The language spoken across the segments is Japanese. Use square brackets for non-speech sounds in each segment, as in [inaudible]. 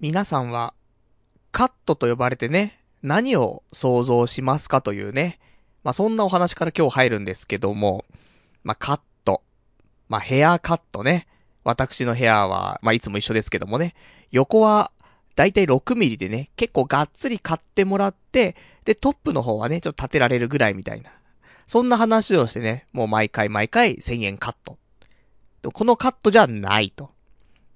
皆さんは、カットと呼ばれてね、何を想像しますかというね。まあ、そんなお話から今日入るんですけども、まあ、カット。まあ、ヘアカットね。私のヘアは、まあ、いつも一緒ですけどもね。横は、だいたい6ミリでね、結構がっつり買ってもらって、で、トップの方はね、ちょっと立てられるぐらいみたいな。そんな話をしてね、もう毎回毎回1000円カット。このカットじゃないと。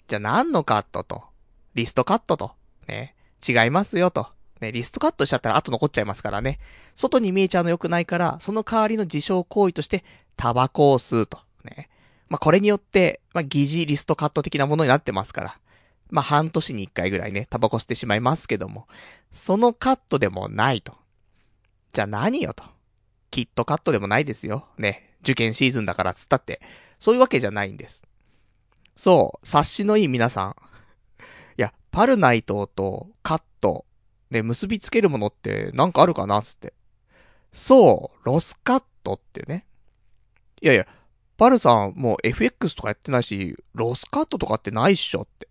じゃあ何のカットと？リストカットと。ね。違いますよと。ね、リストカットしちゃったら後残っちゃいますからね。外に見えちゃうの良くないから、その代わりの自傷行為として、タバコを吸うと。ね。まあ、これによって、まあ、疑似リストカット的なものになってますから。まあ、半年に一回ぐらいね、タバコ吸ってしまいますけども。そのカットでもないと。じゃあ何よと。キットカットでもないですよ。ね。受験シーズンだからつったって。そういうわけじゃないんです。そう、察しのいい皆さん。いや、パルナイトとカット、ね、結びつけるものってなんかあるかなつって。そう、ロスカットってね。いやいや、パルさんもう FX とかやってないし、ロスカットとかってないっしょって。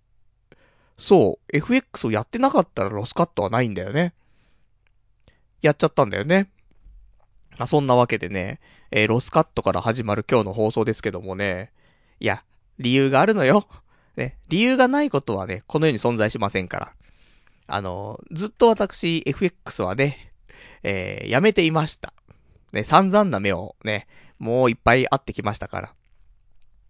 そう、FX をやってなかったらロスカットはないんだよね。やっちゃったんだよね。まあ、そんなわけでね、えー、ロスカットから始まる今日の放送ですけどもね。いや、理由があるのよ。ね、理由がないことはね、この世に存在しませんから。あの、ずっと私、FX はね、えー、やめていました。ね、散々な目をね、もういっぱい会ってきましたから。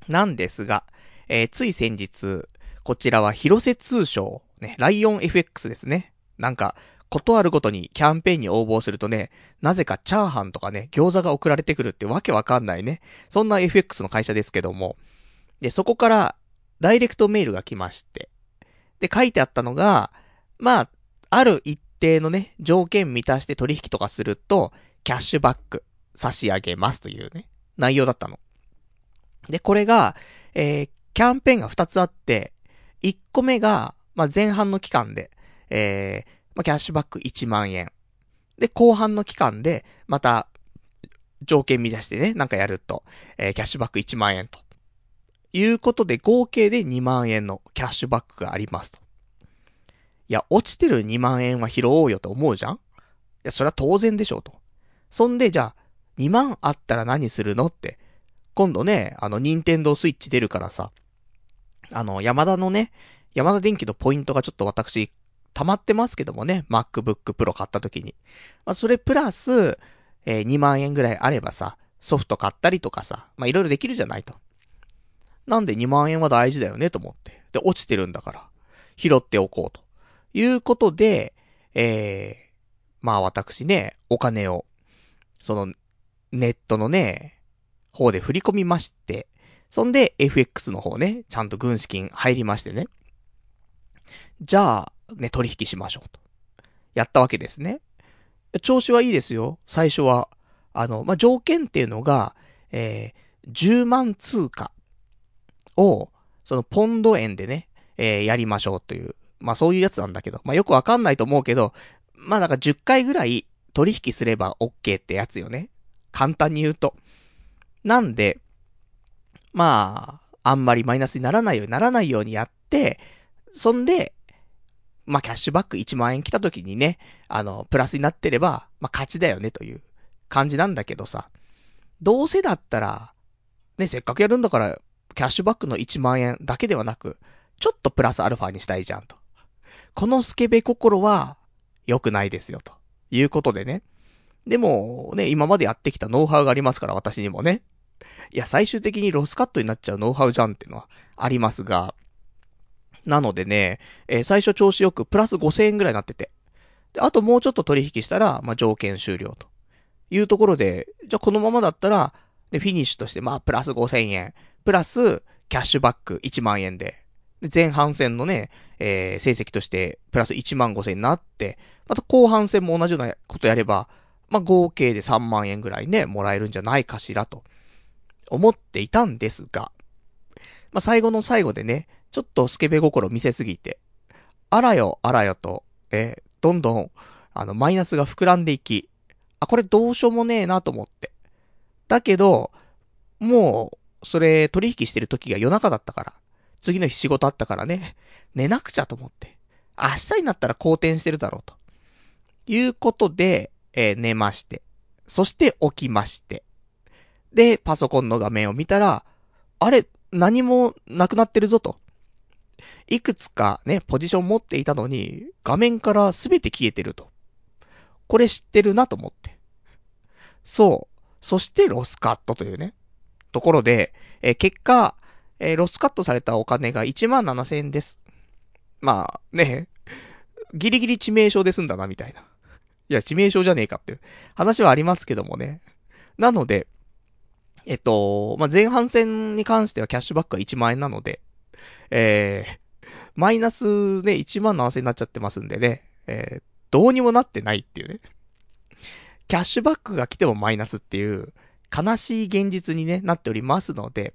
なんですが、えー、つい先日、こちらは広瀬通商、ね、ライオン FX ですね。なんか、ことあるごとにキャンペーンに応募するとね、なぜかチャーハンとかね、餃子が送られてくるってわけわかんないね。そんな FX の会社ですけども。で、そこから、ダイレクトメールが来まして。で、書いてあったのが、まあ、ある一定のね、条件満たして取引とかすると、キャッシュバック差し上げますというね、内容だったの。で、これが、えー、キャンペーンが2つあって、1個目が、まあ、前半の期間で、えー、まあ、キャッシュバック1万円。で、後半の期間で、また、条件満たしてね、なんかやると、えー、キャッシュバック1万円と。いうことで、合計で2万円のキャッシュバックがありますと。いや、落ちてる2万円は拾おうよと思うじゃん？いや、それは当然でしょうと。そんで、じゃあ、2万あったら何するの？って。今度ね、あの、ニンテンドースイッチ出るからさ、あの、山田のね、山田電機のポイントがちょっと私、溜まってますけどもね、MacBook Pro 買った時に。まあ、それプラス、えー、2万円ぐらいあればさ、ソフト買ったりとかさ、まあ、いろいろできるじゃないと。なんで2万円は大事だよねと思って。で、落ちてるんだから、拾っておこうと。いうことで、えー、まあ私ね、お金を、その、ネットのね、方で振り込みまして、そんで FX の方ね、ちゃんと軍資金入りましてね。じゃあ、ね、取引しましょうと。やったわけですね。調子はいいですよ、最初は。あの、まあ、条件っていうのが、えー、10万通貨を、そのポンド円でね、えー、やりましょうという、まあ、そういうやつなんだけど、まあ、よくわかんないと思うけど、まあ、だか10回ぐらい取引すれば OK ってやつよね。簡単に言うと。なんで、まあ、あんまりマイナスにならないようにならないようにやって、そんで、まあ、キャッシュバック1万円来た時にね、あの、プラスになってれば、まあ、勝ちだよねという感じなんだけどさ、どうせだったら、ね、せっかくやるんだから、キャッシュバックの1万円だけではなく、ちょっとプラスアルファにしたいじゃんと。このスケベ心は、良くないですよ、ということでね。でも、ね、今までやってきたノウハウがありますから、私にもね。いや、最終的にロスカットになっちゃうノウハウじゃんっていうのはありますが、なのでね、えー、最初調子よくプラス5000円ぐらいになってて。で、あともうちょっと取引したら、まあ、条件終了と。いうところで、じゃあこのままだったら、で、フィニッシュとして、まあ、プラス5000円。プラス、キャッシュバック1万円で。で、前半戦のね、えー、成績として、プラス1万5000になって、また後半戦も同じようなことやれば、まあ、合計で3万円ぐらいね、もらえるんじゃないかしらと、思っていたんですが、まあ、最後の最後でね、ちょっとスケベ心見せすぎて、あらよ、あらよと、えー、どんどん、あの、マイナスが膨らんでいき、あ、これどうしようもねえなと思って。だけど、もう、それ取引してる時が夜中だったから、次の日仕事あったからね、寝なくちゃと思って。明日になったら好転してるだろうと。いうことで、えー、寝まして。そして起きまして。で、パソコンの画面を見たら、あれ、何もなくなってるぞと。いくつかね、ポジション持っていたのに、画面からすべて消えてると。これ知ってるなと思って。そう。そしてロスカットというね。ところで、えー、結果、えー、ロスカットされたお金が1万7000円です。まあ、ね、ギリギリ致命傷で済んだな、みたいな。いや、致命傷じゃねえかっていう話はありますけどもね。なので、えっと、まあ、前半戦に関してはキャッシュバックは1万円なので、えー、マイナスね、1万7000円になっちゃってますんでね、えー、どうにもなってないっていうね。キャッシュバックが来てもマイナスっていう、悲しい現実にね、なっておりますので、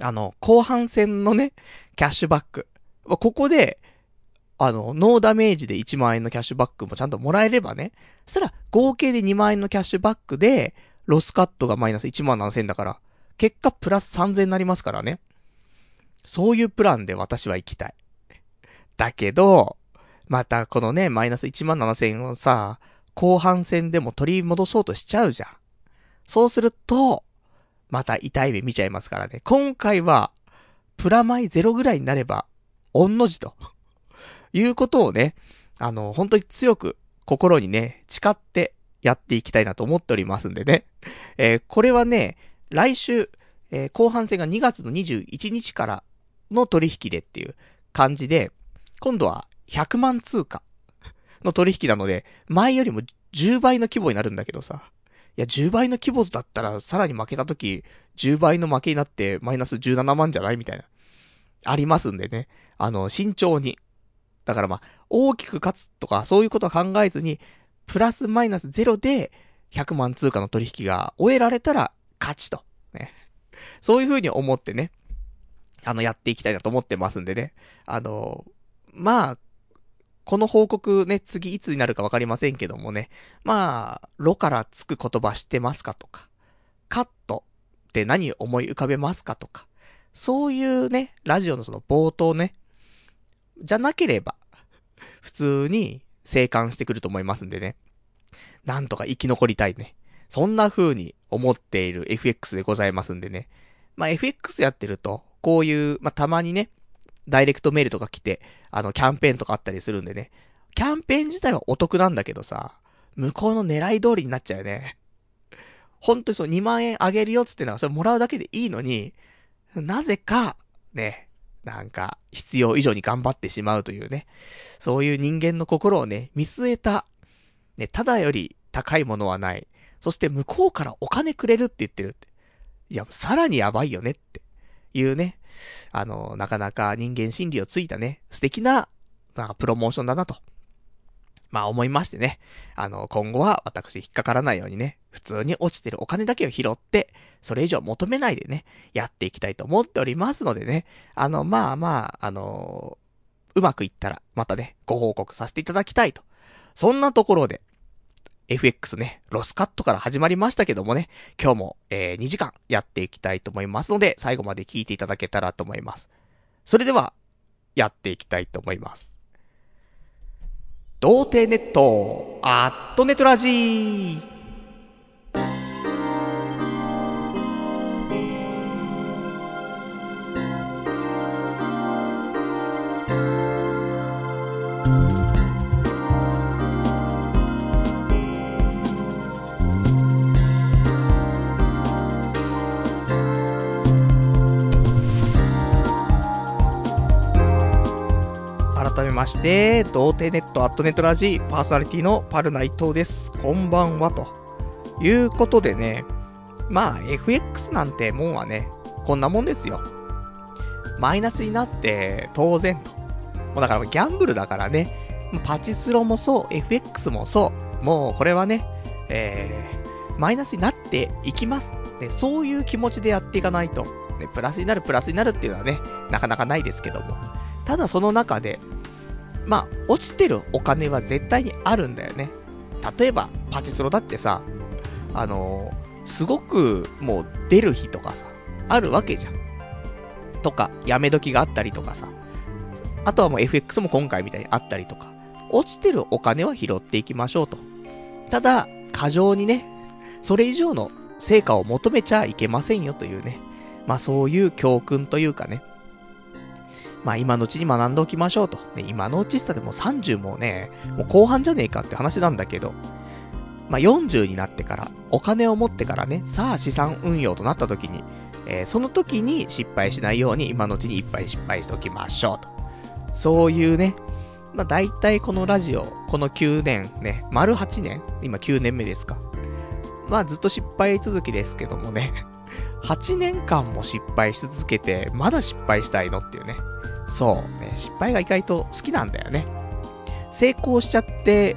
あの、後半戦のね、キャッシュバック。ここで、あの、ノーダメージで1万円のキャッシュバックもちゃんともらえればね、そしたら合計で2万円のキャッシュバックで、ロスカットがマイナス1万7000だから、結果プラス3000になりますからね。そういうプランで私は行きたい。だけど、またこのね、マイナス1万7000をさ、後半戦でも取り戻そうとしちゃうじゃん。そうすると、また痛い目見ちゃいますからね。今回は、プラマイゼロぐらいになれば、御の字と。いうことをね、あの、本当に強く心にね、誓ってやっていきたいなと思っておりますんでね。えー、これはね、来週、えー、後半戦が2月の21日からの取引でっていう感じで、今度は100万通貨の取引なので、前よりも10倍の規模になるんだけどさ。いや、10倍の規模だったら、さらに負けた時、10倍の負けになって、マイナス17万じゃないみたいな。ありますんでね。あの、慎重に。だからまあ、大きく勝つとか、そういうことは考えずに、プラスマイナスゼロで、100万通貨の取引が終えられたら、勝ちと。ね。そういう風に思ってね、あの、やっていきたいなと思ってますんでね。あの、まあ、この報告ね、次いつになるかわかりませんけどもね。まあ、ロからつく言葉知ってますかとか、カットって何思い浮かべますかとか、そういうね、ラジオのその冒頭ね、じゃなければ、普通に生還してくると思いますんでね。なんとか生き残りたいね。そんな風に思っている FX でございますんでね。まあ FX やってると、こういう、まあたまにね、ダイレクトメールとか来て、あの、キャンペーンとかあったりするんでね。キャンペーン自体はお得なんだけどさ、向こうの狙い通りになっちゃうよね。本当にそう、2万円あげるよっつってのは、それもらうだけでいいのに、なぜか、ね、なんか、必要以上に頑張ってしまうというね。そういう人間の心をね、見据えた、ね、ただより高いものはない。そして向こうからお金くれるって言ってるって。いや、さらにやばいよねっていうね。あの、なかなか人間心理をついたね、素敵な、なんかプロモーションだなと。まあ思いましてね。あの、今後は私引っかからないようにね、普通に落ちてるお金だけを拾って、それ以上求めないでね、やっていきたいと思っておりますのでね。あの、まあまあ、あのうまくいったら、またね、ご報告させていただきたいと。そんなところで、FX ね、ロスカットから始まりましたけどもね、今日も、えー、2時間やっていきたいと思いますので、最後まで聞いていただけたらと思います。それでは、やっていきたいと思います。童貞ネット、アットネトラジーまして、童貞ネットアットネットラジパーソナリティのパルナイトです。こんばんは、ということでね、まあ FX なんてもんはね、こんなもんですよ。マイナスになって当然と。もうだからギャンブルだからね、パチスロもそう、FX もそう、もうこれはね、えー、マイナスになっていきます。ね、そういう気持ちでやっていかないと、ね、プラスになるプラスになるっていうのはね、なかなかないですけども。ただその中で、まあ、落ちてるお金は絶対にあるんだよね。例えば、パチスロだってさ、あのー、すごくもう出る日とかさ、あるわけじゃん。とか、やめ時があったりとかさ。あとはもう FX も今回みたいにあったりとか、落ちてるお金は拾っていきましょうと。ただ、過剰にね、それ以上の成果を求めちゃいけませんよというね。まあそういう教訓というかね。まあ今のうちに学んでおきましょうと。ね、今のうちっさでも30もね、もう後半じゃねえかって話なんだけど、まあ40になってから、お金を持ってからね、さあ資産運用となった時に、えー、その時に失敗しないように今のうちにいっぱい失敗しておきましょうと。そういうね、まあ大体このラジオ、この9年ね、丸8年今9年目ですか。まあずっと失敗続きですけどもね。8年間も失敗し続けて、まだ失敗したいのっていうね。そうね、失敗が意外と好きなんだよね。成功しちゃって、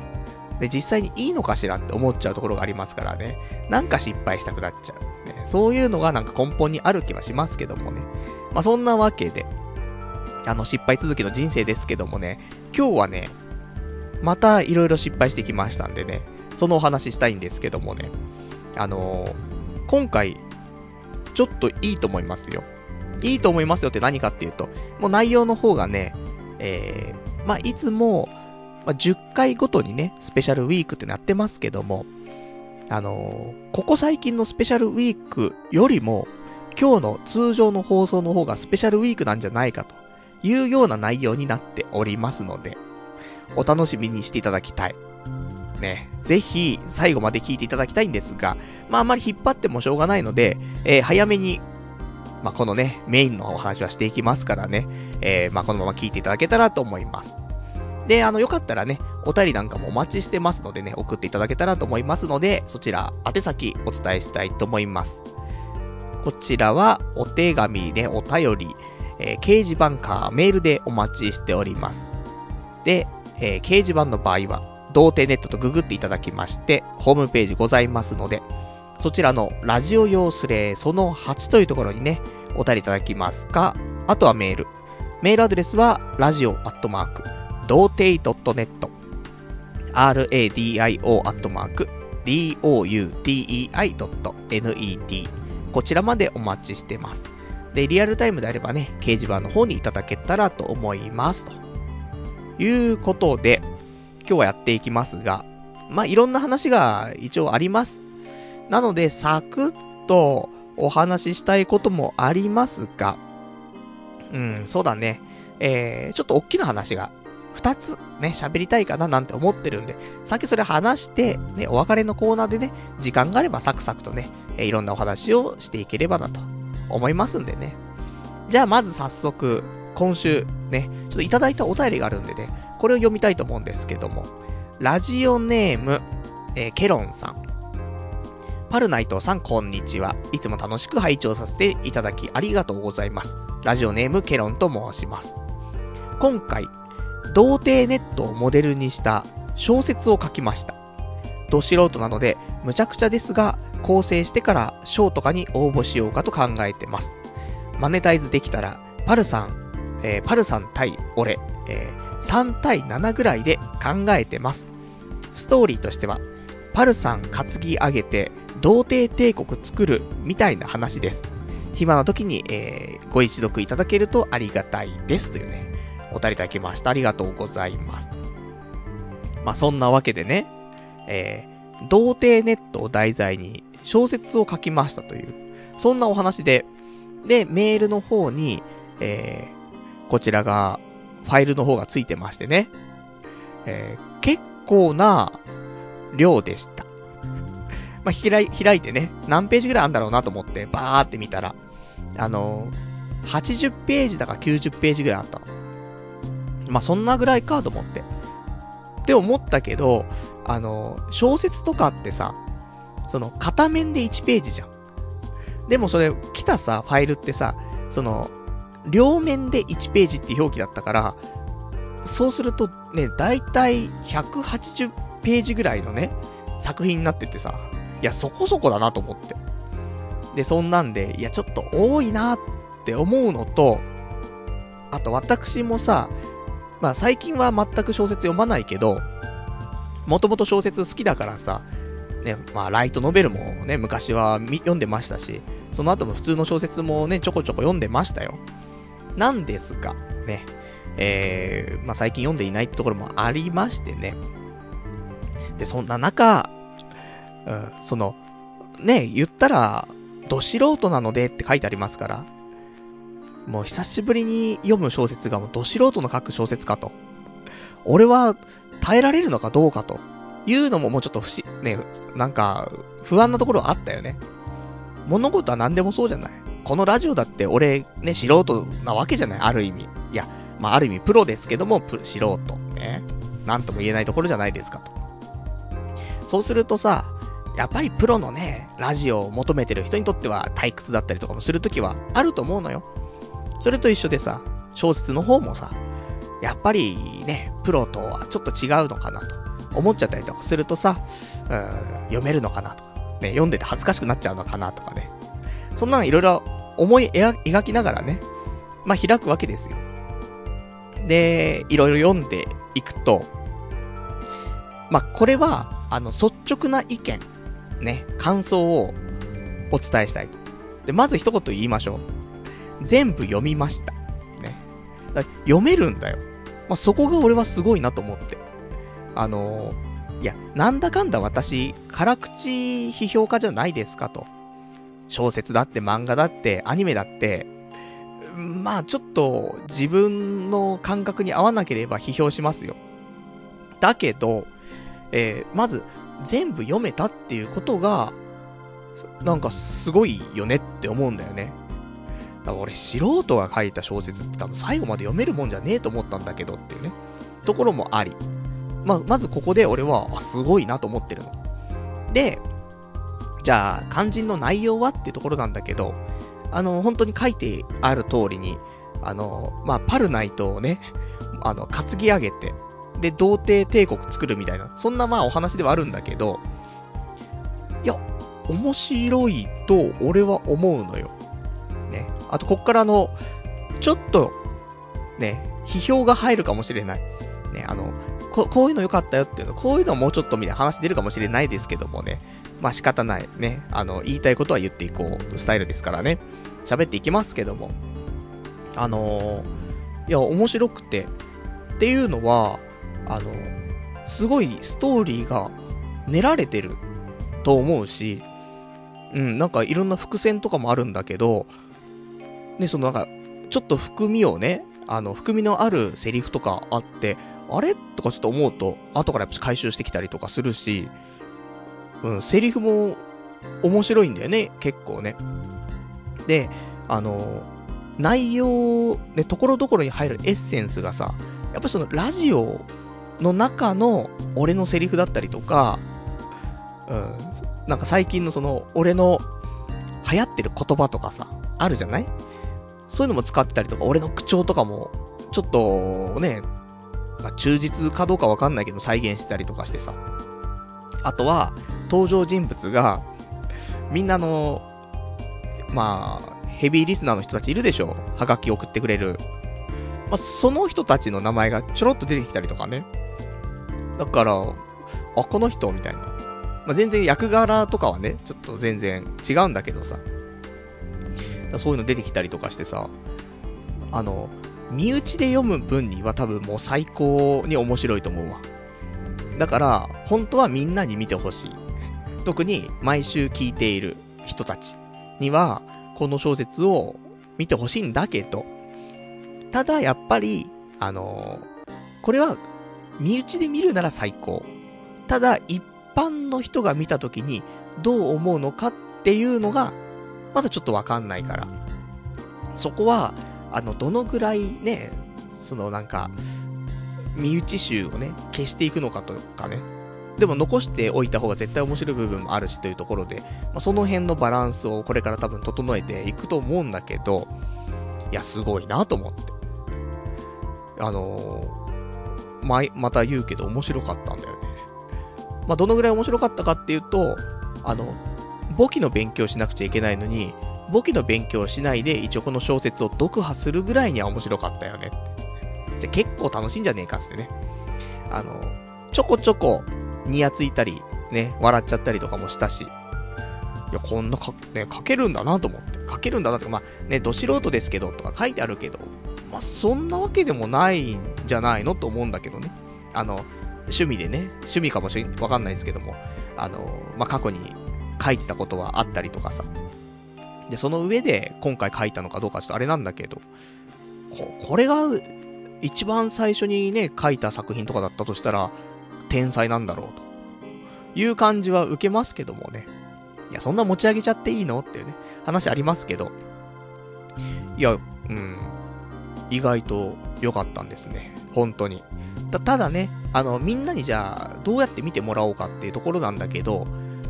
で、実際にいいのかしらって思っちゃうところがありますからね。なんか失敗したくなっちゃう。ね、そういうのがなんか根本にある気はしますけどもね。まあそんなわけで、あの失敗続きの人生ですけどもね、今日はね、また色々失敗してきましたんでね、そのお話したいんですけどもね、あのー、今回、ちょっといいと思いますよ。いいと思いますよって何かっていうと、もう内容の方がね、えー、まあ、いつも、まあ、10回ごとにね、スペシャルウィークってなってますけども、あのー、ここ最近のスペシャルウィークよりも、今日の通常の放送の方がスペシャルウィークなんじゃないかというような内容になっておりますので、お楽しみにしていただきたい。ね、ぜひ最後まで聞いていただきたいんですが、まああまり引っ張ってもしょうがないので、えー、早めにまあ、このね、メインのお話はしていきますからね、えー、まあ、このまま聞いていただけたらと思います。で、あの、よかったらね、お便りなんかもお待ちしてますのでね、送っていただけたらと思いますので、そちら、宛先お伝えしたいと思います。こちらは、お手紙ね、お便り、えー、掲示板かメールでお待ちしております。で、えー、掲示板の場合は、童貞ネットとググっていただきまして、ホームページございますので、そちらのラジオ用スレその8というところにね、お便りいただきますか、あとはメール。メールアドレスは、ラジオアットマーク、童貞 .net、radio アットマーク、doutei.net。こちらまでお待ちしてます。で、リアルタイムであればね、掲示板の方にいただけたらと思います。ということで、今日はやっていきますが、まあ、いろんな話が一応あります。なので、サクッとお話ししたいこともありますが、うん、そうだね。えー、ちょっと大きな話が、二つね、喋りたいかななんて思ってるんで、さっきそれ話して、ね、お別れのコーナーでね、時間があればサクサクとね、え、いろんなお話をしていければなと思いますんでね。じゃあまず早速、今週、ね、ちょっといただいたお便りがあるんでね、これを読みたいと思うんですけども、ラジオネーム、えー、ケロンさん。パルナイトさん、こんにちは。いつも楽しく拝聴させていただきありがとうございます。ラジオネームケロンと申します。今回、童貞ネットをモデルにした小説を書きました。ど素人なので、むちゃくちゃですが、構成してから賞とかに応募しようかと考えてます。マネタイズできたら、パルさん、えー、パルさん対俺、えー、3対7ぐらいで考えてます。ストーリーとしては、パルさん担ぎ上げて、童貞帝国作るみたいな話です。暇な時に、えー、ご一読いただけるとありがたいですというね、お便りいただきました。ありがとうございます。まあ、そんなわけでね、えー、童貞ネットを題材に小説を書きましたという、そんなお話で、で、メールの方に、えー、こちらが、ファイルの方がついてましてね、えー、結構な量でした。まあ、開い、開いてね、何ページぐらいあんだろうなと思って、バーって見たら、あのー、80ページだか90ページぐらいあったの。まあ、そんなぐらいかと思って。って思ったけど、あのー、小説とかってさ、その、片面で1ページじゃん。でもそれ、来たさ、ファイルってさ、その、両面で1ページって表記だったから、そうするとね、だいたい180ページぐらいのね、作品になっててさ、いや、そこそこだなと思って。で、そんなんで、いや、ちょっと多いなって思うのと、あと私もさ、まあ最近は全く小説読まないけど、もともと小説好きだからさ、ね、まあライトノベルもね、昔は読んでましたし、その後も普通の小説もね、ちょこちょこ読んでましたよ。なんですが、ね、えー、まあ、最近読んでいないってところもありましてね。で、そんな中、うん、その、ね、言ったら、ど素人なのでって書いてありますから、もう久しぶりに読む小説がもうど素人の書く小説かと。俺は耐えられるのかどうかというのももうちょっと不思、ね、なんか不安なところはあったよね。物事は何でもそうじゃない。このラジオだって俺ね、素人なわけじゃない、ある意味。いや、まあある意味プロですけども、素人。ね。なんとも言えないところじゃないですかと。そうするとさ、やっぱりプロのね、ラジオを求めてる人にとっては退屈だったりとかもするときはあると思うのよ。それと一緒でさ、小説の方もさ、やっぱりね、プロとはちょっと違うのかなと思っちゃったりとかするとさ、うん、読めるのかなとか、ね、読んでて恥ずかしくなっちゃうのかなとかね。そんなのいろいろ思い描きながらね、まあ開くわけですよ。で、いろいろ読んでいくと、まあこれは、あの、率直な意見、ね、感想をお伝えしたいと。で、まず一言言いましょう。全部読みました。ね。読めるんだよ。まあ、そこが俺はすごいなと思って。あのー、いや、なんだかんだ私、辛口批評家じゃないですかと。小説だって漫画だってアニメだって、まあちょっと自分の感覚に合わなければ批評しますよ。だけど、えー、まず全部読めたっていうことが、なんかすごいよねって思うんだよね。だから俺素人が書いた小説って多分最後まで読めるもんじゃねえと思ったんだけどっていうね、ところもあり。ま、まずここで俺は、あ、すごいなと思ってるの。で、じゃあ、肝心の内容はってところなんだけど、あの、本当に書いてある通りに、あの、まあ、パルナイトをね、あの、担ぎ上げて、で、童貞帝国作るみたいな、そんなまあお話ではあるんだけど、いや、面白いと俺は思うのよ。ね。あと、こっからあの、ちょっと、ね、批評が入るかもしれない。ね、あの、ここういうの良かったよっていうの、こういうのもうちょっとみたいな話出るかもしれないですけどもね。まあ仕方ない。ね。あの、言いたいことは言っていこうスタイルですからね。喋っていきますけども。あのー、いや、面白くて。っていうのは、あのすごいストーリーが練られてると思うし、うん、なんかいろんな伏線とかもあるんだけど、ね、そのなんか、ちょっと含みをね、あの、含みのあるセリフとかあって、あれ？とかちょっと思うと、後からやっぱ回収してきたりとかするし、うん、セリフも面白いんだよね、結構ね。で、あの、内容、ね、ところどころに入るエッセンスがさ、やっぱそのラジオの中の俺のセリフだったりとか、うん、なんか最近のその俺の流行ってる言葉とかさ、あるじゃない？そういうのも使ってたりとか、俺の口調とかも、ちょっと、ね、まあ、忠実かどうかわかんないけど再現してたりとかしてさ。あとは、登場人物が、みんなの、まあ、ヘビーリスナーの人たちいるでしょ？はがき送ってくれる。まあ、その人たちの名前がちょろっと出てきたりとかね。だから、あ、この人？みたいな。まあ、全然役柄とかはね、ちょっと全然違うんだけどさ。そういうの出てきたりとかしてさ、あの、身内で読む分には多分もう最高に面白いと思うわ。だから、本当はみんなに見てほしい。特に毎週聞いている人たちには、この小説を見てほしいんだけど、ただやっぱり、あの、これは身内で見るなら最高。ただ一般の人が見た時にどう思うのかっていうのがまだちょっとわかんないから。そこは、あの、どのぐらいね、そのなんか、身内集をね、消していくのかとかね。でも残しておいた方が絶対面白い部分もあるしというところで、まあ、その辺のバランスをこれから多分整えていくと思うんだけど、いや、すごいなと思って。あの、ま、また言うけど面白かったんだよね。まあ、どのぐらい面白かったかっていうと、あの、簿記の勉強しなくちゃいけないのに、簿記の勉強しないで一応この小説を読破するぐらいには面白かったよね。じゃ結構楽しいんじゃねえかってね。あの、ちょこちょこ、にやついたり、ね、笑っちゃったりとかもしたし。いや、こんなか、ね、書けるんだなと思って。書けるんだなとか、まあ、ね、ど素人ですけど、とか書いてあるけど、まあ、そんなわけでもないんじゃないのと思うんだけどね。あの、趣味でね、趣味かもしれ、わかんないですけども、あの、まあ、過去に書いてたことはあったりとかさ。で、その上で今回書いたのかどうかちょっとあれなんだけど、こ、これが一番最初にね、書いた作品とかだったとしたら、天才なんだろうと。いう感じは受けますけどもね。いや、そんな持ち上げちゃっていいのっていうね、話ありますけど。いや、うん。意外と良かったんですね。本当に。た、だね、あの、みんなにじゃあ、どうやって見てもらおうかっていうところなんだけど、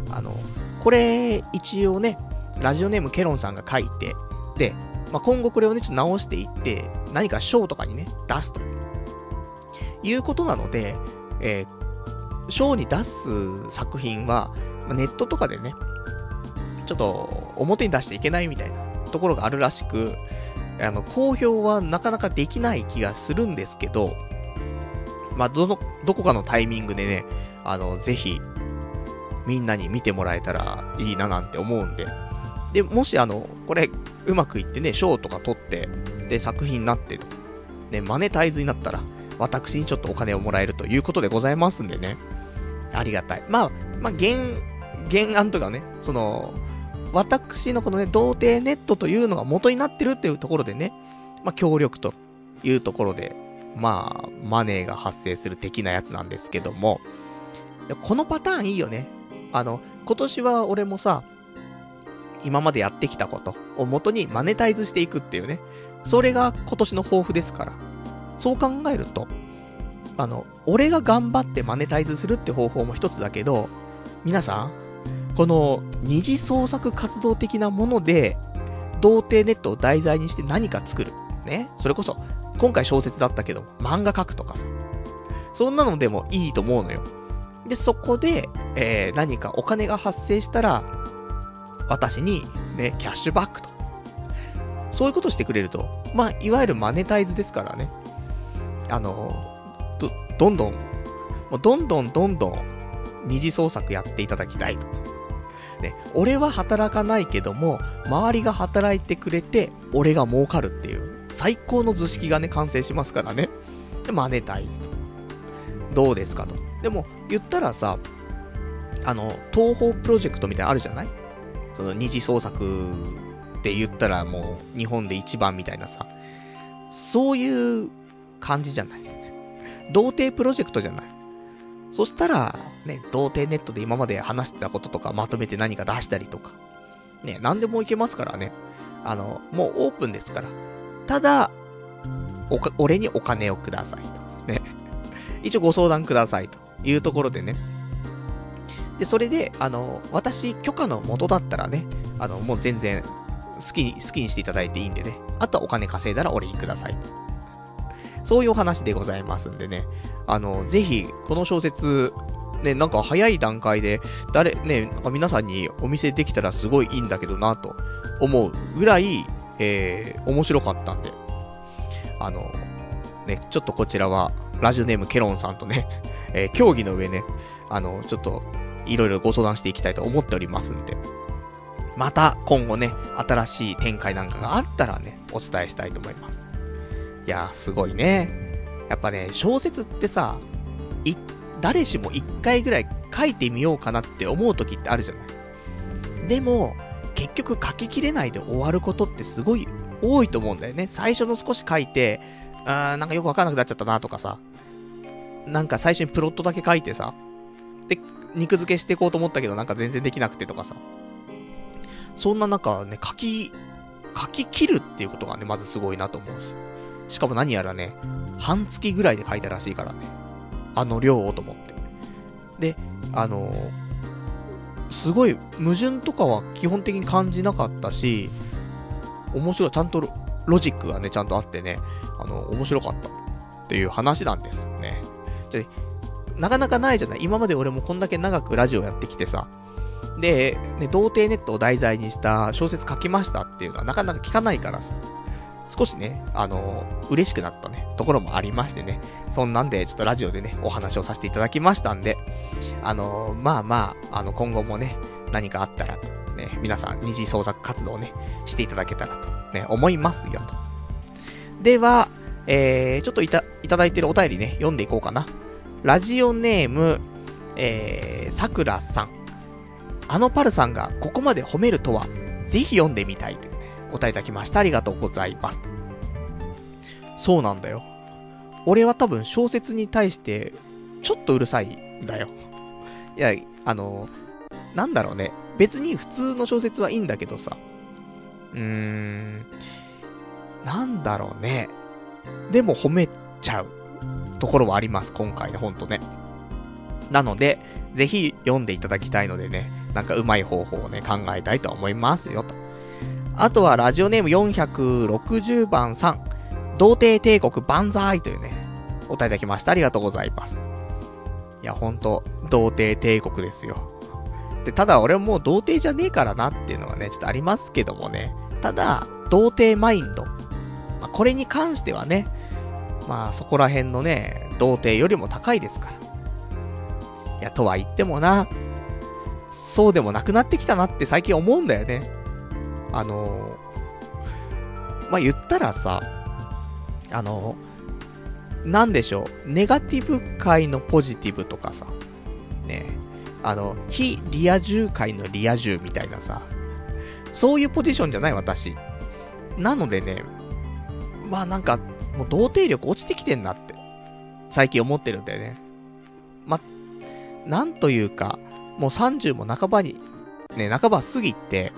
あの、これ、一応ね、ラジオネームケロンさんが書いて、で、まあ、今後これをね、ちょっと直していって、何か賞とかにね、出すと。いうことなので、えー、賞に出す作品は、まあ、ネットとかでね、ちょっと表に出していけないみたいなところがあるらしく、あの、公表はなかなかできない気がするんですけど、まあ、どの、どこかのタイミングでね、あの、ぜひ、みんなに見てもらえたらいいななんて思うんで。で、もしあの、これ、うまくいってね、賞とか取って、で、作品になってと、ね、マネタイズになったら、私にちょっとお金をもらえるということでございますんでね。ありがたい。まあ、まあ、原、原案とかね、その、私のこのね、童貞ネットというのが元になってるっていうところでね、まあ、協力というところで、まあ、マネーが発生する的なやつなんですけども、このパターンいいよね。あの、今年は俺もさ、今までやってきたことを元にマネタイズしていくっていうね。それが今年の抱負ですから。そう考えると、あの、俺が頑張ってマネタイズするって方法も一つだけど、皆さん、この二次創作活動的なもので、童貞ネットを題材にして何か作る。ね。それこそ、今回小説だったけど、漫画描くとかさ。そんなのでもいいと思うのよ。で、そこで、えー、何かお金が発生したら、私に、ね、キャッシュバックと。そういうことしてくれると、まあ、いわゆるマネタイズですからね。あの、ど、どんどん、どんどんどんどん、二次創作やっていただきたいと。ね、俺は働かないけども、周りが働いてくれて、俺が儲かるっていう、最高の図式がね、完成しますからね。で、マネタイズと。どうですかと。でも、言ったらさ、あの、東方プロジェクトみたいなのあるじゃない？その二次創作って言ったらもう日本で一番みたいなさ、そういう感じじゃない。童貞プロジェクトじゃない。そしたら、ね、童貞ネットで今まで話してたこととかまとめて何か出したりとか。ね、何でもいけますからね。あの、もうオープンですから。ただ、おか、俺にお金をくださいと。ね。[laughs] 一応ご相談くださいというところでね。で、それで、あの、私、許可の元だったらね、あの、もう全然、好き、好きにしていただいていいんでね。あとはお金稼いだら俺にください。そういうお話でございますんでね。あの、ぜひ、この小説、ね、なんか早い段階で、誰、ね、なんか皆さんにお見せできたらすごいいいんだけどな、と思うぐらい、えー、面白かったんで。あの、ね、ちょっとこちらは、ラジオネームケロンさんとね、[laughs] えー、競技の上ね、あの、ちょっと、いろいろご相談していきたいと思っておりますんで。また、今後ね、新しい展開なんかがあったらね、お伝えしたいと思います。いやー、すごいね。やっぱね、小説ってさ、い、誰しも一回ぐらい書いてみようかなって思う時ってあるじゃない。でも、結局書ききれないで終わることってすごい多いと思うんだよね。最初の少し書いて、あーなんかよくわかんなくなっちゃったなとかさ。なんか最初にプロットだけ書いてさ。で、肉付けしていこうと思ったけどなんか全然できなくてとかさ。そんな中ね、書き、書き切るっていうことがね、まずすごいなと思うし。しかも何やらね、半月ぐらいで書いたらしいからね。あの量をと思って。で、あの、すごい矛盾とかは基本的に感じなかったし、面白い、ちゃんとロジックがね、ちゃんとあってね、あの、面白かったっていう話なんですね。で、なかなかないじゃない今まで俺もこんだけ長くラジオやってきてさ、で、ね、童貞ネットを題材にした小説書きましたっていうのはなかなか聞かないからさ、少しね、あのー、嬉しくなったね、ところもありましてね、そんなんで、ちょっとラジオでね、お話をさせていただきましたんで、あのー、まあまあ、あの、今後もね、何かあったら、ね、皆さん、二次創作活動をね、していただけたらと、ね、思いますよ、と。では、えー、ちょっといた、いただいてるお便りね、読んでいこうかな。ラジオネーム、えー、さくらさん。あのパルさんがここまで褒めるとは、ぜひ読んでみたいと、お答えいただきました。ありがとうございます。そうなんだよ。俺は多分小説に対して、ちょっとうるさいんだよ。いや、あの、なんだろうね。別に普通の小説はいいんだけどさ。うーん、なんだろうね。でも褒めちゃうところはあります、今回ね、ほんとね。なので、ぜひ読んでいただきたいのでね、なんかうまい方法をね、考えたいと思いますよ、と。あとは、ラジオネーム460番さん。童貞帝国万歳というね、お答えいただきました。ありがとうございます。いや、ほんと、童貞帝国ですよ。で、ただ俺ももう童貞じゃねえからなっていうのはね、ちょっとありますけどもね。ただ、童貞マインド。まあ、これに関してはね、まあそこら辺のね、童貞よりも高いですから。いや、とは言ってもな、そうでもなくなってきたなって最近思うんだよね。あの、まあ、言ったらさ、あのー、なんでしょう、ネガティブ界のポジティブとかさ、ね、あの、非リア充界のリア充みたいなさ、そういうポジションじゃない私。なのでね、まあなんか、もう童貞力落ちてきてんなって、最近思ってるんだよね。ま、なんというか、もう30も半ばに、ね、半ば過ぎて、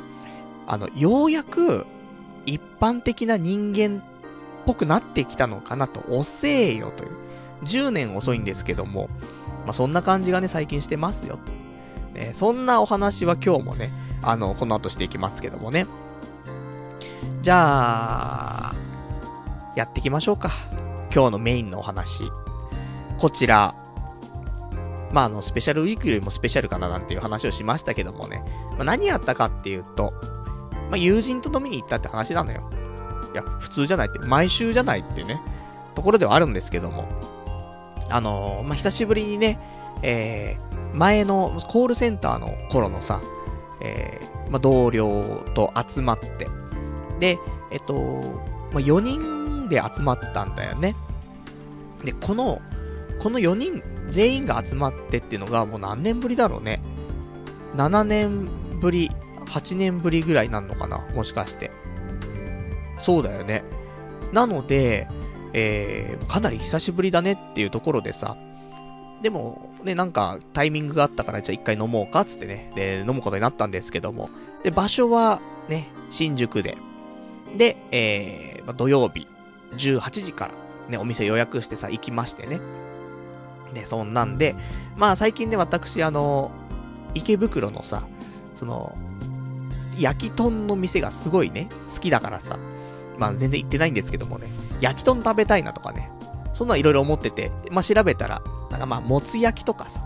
あの、ようやく、一般的な人間っぽくなってきたのかなと、遅えよという。10年遅いんですけども、まあ、そんな感じがね、最近してますよと。ね、そんなお話は今日もね、あの、この後していきますけどもね。じゃあ、やっていきましょうか。今日のメインのお話。こちら。まあ、あの、スペシャルウィークよりもスペシャルかななんていう話をしましたけどもね。まあ、何やったかっていうと、まあ、友人と飲みに行ったって話なのよ。いや、普通じゃないって、毎週じゃないってね、ところではあるんですけども。あのー、まあ、久しぶりにね、えー、前のコールセンターの頃のさ、えー、まあ、同僚と集まって、で、えっと、まあ、4人で集まったんだよね。で、この、この4人全員が集まってっていうのがもう何年ぶりだろうね。7年ぶり、8年ぶりぐらいなんのかな？もしかして。そうだよね。なので、えー、かなり久しぶりだねっていうところでさ、でも、ね、なんか、タイミングがあったから、じゃあ一回飲もうか、つってね、で、飲むことになったんですけども、で、場所は、ね、新宿で、で、えー、ま、土曜日、18時から、ね、お店予約してさ、行きましてね。で、そんなんで、まあ、最近ね、私、あの、池袋のさ、その、焼き豚の店がすごいね、好きだからさ、まあ全然行ってないんですけどもね、焼き豚食べたいなとかね、そんないろいろ思ってて、まあ調べたら、なんかまあ、もつ焼きとかさ、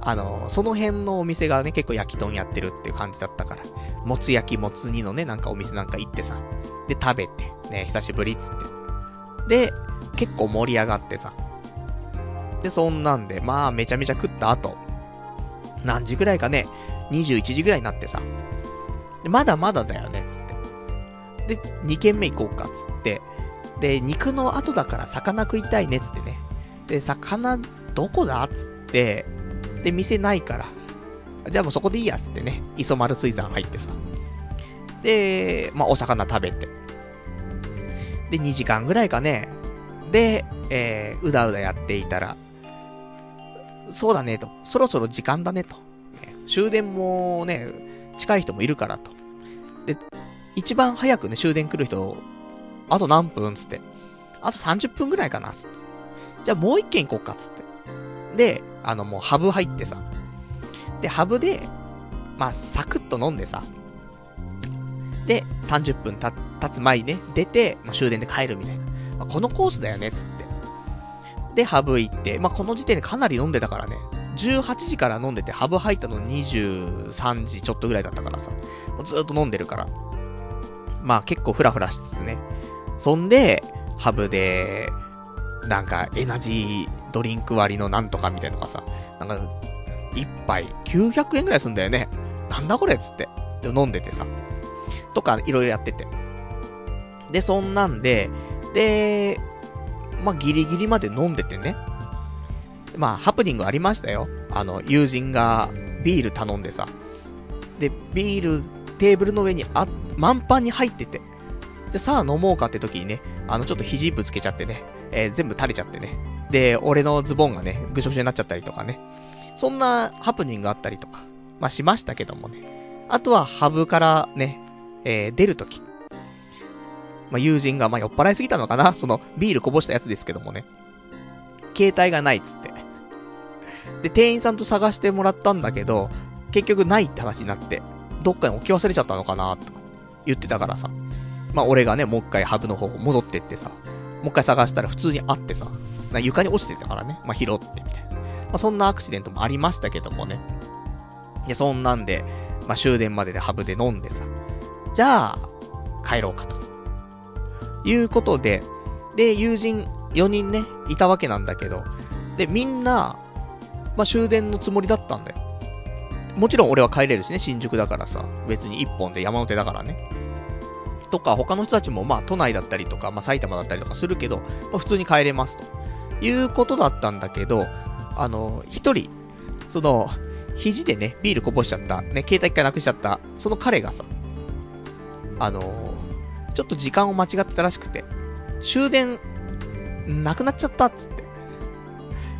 あの、その辺のお店がね、結構焼き豚やってるっていう感じだったから、もつ焼き、もつ煮のね、なんかお店なんか行ってさ、で、食べて、ね、久しぶりっつって。で、結構盛り上がってさ。で、そんなんで、まあ、めちゃめちゃ食った後、何時ぐらいかね、21時ぐらいになってさ、でまだまだだよね、つって。で、2軒目行こうか、つって。で、肉の後だから魚食いたいね、つってね。で、魚、どこだつって、で、店ないから。じゃあもうそこでいいや、つってね。磯丸水産入ってさ。で、まあ、お魚食べて。で、2時間ぐらいかね。で、えー、うだうだやっていたら、そうだね、と。そろそろ時間だね、と。終電もね、近い人もいるから、と。で、一番早くね、終電来る人、あと何分つって。あと30分ぐらいかなつって。じゃあもう一軒行こうかつって。で、あのもうハブ入ってさ。で、ハブで、まあ、サクッと飲んでさ。で、30分た、経つ前にね、出て、まあ、終電で帰るみたいな。まあ、このコースだよね、つって。で、ハブ行って、まあ、この時点でかなり飲んでたからね。18時から飲んでて、ハブ入ったの23時ちょっとぐらいだったからさ。もうずっと飲んでるから。まあ結構フラフラしつつね。そんで、ハブで、なんかエナジードリンク割のなんとかみたいなのがさ、なんか、一杯900円ぐらいすんだよね。なんだこれっつって。で飲んでてさ。とか、いろいろやってて。で、そんなんで、で、まあ、ギリギリまで飲んでてね。まあ、ハプニングありましたよ。あの、友人がビール頼んでさ。で、ビール、テーブルの上にあ、満帆に入ってて。じゃ、さあ飲もうかって時にね、あの、ちょっと肘ぶつけちゃってね、えー、全部垂れちゃってね。で、俺のズボンがね、ぐしょぐしょになっちゃったりとかね。そんなハプニングがあったりとか、まあ、しましたけどもね。あとは、ハブからね、えー、出るとき。まあ、友人が、まあ、酔っ払いすぎたのかなその、ビールこぼしたやつですけどもね。携帯がないっつって。で、店員さんと探してもらったんだけど、結局ないって話になって、どっかに置き忘れちゃったのかなとか言ってたからさ。まあ、俺がね、もう一回ハブの方戻ってってさ、もう一回探したら普通にあってさ、な床に落ちてたからね、まあ、拾ってみたいな。まあ、そんなアクシデントもありましたけどもね。いや、そんなんで、まあ、終電まででハブで飲んでさ、じゃあ、帰ろうかと。いうことで、で、友人4人ね、いたわけなんだけど、で、みんな、まあ、終電のつもりだったんだよ。もちろん俺は帰れるしね、新宿だからさ、別に1本で山の手だからね。とか、他の人たちもま都内だったりとか、まあ埼玉だったりとかするけど、まあ普通に帰れますと。いうことだったんだけど、あの、一人、その、肘でね、ビールこぼしちゃった、ね、携帯一回なくしちゃった、その彼がさ、あの、ちょっと時間を間違ってたらしくて、終電、なくなっちゃったっつって。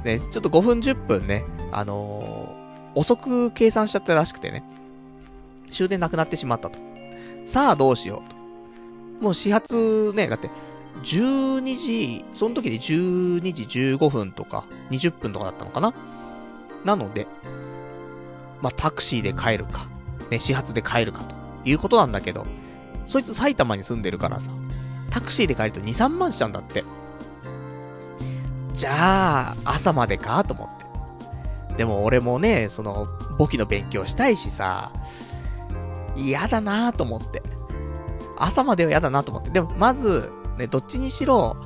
ね、ちょっと5分10分ね、あのー、遅く計算しちゃったらしくてね、終電なくなってしまったと。さあどうしようと。もう始発ね、だって、12時、その時で12時15分とか、20分とかだったのかななので、まあ、タクシーで帰るか、ね、始発で帰るかということなんだけど、そいつ埼玉に住んでるからさ、タクシーで帰ると2、3万しちゃうんだって。じゃあ、朝までかと思って。でも俺もね、その、簿記の勉強したいしさ、嫌だなと思って。朝までは嫌だなと思って。でも、まず、ね、どっちにしろ、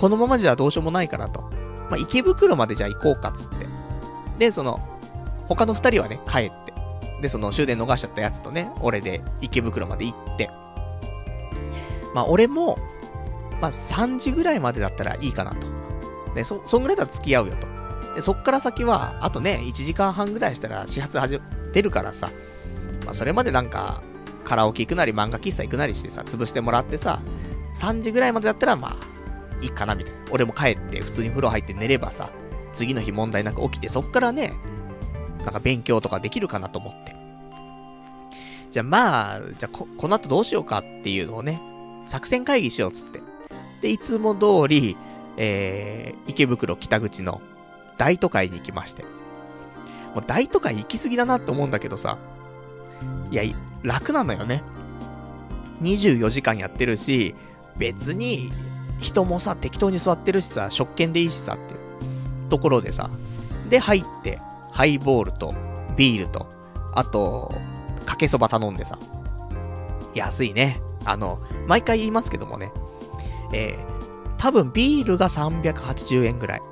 このままじゃどうしようもないからと。まあ、池袋までじゃあ行こうかっつって。で、その、他の二人はね、帰って。で、その終電逃しちゃったやつとね、俺で池袋まで行って。まあ、俺も、まあ、3時ぐらいまでだったらいいかなと。ね、そ、そんぐらいだったら付き合うよと。で、そっから先は、あとね、1時間半ぐらいしたら始発始出るからさ、まあ、それまでなんか、カラオケ行くなり漫画喫茶行くなりしてさ、潰してもらってさ、3時ぐらいまでだったらまあ、いいかなみたいな。俺も帰って普通に風呂入って寝ればさ、次の日問題なく起きて、そっからね、なんか勉強とかできるかなと思って。じゃあまあ、じゃあこ、この後どうしようかっていうのをね、作戦会議しようっつって。で、いつも通り、えー、池袋北口の大都会に行きまして。もう大都会行き過ぎだなって思うんだけどさ、いや、楽なのよね。24時間やってるし、別に、人もさ、適当に座ってるしさ、食券でいいしさっていうところでさ、で入って、ハイボールと、ビールと、あと、かけそば頼んでさ、安いね。あの、毎回言いますけどもね、えー、多分ビールが380円ぐらい。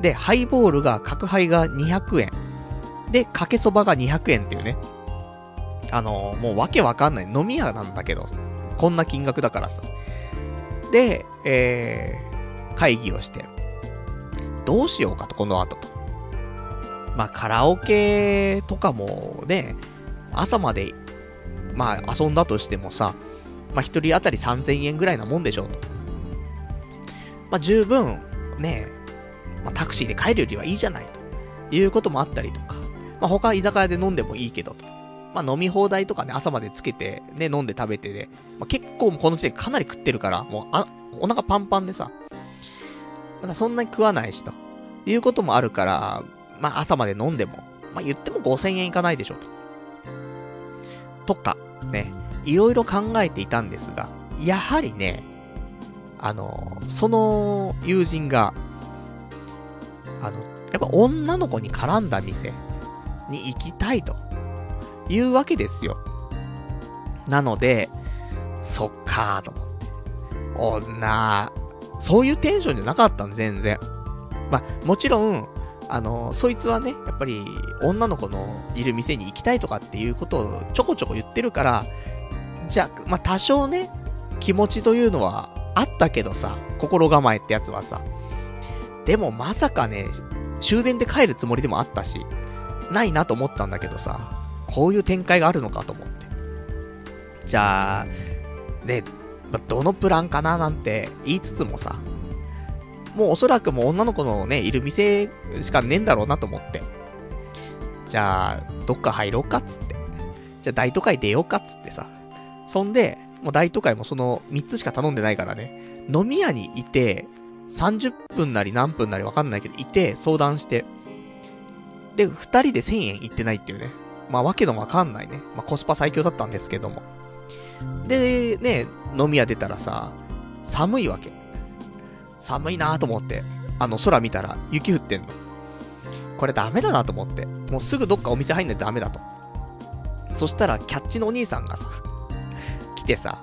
で、ハイボールが、角ハイが200円。で、かけそばが200円っていうね。あのー、もうわけわかんない。飲み屋なんだけど、こんな金額だからさ。で、えー、会議をして、どうしようかと、この後と。まあ、カラオケとかもね、朝まで、まあ、遊んだとしてもさ、まあ、一人当たり3000円ぐらいなもんでしょうと。まあ、十分、ね、まあ、タクシーで帰るよりはいいじゃないと。いうこともあったりとか。まあ、他居酒屋で飲んでもいいけどと。まあ飲み放題とかね、朝までつけて、ね、飲んで食べてで、まあ、結構この時点かなり食ってるから、もう、あ、お腹パンパンでさ、まだそんなに食わないし、ということもあるから、まあ朝まで飲んでも、まあ言っても5000円いかないでしょ、と。とか、ね、いろいろ考えていたんですが、やはりね、あの、その友人が、あの、やっぱ女の子に絡んだ店に行きたいと。いうわけですよ。なので、そっかーと思って。女、そういうテンションじゃなかったん全然。まあ、もちろん、あの、そいつはね、やっぱり、女の子のいる店に行きたいとかっていうことをちょこちょこ言ってるから、じゃあ、まあ、多少ね、気持ちというのはあったけどさ、心構えってやつはさ。でもまさかね、終電で帰るつもりでもあったし、ないなと思ったんだけどさ、こういう展開があるのかと思って。じゃあ、ね、まどのプランかななんて言いつつもさ、もうおそらくもう女の子のね、いる店しかねえんだろうなと思って。じゃあ、どっか入ろうかっつって。じゃあ大都会出ようかっつってさ。そんで、もう大都会もその3つしか頼んでないからね、飲み屋にいて、30分なり何分なりわかんないけど、いて、相談して、で、2人で1000円いってないっていうね。まあ、わけのわかんないね。まあ、コスパ最強だったんですけども。で、ね、飲み屋出たらさ、寒いわけ。寒いなと思って、あの、空見たら雪降ってんの。これダメだなと思って。もうすぐどっかお店入んないとダメだと。そしたら、キャッチのお兄さんがさ、来てさ、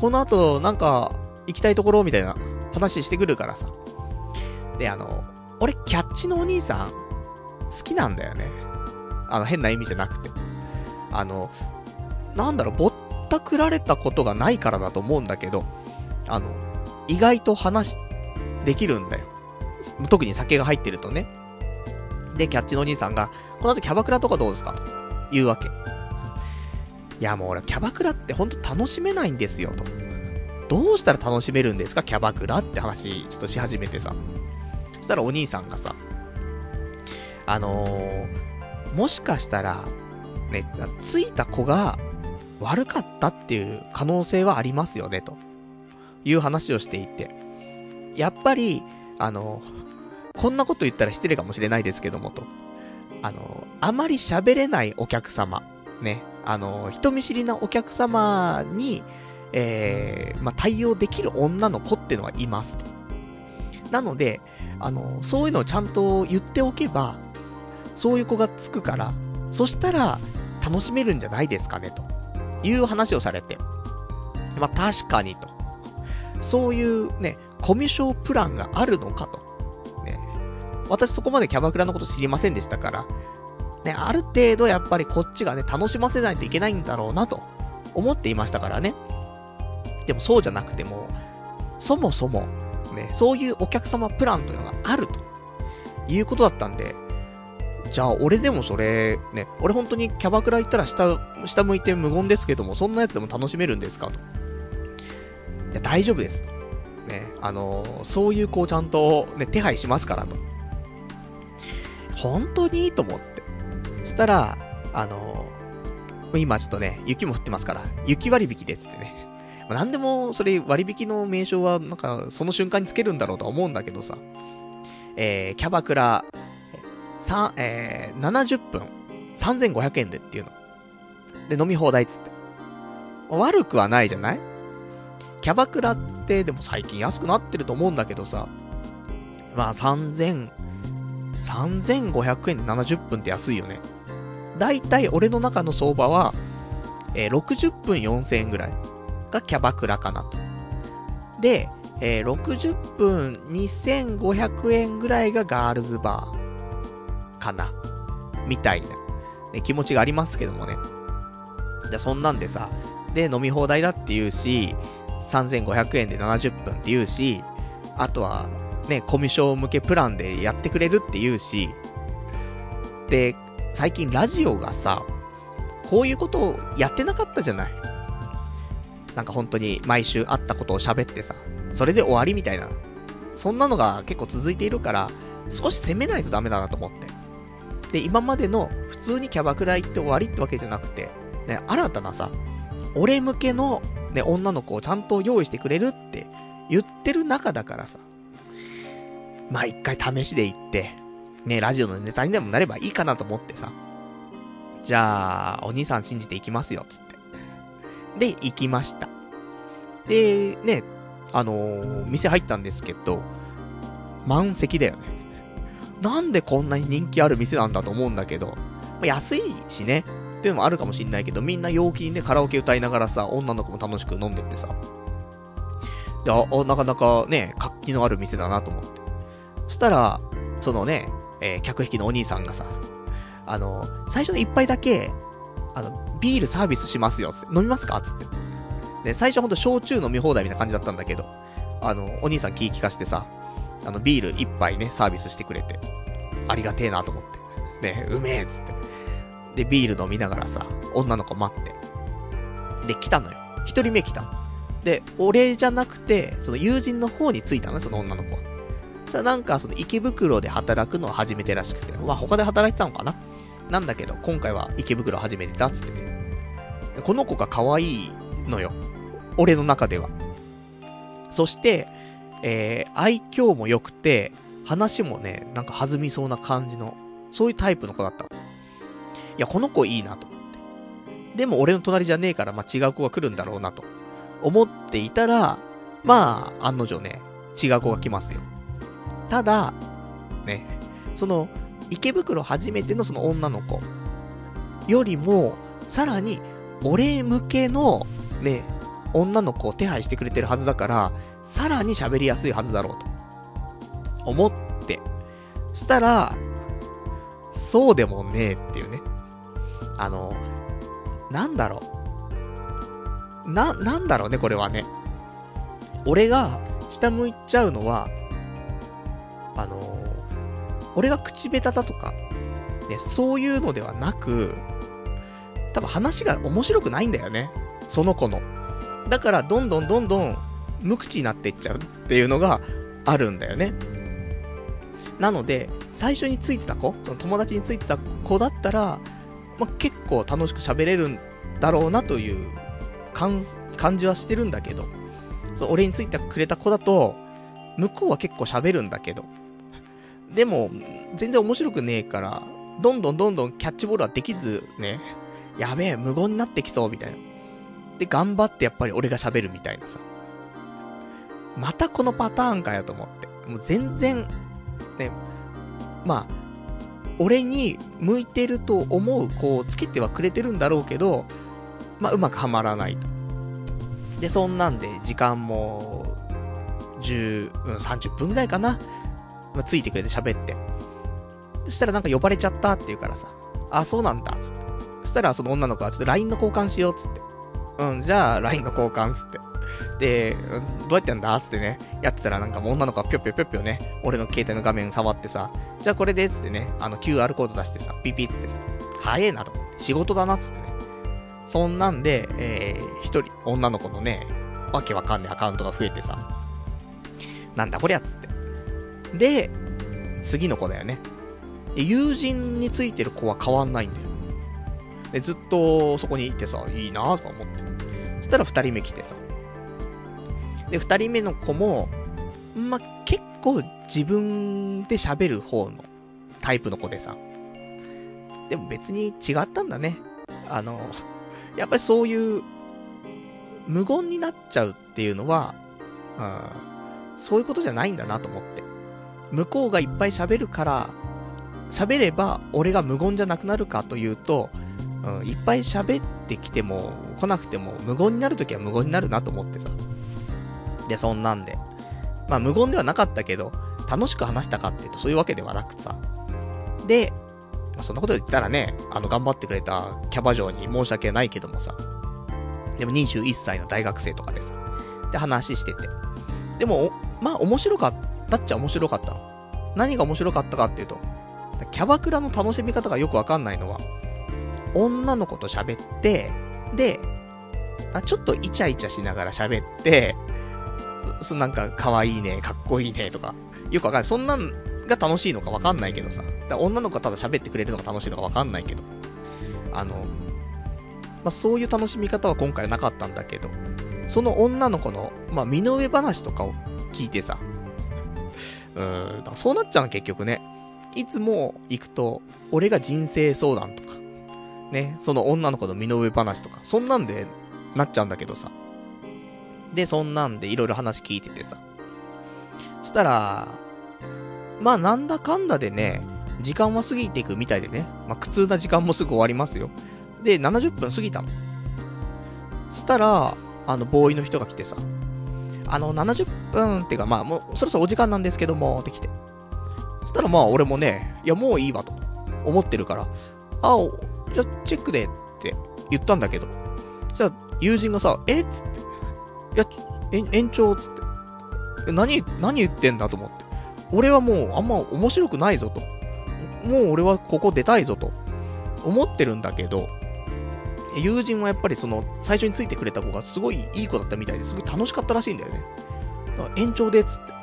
この後、なんか、行きたいところみたいな話してくるからさ。で、あの、俺、キャッチのお兄さん、好きなんだよね。あの、変な意味じゃなくて。あの、なんだろう、ぼったくられたことがないからだと思うんだけど、あの、意外と話、できるんだよ。特に酒が入ってるとね。で、キャッチのお兄さんが、この後キャバクラとかどうですか？と言うわけ。いやもう俺、キャバクラってほんと楽しめないんですよ、と。どうしたら楽しめるんですか、キャバクラって話、ちょっとし始めてさ。そしたらお兄さんがさ、あのー、もしかしたら、ね、ついた子が悪かったっていう可能性はありますよね、という話をしていて。やっぱり、あのー、こんなこと言ったら失礼かもしれないですけども、と。あのー、あまり喋れないお客様、ね、あの、人見知りなお客様に、えー、まあ、対応できる女の子っていうのはいますと。なので、あの、そういうのをちゃんと言っておけば、そういう子がつくから、そしたら、楽しめるんじゃないですかね、という話をされて。まあ、確かにと。そういうね、コミュ障プランがあるのかと。ね。私そこまでキャバクラのこと知りませんでしたから、ね、ある程度やっぱりこっちがね、楽しませないといけないんだろうなと思っていましたからね。でもそうじゃなくても、そもそも、ね、そういうお客様プランというのがあるということだったんで、じゃあ俺でもそれ、ね、俺本当にキャバクラ行ったら下、下向いて無言ですけども、そんなやつでも楽しめるんですかと。いや、大丈夫です。ね、あのー、そういう子をちゃんとね、手配しますからと。本当にいいと思って。したら、あの、今ちょっとね、雪も降ってますから、雪割引でっつってね。まあ、なんでも、それ割引の名称は、なんか、その瞬間につけるんだろうとは思うんだけどさ。えー、キャバクラ、さ、えー、70分、3500円でっていうの。で、飲み放題っつって。悪くはないじゃない？キャバクラって、でも最近安くなってると思うんだけどさ。まあ、3000、3500円で70分って安いよね。だいたい俺の中の相場は、えー、60分4000円ぐらいがキャバクラかなと。で、えー、60分2500円ぐらいがガールズバーかな。みたいな、ね、気持ちがありますけどもね。で、そんなんでさ、で、飲み放題だって言うし、3500円で70分って言うし、あとは、ね、コミュ障向けプランでやってくれるって言うし、で、最近ラジオがさ、こういうことをやってなかったじゃない。なんか本当に毎週会ったことを喋ってさ、それで終わりみたいな。そんなのが結構続いているから、少し攻めないとダメだなと思って。で、今までの普通にキャバクラ行って終わりってわけじゃなくて、ね、新たなさ、俺向けのね、女の子をちゃんと用意してくれるって言ってる中だからさ、まあ一回試しで行って、ね、ラジオのネタにでもなればいいかなと思ってさ。じゃあ、お兄さん信じて行きますよ、つって。で、行きました。で、ね、あのー、店入ったんですけど、満席だよね。なんでこんなに人気ある店なんだと思うんだけど、ま、安いしね、っていうのもあるかもしんないけど、みんな陽気にね、カラオケ歌いながらさ、女の子も楽しく飲んでってさ。で、あ、なかなかね、活気のある店だなと思って。そしたら、そのね、えー、客引きのお兄さんがさ、あの、最初の一杯だけ、あの、ビールサービスしますよ、つって。飲みますかつって。で、最初ほんと焼酎飲み放題みたいな感じだったんだけど、あの、お兄さん気ぃ利かしてさ、あの、ビール一杯ね、サービスしてくれて、ありがてえなと思って。ね、うめえっつって。で、ビール飲みながらさ、女の子待って。で、来たのよ。一人目来た。で、俺じゃなくて、その友人の方に着いたのその女の子は。そなんか、その池袋で働くのを始めてらしくて、まあ他で働いてたのかななんだけど、今回は池袋始めてたっつってて。この子が可愛いのよ。俺の中では。そして、えー、愛嬌も良くて、話もね、なんか弾みそうな感じの、そういうタイプの子だったの。いや、この子いいなと思って。でも俺の隣じゃねえから、まあ、違う子が来るんだろうなと思っていたら、まあ、案の定ね、違う子が来ますよ。ただ、ね、その、池袋初めてのその女の子よりも、さらに、俺向けの、ね、女の子を手配してくれてるはずだから、さらに喋りやすいはずだろうと。思って。したら、そうでもねえっていうね。あの、なんだろう。な、なんだろうね、これはね。俺が下向いちゃうのは、あのー、俺が口下手だとか、ね、そういうのではなく、多分話が面白くないんだよね。その子の。だから、どんどんどんどん無口になっていっちゃうっていうのがあるんだよね。なので、最初についてた子、その友達についてた子だったら、ま、結構楽しく喋れるんだろうなという感じはしてるんだけど、そ俺についてくれた子だと、向こうは結構喋るんだけど、でも、全然面白くねえから、どんどんどんどんキャッチボールはできず、ね、やべえ、無言になってきそう、みたいな。で、頑張ってやっぱり俺が喋るみたいなさ。またこのパターンかよと思って。もう全然、ね、まあ、俺に向いてると思う子をつけてはくれてるんだろうけど、まあ、うまくはまらないと。で、そんなんで、時間も、10、うん、30分ぐらいかな。まあ、ついてくれて喋って。そしたらなんか呼ばれちゃったって言うからさ、あ、そうなんだ、つって。そしたらその女の子はちょっと LINE の交換しよう、つって。うん、じゃあ LINE の交換、つって。で、どうやってやんだつってね、やってたらなんかもう女の子がぴょぴょぴょぴょね、俺の携帯の画面触ってさ、じゃあこれで、つってね、あの QR コード出してさ、ピピつってさ、早えなと思って、仕事だな、つってね。そんなんで、えー、一人、女の子のね、わけわかんないアカウントが増えてさ、なんだこりゃ、つって。で、次の子だよね。友人についてる子は変わんないんだよ。で、ずっとそこにいてさ、いいなとか思って。そしたら二人目来てさ。で、二人目の子も、ま結構自分で喋る方のタイプの子でさ。でも別に違ったんだね。あの、やっぱりそういう、無言になっちゃうっていうのは、うん、そういうことじゃないんだなと思って。向こうがいっぱい喋るから、喋れば俺が無言じゃなくなるかというと、うん、いっぱい喋ってきても来なくても無言になるときは無言になるなと思ってさ。で、そんなんで。まあ無言ではなかったけど、楽しく話したかっていうとそういうわけではなくさ。で、ま、そんなこと言ったらね、あの頑張ってくれたキャバ嬢に申し訳ないけどもさ。でも21歳の大学生とかでさ。で、話してて。でも、まあ面白かったっちゃ面白かった。何が面白かったかっていうと、キャバクラの楽しみ方がよくわかんないのは、女の子と喋って、で、あちょっとイチャイチャしながら喋って、そなんか可愛いね、かっこいいねとか、よくわかんない。そんなんが楽しいのかわかんないけどさ。だ女の子がただ喋ってくれるのが楽しいのかわかんないけど。あの、まあ、そういう楽しみ方は今回はなかったんだけど、その女の子の、まあ、身の上話とかを聞いてさ、うん、だそうなっちゃうの結局ね。いつも行くと、俺が人生相談とか、ね、その女の子の身の上話とか、そんなんでなっちゃうんだけどさ。で、そんなんでいろいろ話聞いててさ。したら、まあなんだかんだでね、時間は過ぎていくみたいでね。まあ苦痛な時間もすぐ終わりますよ。で、70分過ぎたの。したら、あの、ボーイの人が来てさ、あの、70分っていうか、まあ、もう、そろそろお時間なんですけども、って来て。そしたらまあ、俺もね、いや、もういいわと、思ってるから、あ、じゃチェックでって言ったんだけど、そしたら、友人がさ、えっ？つって、いや、延長つって。何、何言ってんだと思って。俺はもうあんま面白くないぞと。もう俺はここ出たいぞと。思ってるんだけど、友人はやっぱりその、最初についてくれた子がすごいいい子だったみたいですごい楽しかったらしいんだよね。延長でっつって。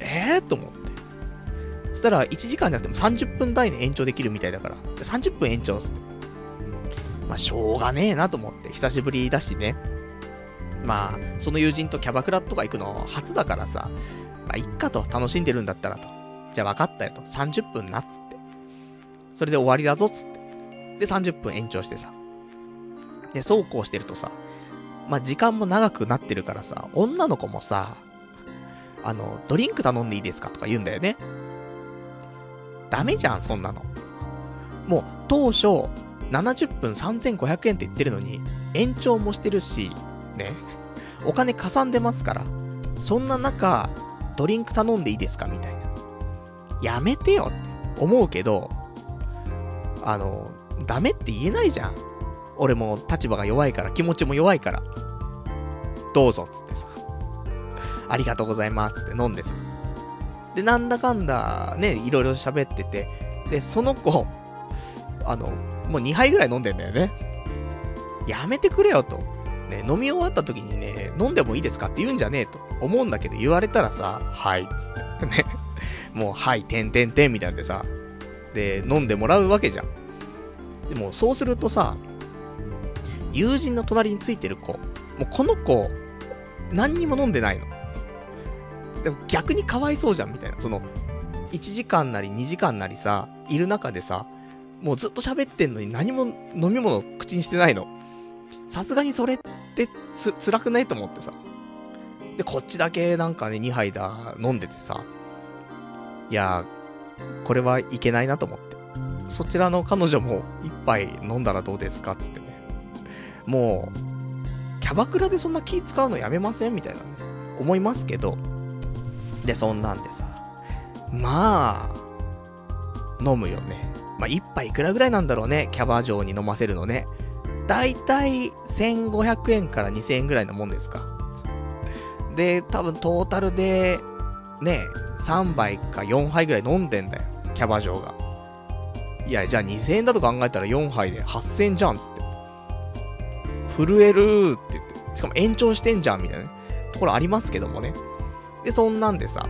ええー、と思って。そしたら1時間じゃなくても30分台で延長できるみたいだから、30分延長っつって。まあ、しょうがねえなと思って、久しぶりだしね。まあ、その友人とキャバクラとか行くの初だからさ、まあ、いっかと、楽しんでるんだったらと。じゃあ分かったよと。30分なっつって。それで終わりだぞっつって。で、30分延長してさ。で、そうこうしてるとさ、まあ、時間も長くなってるからさ、女の子もさ、あの、ドリンク頼んでいいですかとか言うんだよね。ダメじゃん、そんなの。もう、当初、70分3500円って言ってるのに、延長もしてるし、ね、お金かさんでますから、そんな中、ドリンク頼んでいいですかみたいな。やめてよって思うけど、あの、ダメって言えないじゃん。俺も立場が弱いから、気持ちも弱いから。どうぞ、つってさ。ありがとうございます、つって飲んでさ。で、なんだかんだ、ね、いろいろ喋ってて、で、その子、あの、もう2杯ぐらい飲んでんだよね。やめてくれよと。ね、飲み終わった時にね、飲んでもいいですかって言うんじゃねえと思うんだけど、言われたらさ、はい、つって。ね。もう、はい、てんてんてんみたいなんでさ、で、飲んでもらうわけじゃん。でも、そうするとさ、友人の隣についてる子、もうこの子、何にも飲んでないの。でも逆にかわいそうじゃん、みたいな。その、1時間なり2時間なりさ、いる中でさ、もうずっと喋ってんのに何も飲み物口にしてないの。さすがにそれってつ、辛くないと思ってさ。で、こっちだけなんかね、2杯だ、飲んでてさ。いやこれはいけないなと思って。そちらの彼女も一杯飲んだらどうですかつってね。もう、キャバクラでそんな気使うのやめませんみたいなね。思いますけど。で、そんなんでさ。まあ、飲むよね。まあ、一杯いくらぐらいなんだろうね。キャバ嬢に飲ませるのね。だいたい1500円から2000円ぐらいのもんですか。で、多分トータルで、ね、3杯か4杯ぐらい飲んでんだよ。キャバ嬢が。いや、じゃあ2000円だと考えたら4杯で8000円じゃん、つって。震えるーって言って。しかも延長してんじゃん、みたいなね。ところありますけどもね。で、そんなんでさ。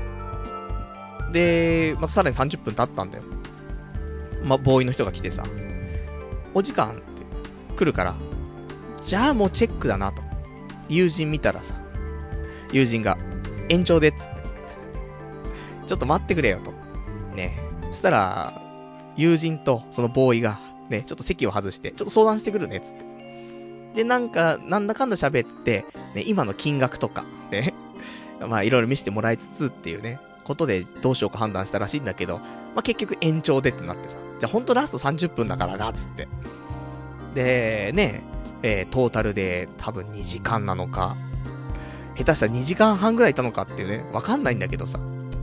で、またさらに30分経ったんだよ。ま、ボーイの人が来てさ。お時間って来るから。じゃあもうチェックだなと。友人見たらさ。友人が、延長でっつって。ちょっと待ってくれよと。ね。そしたら、友人とそのボーイが、ね、ちょっと席を外して、ちょっと相談してくるね、つって。で、なんか、なんだかんだ喋って、ね、今の金額とか、ね、[laughs] まあ、いろいろ見せてもらいつつっていうね、ことでどうしようか判断したらしいんだけど、まあ、結局延長でってなってさ、じゃあほんとラスト30分だからな、つって。で、ね、えー、トータルで多分2時間なのか、下手したら2時間半ぐらいいたのかっていうね、わかんないんだけどさ、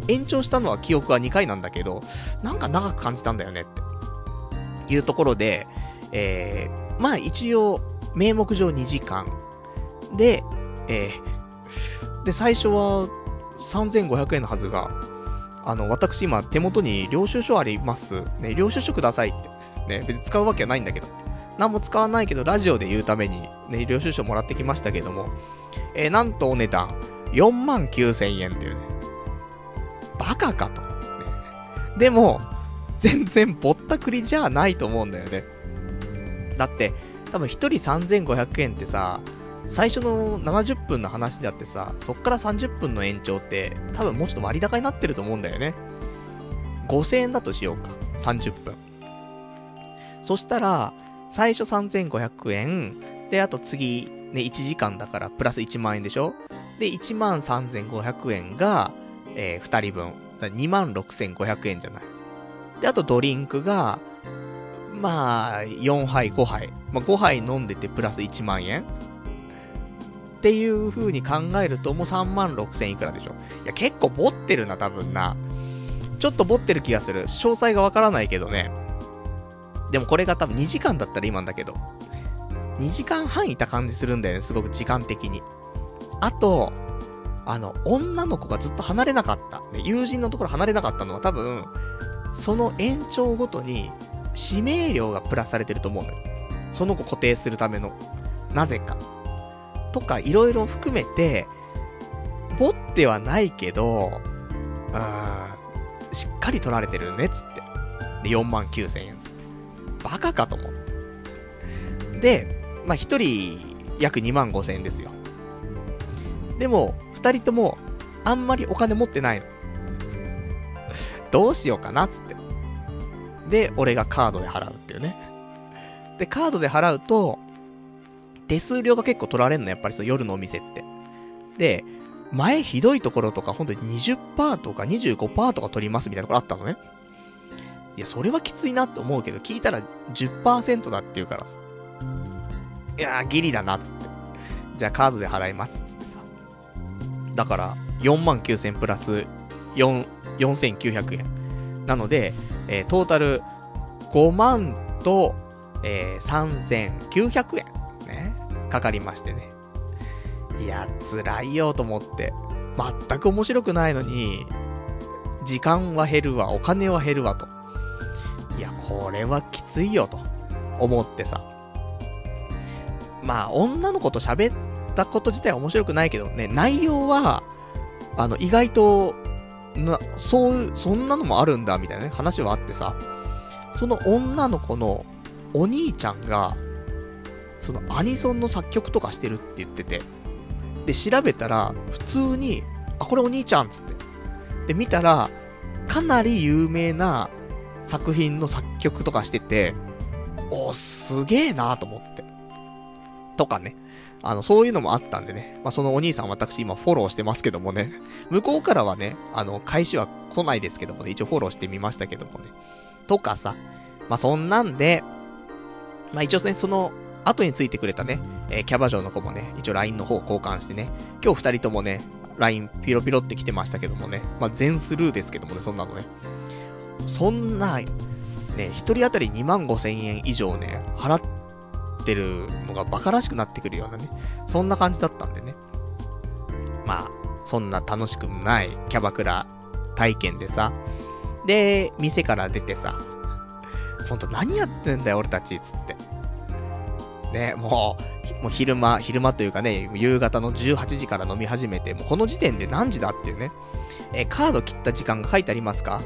延長したのは記憶は2回なんだけど、なんか長く感じたんだよねって。いうところで、えー、まあ一応、名目上2時間。で、えー、で、最初は3500円のはずが、あの、私今手元に領収書あります。ね、領収書くださいって。ね、別に使うわけはないんだけど。何も使わないけど、ラジオで言うために、ね、領収書もらってきましたけども、えー、なんとお値段、4万9000円っていうね。バカかと。でも、全然ぼったくりじゃないと思うんだよね。だって、多分1人3500円ってさ、最初の70分の話であってさ、そっから30分の延長って、多分もうちょっと割高になってると思うんだよね。5000円だとしようか。30分。そしたら、最初3500円。で、あと次、ね、1時間だからプラス1万円でしょ？で、1万3500円が、えー、2人分。2万6500円じゃない。で、あとドリンクが、まあ、4杯、5杯。まあ、5杯飲んでてプラス1万円っていう風に考えると、もう3万6000いくらでしょ。いや、結構ボってるな、多分な。ちょっとボってる気がする。詳細がわからないけどね。でもこれが多分2時間だったら今んだけど。2時間半いた感じするんだよね、すごく時間的に。あと、あの、女の子がずっと離れなかった。ね、友人のところ離れなかったのは多分、その延長ごとに、指名料がプラスされてると思うのよ。その子固定するための。なぜか。とか、いろいろ含めて、ボってはないけど、うーん、しっかり取られてるね、つって。で、4万9千円つって。バカかと思う。で、まあ、1人、約2万5千円ですよ。でも、2人とも、あんまりお金持ってないの。どうしようかな、つって。で、俺がカードで払うっていうね。で、カードで払うと、手数料が結構取られんの、やっぱりその夜のお店って。で、前ひどいところとか、本当に20%とか25%とか取りますみたいなところあったのね。いや、それはきついなって思うけど、聞いたら10%だって言うからさ。いやー、ギリだな、つって。じゃあカードで払います、つってさ。だから、4万9000プラス4900円。なので、えー、トータル5万と、えー、3900円。ね。かかりましてね。いや、辛いよと思って。全く面白くないのに、時間は減るわ、お金は減るわと。いや、これはきついよと思ってさ。まあ、女の子と喋ったこと自体は面白くないけどね、内容は、あの、意外と、な、そう、そんなのもあるんだ、みたいなね、話はあってさ、その女の子のお兄ちゃんが、そのアニソンの作曲とかしてるって言ってて、で、調べたら、普通に、あ、これお兄ちゃんつって。で、見たら、かなり有名な作品の作曲とかしてて、お、すげえなーと思って。とかね。あの、そういうのもあったんでね。まあ、そのお兄さん私今フォローしてますけどもね。[laughs] 向こうからはね、あの、返しは来ないですけどもね。一応フォローしてみましたけどもね。とかさ。まあ、そんなんで、まあ、一応ね、その、後についてくれたね、えー、キャバ嬢の子もね、一応 LINE の方交換してね、今日二人ともね、LINE ピロピロって来てましたけどもね、まあ、全スルーですけどもね、そんなのね。そんな、ね、一人当たり2万5千円以上ね、払っててるのが馬鹿らしくなってくるようなね、そんな感じだったんでね。まあ、そんな楽しくもないキャバクラ体験でさ、で、店から出てさ、ほんと何やってんだよ俺たち、つって。ね、もう、もう昼間、昼間というかね、夕方の18時から飲み始めて、もうこの時点で何時だっていうね、え、カード切った時間が書いてありますか？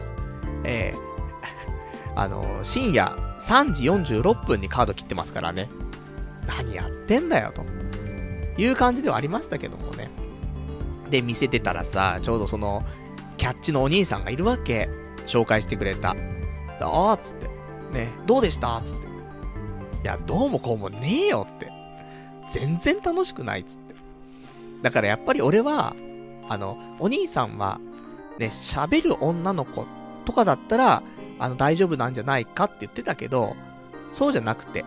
えー、あの、深夜3時46分にカード切ってますからね。何やってんだよ、という感じではありましたけどもね。で、店出たらさ、ちょうどその、キャッチのお兄さんがいるわけ。紹介してくれた。ああ、つって。ね、どうでしたつって。いや、どうもこうもねえよって。全然楽しくないっつって。だからやっぱり俺は、あの、お兄さんは、ね、喋る女の子とかだったら、あの、大丈夫なんじゃないかって言ってたけど、そうじゃなくて、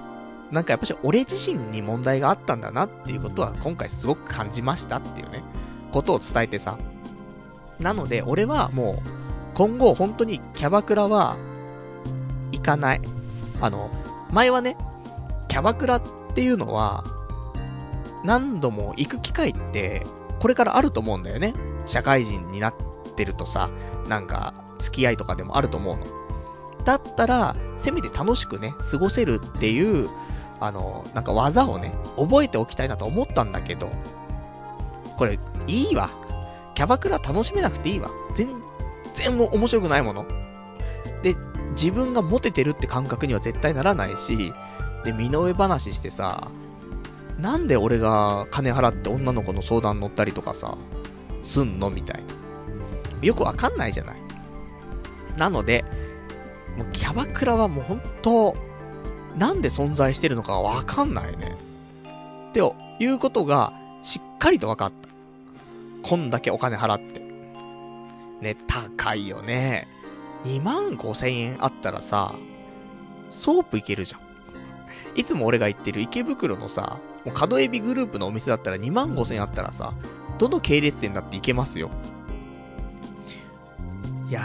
なんかやっぱし俺自身に問題があったんだなっていうことは今回すごく感じましたっていうね、ことを伝えてさ。なので、俺はもう、今後本当にキャバクラは、行かない。あの、前はね、キャバクラっていうのは、何度も行く機会って、これからあると思うんだよね。社会人になってるとさ、なんか、付き合いとかでもあると思うの。だったら、せめて楽しくね、過ごせるっていう、あの、なんか技をね、覚えておきたいなと思ったんだけど、これ、いいわ。キャバクラ楽しめなくていいわ。全然面白くないもの。で、自分がモテてるって感覚には絶対ならないし、で、身の上話してさ、なんで俺が金払って女の子の相談乗ったりとかさ、すんのみたいな。よくわかんないじゃない。なので、もうキャバクラはもう本当なんで存在してるのかわかんないね。っていうことが、しっかりと分かった。こんだけお金払って。ね、高いよね。2万5千円あったらさ、ソープいけるじゃん。いつも俺が行ってる池袋のさ、もう角エビグループのお店だったら2万5千円あったらさ、どの系列店だって行けますよ。いや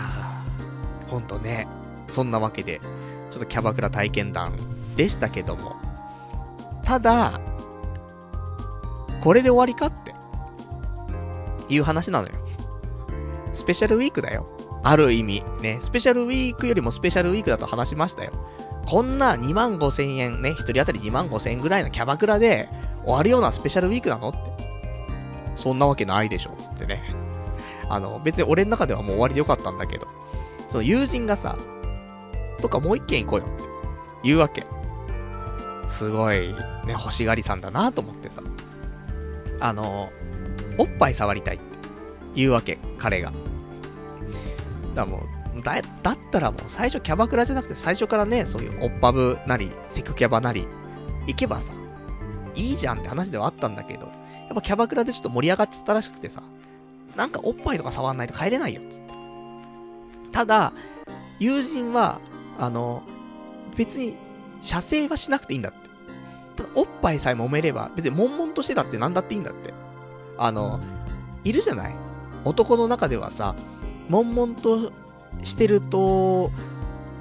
ー、ほんとね、そんなわけで、ちょっとキャバクラ体験談でしたけども。ただ、これで終わりかって。いう話なのよ。スペシャルウィークだよ。ある意味。ね、スペシャルウィークよりもスペシャルウィークだと話しましたよ。こんな2万5千円ね、一人当たり2万5千円ぐらいのキャバクラで終わるようなスペシャルウィークなのって。そんなわけないでしょ、つってね。あの、別に俺の中ではもう終わりでよかったんだけど、その友人がさ、とかもう一軒行こうよって言うわけ。すごい、ね、欲しがりさんだなと思ってさ。あの、おっぱい触りたいって言うわけ、彼が。だもう、だ、だったらもう最初キャバクラじゃなくて最初からね、そういうオッパブなり、セクキャバなり、行けばさ、いいじゃんって話ではあったんだけど、やっぱキャバクラでちょっと盛り上がっちゃったらしくてさ、なんかおっぱいとか触んないと帰れないよ、つって。ただ、友人は、あの、別に、射精はしなくていいんだって。ただ、おっぱいさえ揉めれば、別に悶々としてたって何だっていいんだって。あの、いるじゃない？男の中ではさ、悶々としてると、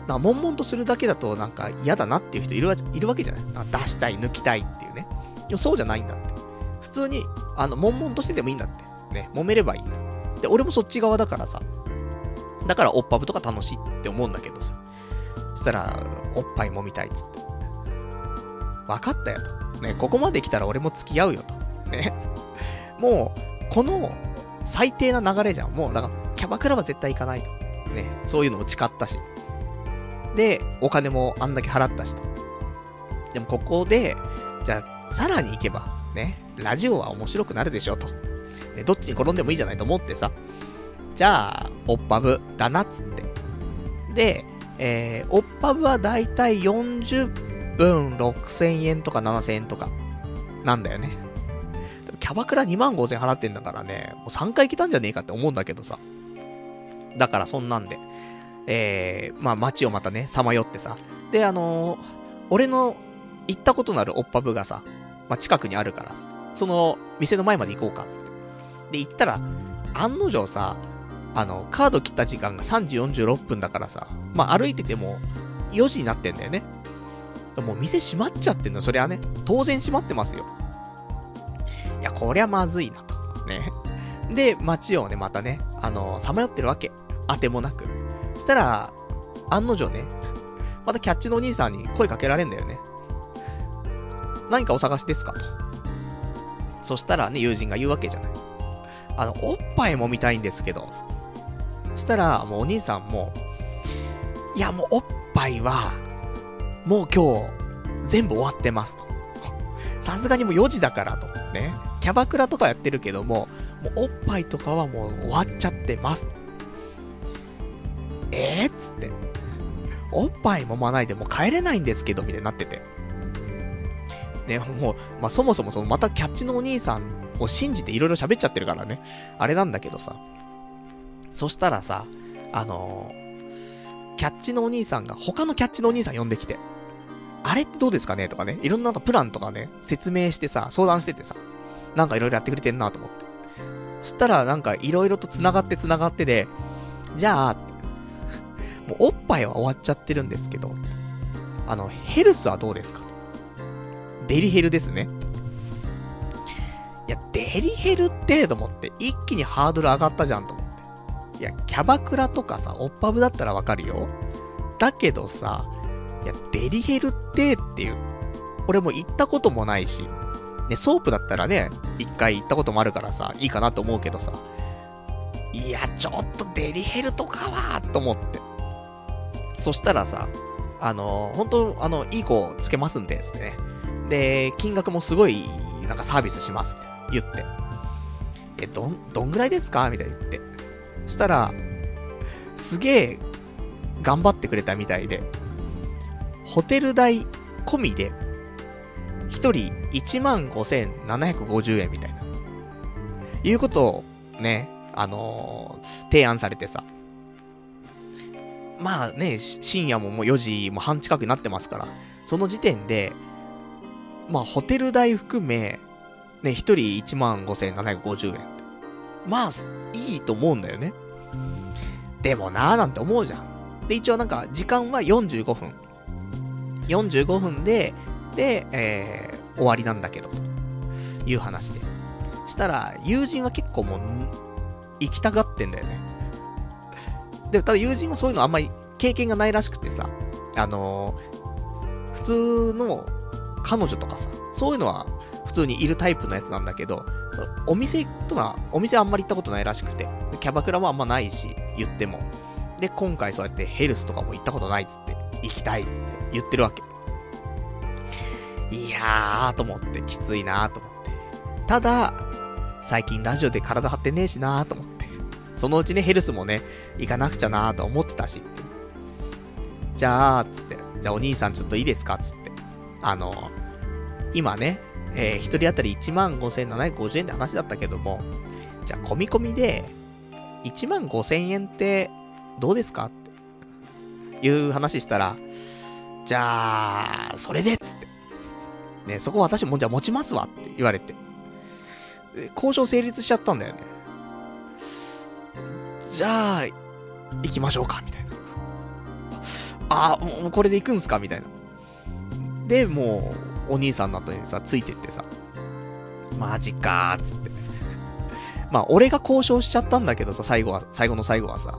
な悶々とするだけだとなんか嫌だなっていう人いるわいるわけじゃない？出したい、抜きたいっていうね。でもそうじゃないんだって。普通に、あの、悶々としててもいいんだって。ね、揉めればいい。で、俺もそっち側だからさ。だから、おっぱぶとか楽しいって思うんだけどさ。そしたら、おっぱい揉みたいっつって。分かったよと。ね、ここまで来たら俺も付き合うよと。ね。もう、この、最低な流れじゃん。もう、だから、キャバクラは絶対行かないと。ね。そういうのも誓ったし。で、お金もあんだけ払ったしと。でもここで、じゃあ、さらに行けば、ね、ラジオは面白くなるでしょと。ね、どっちに転んでもいいじゃないと思ってさ。じゃあ、オッパブだなっつって。で、えー、オッパブはだいたい40分6000円とか7000円とか、なんだよね。キャバクラ2万5000払ってんだからね、もう3回来たんじゃねえかって思うんだけどさ。だからそんなんで、えー、まあ街をまたね、さまよってさ。で、あのー、俺の行ったことのあるオッパブがさ、まあ近くにあるから、その店の前まで行こうか、つって。で、行ったら、案の定さ、あの、カード切った時間が3時46分だからさ、まあ、歩いてても4時になってんだよね。もう店閉まっちゃってんの、そりゃね。当然閉まってますよ。いや、こりゃまずいなと。ね。で、街をね、またね、あのさまよってるわけ。あてもなく。そしたら、案の定ね、またキャッチのお兄さんに声かけられんだよね。何かお探しですかと。そしたらね、友人が言うわけじゃない。あの、おっぱいも見たいんですけど。そしたら、もうお兄さんも、いや、もうおっぱいは、もう今日、全部終わってますと。さすがにもう4時だからと。ね。キャバクラとかやってるけども、もうおっぱいとかはもう終わっちゃってます。えー、っつって。おっぱい揉まないでもう帰れないんですけど、みたいになってて。ね、もう、まあ、そもそもその、またキャッチのお兄さんを信じていろいろ喋っちゃってるからね。あれなんだけどさ。そしたらさ、あのー、キャッチのお兄さんが他のキャッチのお兄さん呼んできて、あれってどうですかね？とかね、いろんなプランとかね、説明してさ、相談しててさ、なんかいろいろやってくれてんなと思って。そしたらなんかいろいろと繋がって繋がってで、じゃあ、もうおっぱいは終わっちゃってるんですけど、あの、ヘルスはどうですか？デリヘルですね。いや、デリヘルってと思って、一気にハードル上がったじゃんと思。や、キャバクラとかさ、オッパブだったらわかるよ。だけどさ、いや、デリヘルってっていう。俺も行ったこともないし、ね、ソープだったらね、一回行ったこともあるからさ、いいかなと思うけどさ、いや、ちょっとデリヘルとかは、と思って。そしたらさ、あの本当あの、いい子つけますんで、ですね。で、金額もすごい、なんかサービスします、みたいな。言って。え、どん、どんぐらいですか？みたいに言って。したら、すげえ、頑張ってくれたみたいで、ホテル代込みで、一人15,750円みたいな。いうことをね、あのー、提案されてさ。まあね、深夜ももう4時も半近くになってますから、その時点で、まあホテル代含め、ね、一人15,750円。まあ、いいと思うんだよね。でもなーなんて思うじゃん。で、一応なんか、時間は45分。45分で、で、えー、終わりなんだけど、という話で。したら、友人は結構もう、行きたがってんだよね。で、ただ友人もそういうのあんまり経験がないらしくてさ、あのー、普通の彼女とかさ、そういうのは普通にいるタイプのやつなんだけど、お店とは、お店あんまり行ったことないらしくて、キャバクラもあんまないし、言っても。で、今回そうやってヘルスとかも行ったことないっつって、行きたいって言ってるわけ。いやーと思って、きついなーと思って。ただ、最近ラジオで体張ってねえしなーと思って。そのうちね、ヘルスもね、行かなくちゃなーと思ってたし。じゃあ、つって、じゃあお兄さんちょっといいですかつって。あの、今ね、えー、一人当たり15,750円って話だったけども、じゃあ込み込みで、1万5000円ってどうですかっていう話したら、じゃあ、それでっつって。ね、そこ私もじゃあ持ちますわって言われて。交渉成立しちゃったんだよね。じゃあ、行きましょうか、みたいな。あ、もうこれで行くんすかみたいな。で、もう、お兄さんの後にさ、ついてってさ、マジかーっ、つって。[laughs] まあ、俺が交渉しちゃったんだけどさ、最後は、最後の最後はさ。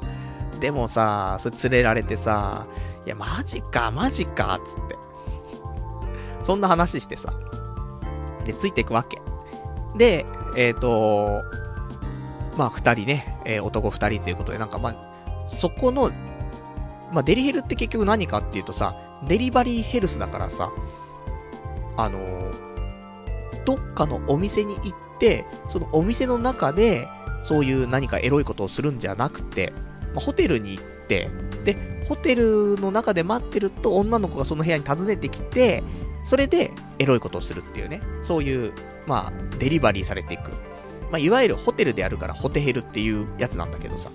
でもさ、それ連れられてさ、いや、マジか、マジか、つって。そんな話してさ。で、ついていくわけ。で、えっ、ー、と、まあ、二人ね、えー、男二人ということで、なんかまあ、そこの、まあ、デリヘルって結局何かっていうとさ、デリバリーヘルスだからさ、あの、どっかのお店に行って、そのお店の中で、そういう何かエロいことをするんじゃなくて、まあ、ホテルに行って、で、ホテルの中で待ってると女の子がその部屋に訪ねてきて、それでエロいことをするっていうね、そういう、まあ、デリバリーされていく。まあ、いわゆるホテルであるからホテヘルっていうやつなんだけどさ。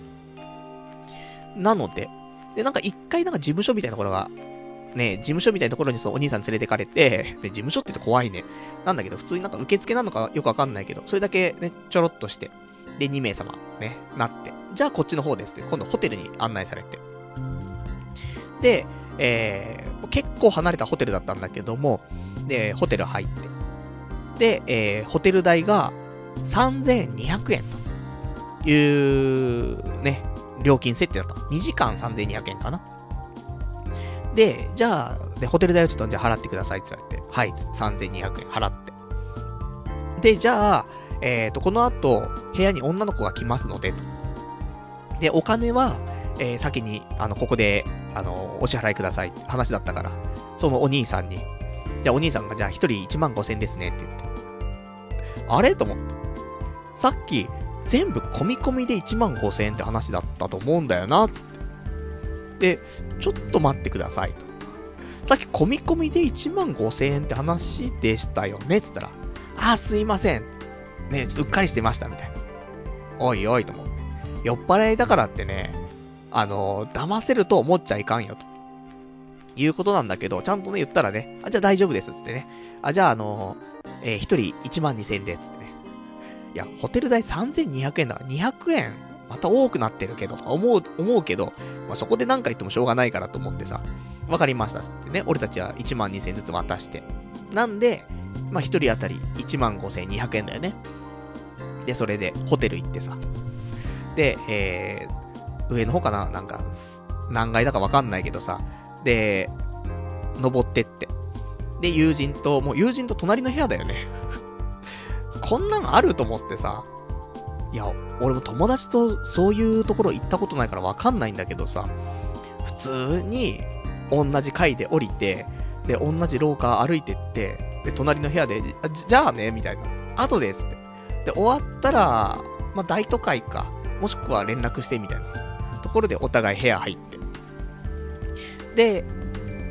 なので、で、なんか一回なんか事務所みたいなところが、ね、事務所みたいなところにそのお兄さん連れてかれて、で、[laughs] 事務所って言って怖いね。なんだけど、普通になんか受付なのかよくわかんないけど、それだけね、ちょろっとして、で、2名様、ね、なって、じゃあこっちの方ですって、今度ホテルに案内されて。で、えー、結構離れたホテルだったんだけども、で、ホテル入って。で、えー、ホテル代が3200円という、ね、料金設定だった。2時間3200円かな。で、じゃあ、で、ホテル代をちょっとじゃ払ってくださいって言われて、はい、3200円払って。で、じゃあ、えっ、ー、と、この後、部屋に女の子が来ますので、と。で、お金は、えー、先に、あの、ここで、あの、お支払いくださいって話だったから、そのお兄さんに、じゃあお兄さんが、じゃあ一人1万5千ですねって言って。あれ？と思って。さっき、全部込み込みで1万5千円って話だったと思うんだよな、つって。で、ちょっと待ってくださいと。さっき込み込みで1万5千円って話でしたよね？つったら、あ、すいません。ね、ちょっとうっかりしてました、みたいな。おいおいと思って。酔っ払いだからってね、あの、騙せると思っちゃいかんよ、と。いうことなんだけど、ちゃんとね、言ったらね、あ、じゃあ大丈夫です、つってね。あ、じゃああの、えー、一人1万2000円で、つってね。いや、ホテル代3200円だから200円、また多くなってるけど、思う、思うけど、まあ、そこで何か言ってもしょうがないからと思ってさ、わかりました、ってね。俺たちは1万2000円ずつ渡して。なんで、まあ、一人当たり1万5200円だよね。で、それで、ホテル行ってさ。で、えー、上の方かな？なんか、何階だかわかんないけどさ。で、登ってって。で、友人と、もう友人と隣の部屋だよね。[laughs] こんなんあると思ってさ。いや、俺も友達とそういうところ行ったことないからわかんないんだけどさ。普通に、同じ階で降りて、で、同じ廊下歩いてって、で、隣の部屋で、じゃあね、みたいな。後ですって。で、終わったら、まあ、大都会か、もしくは連絡してみたいなところでお互い部屋入って。で、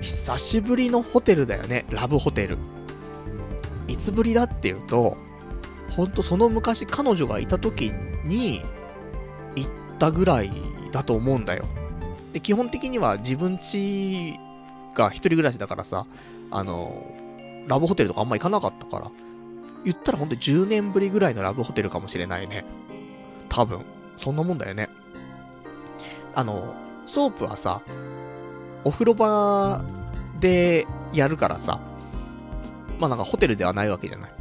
久しぶりのホテルだよね、ラブホテル。いつぶりだっていうと、ほんとその昔彼女がいた時に行ったぐらいだと思うんだよ。で、基本的には自分家が一人暮らしだからさ、あの、ラブホテルとかあんま行かなかったから、言ったらほんと10年ぶりぐらいのラブホテルかもしれないね。多分。そんなもんだよね。あの、ソープはさ、お風呂場でやるからさ、まあなんかホテルではないわけじゃない。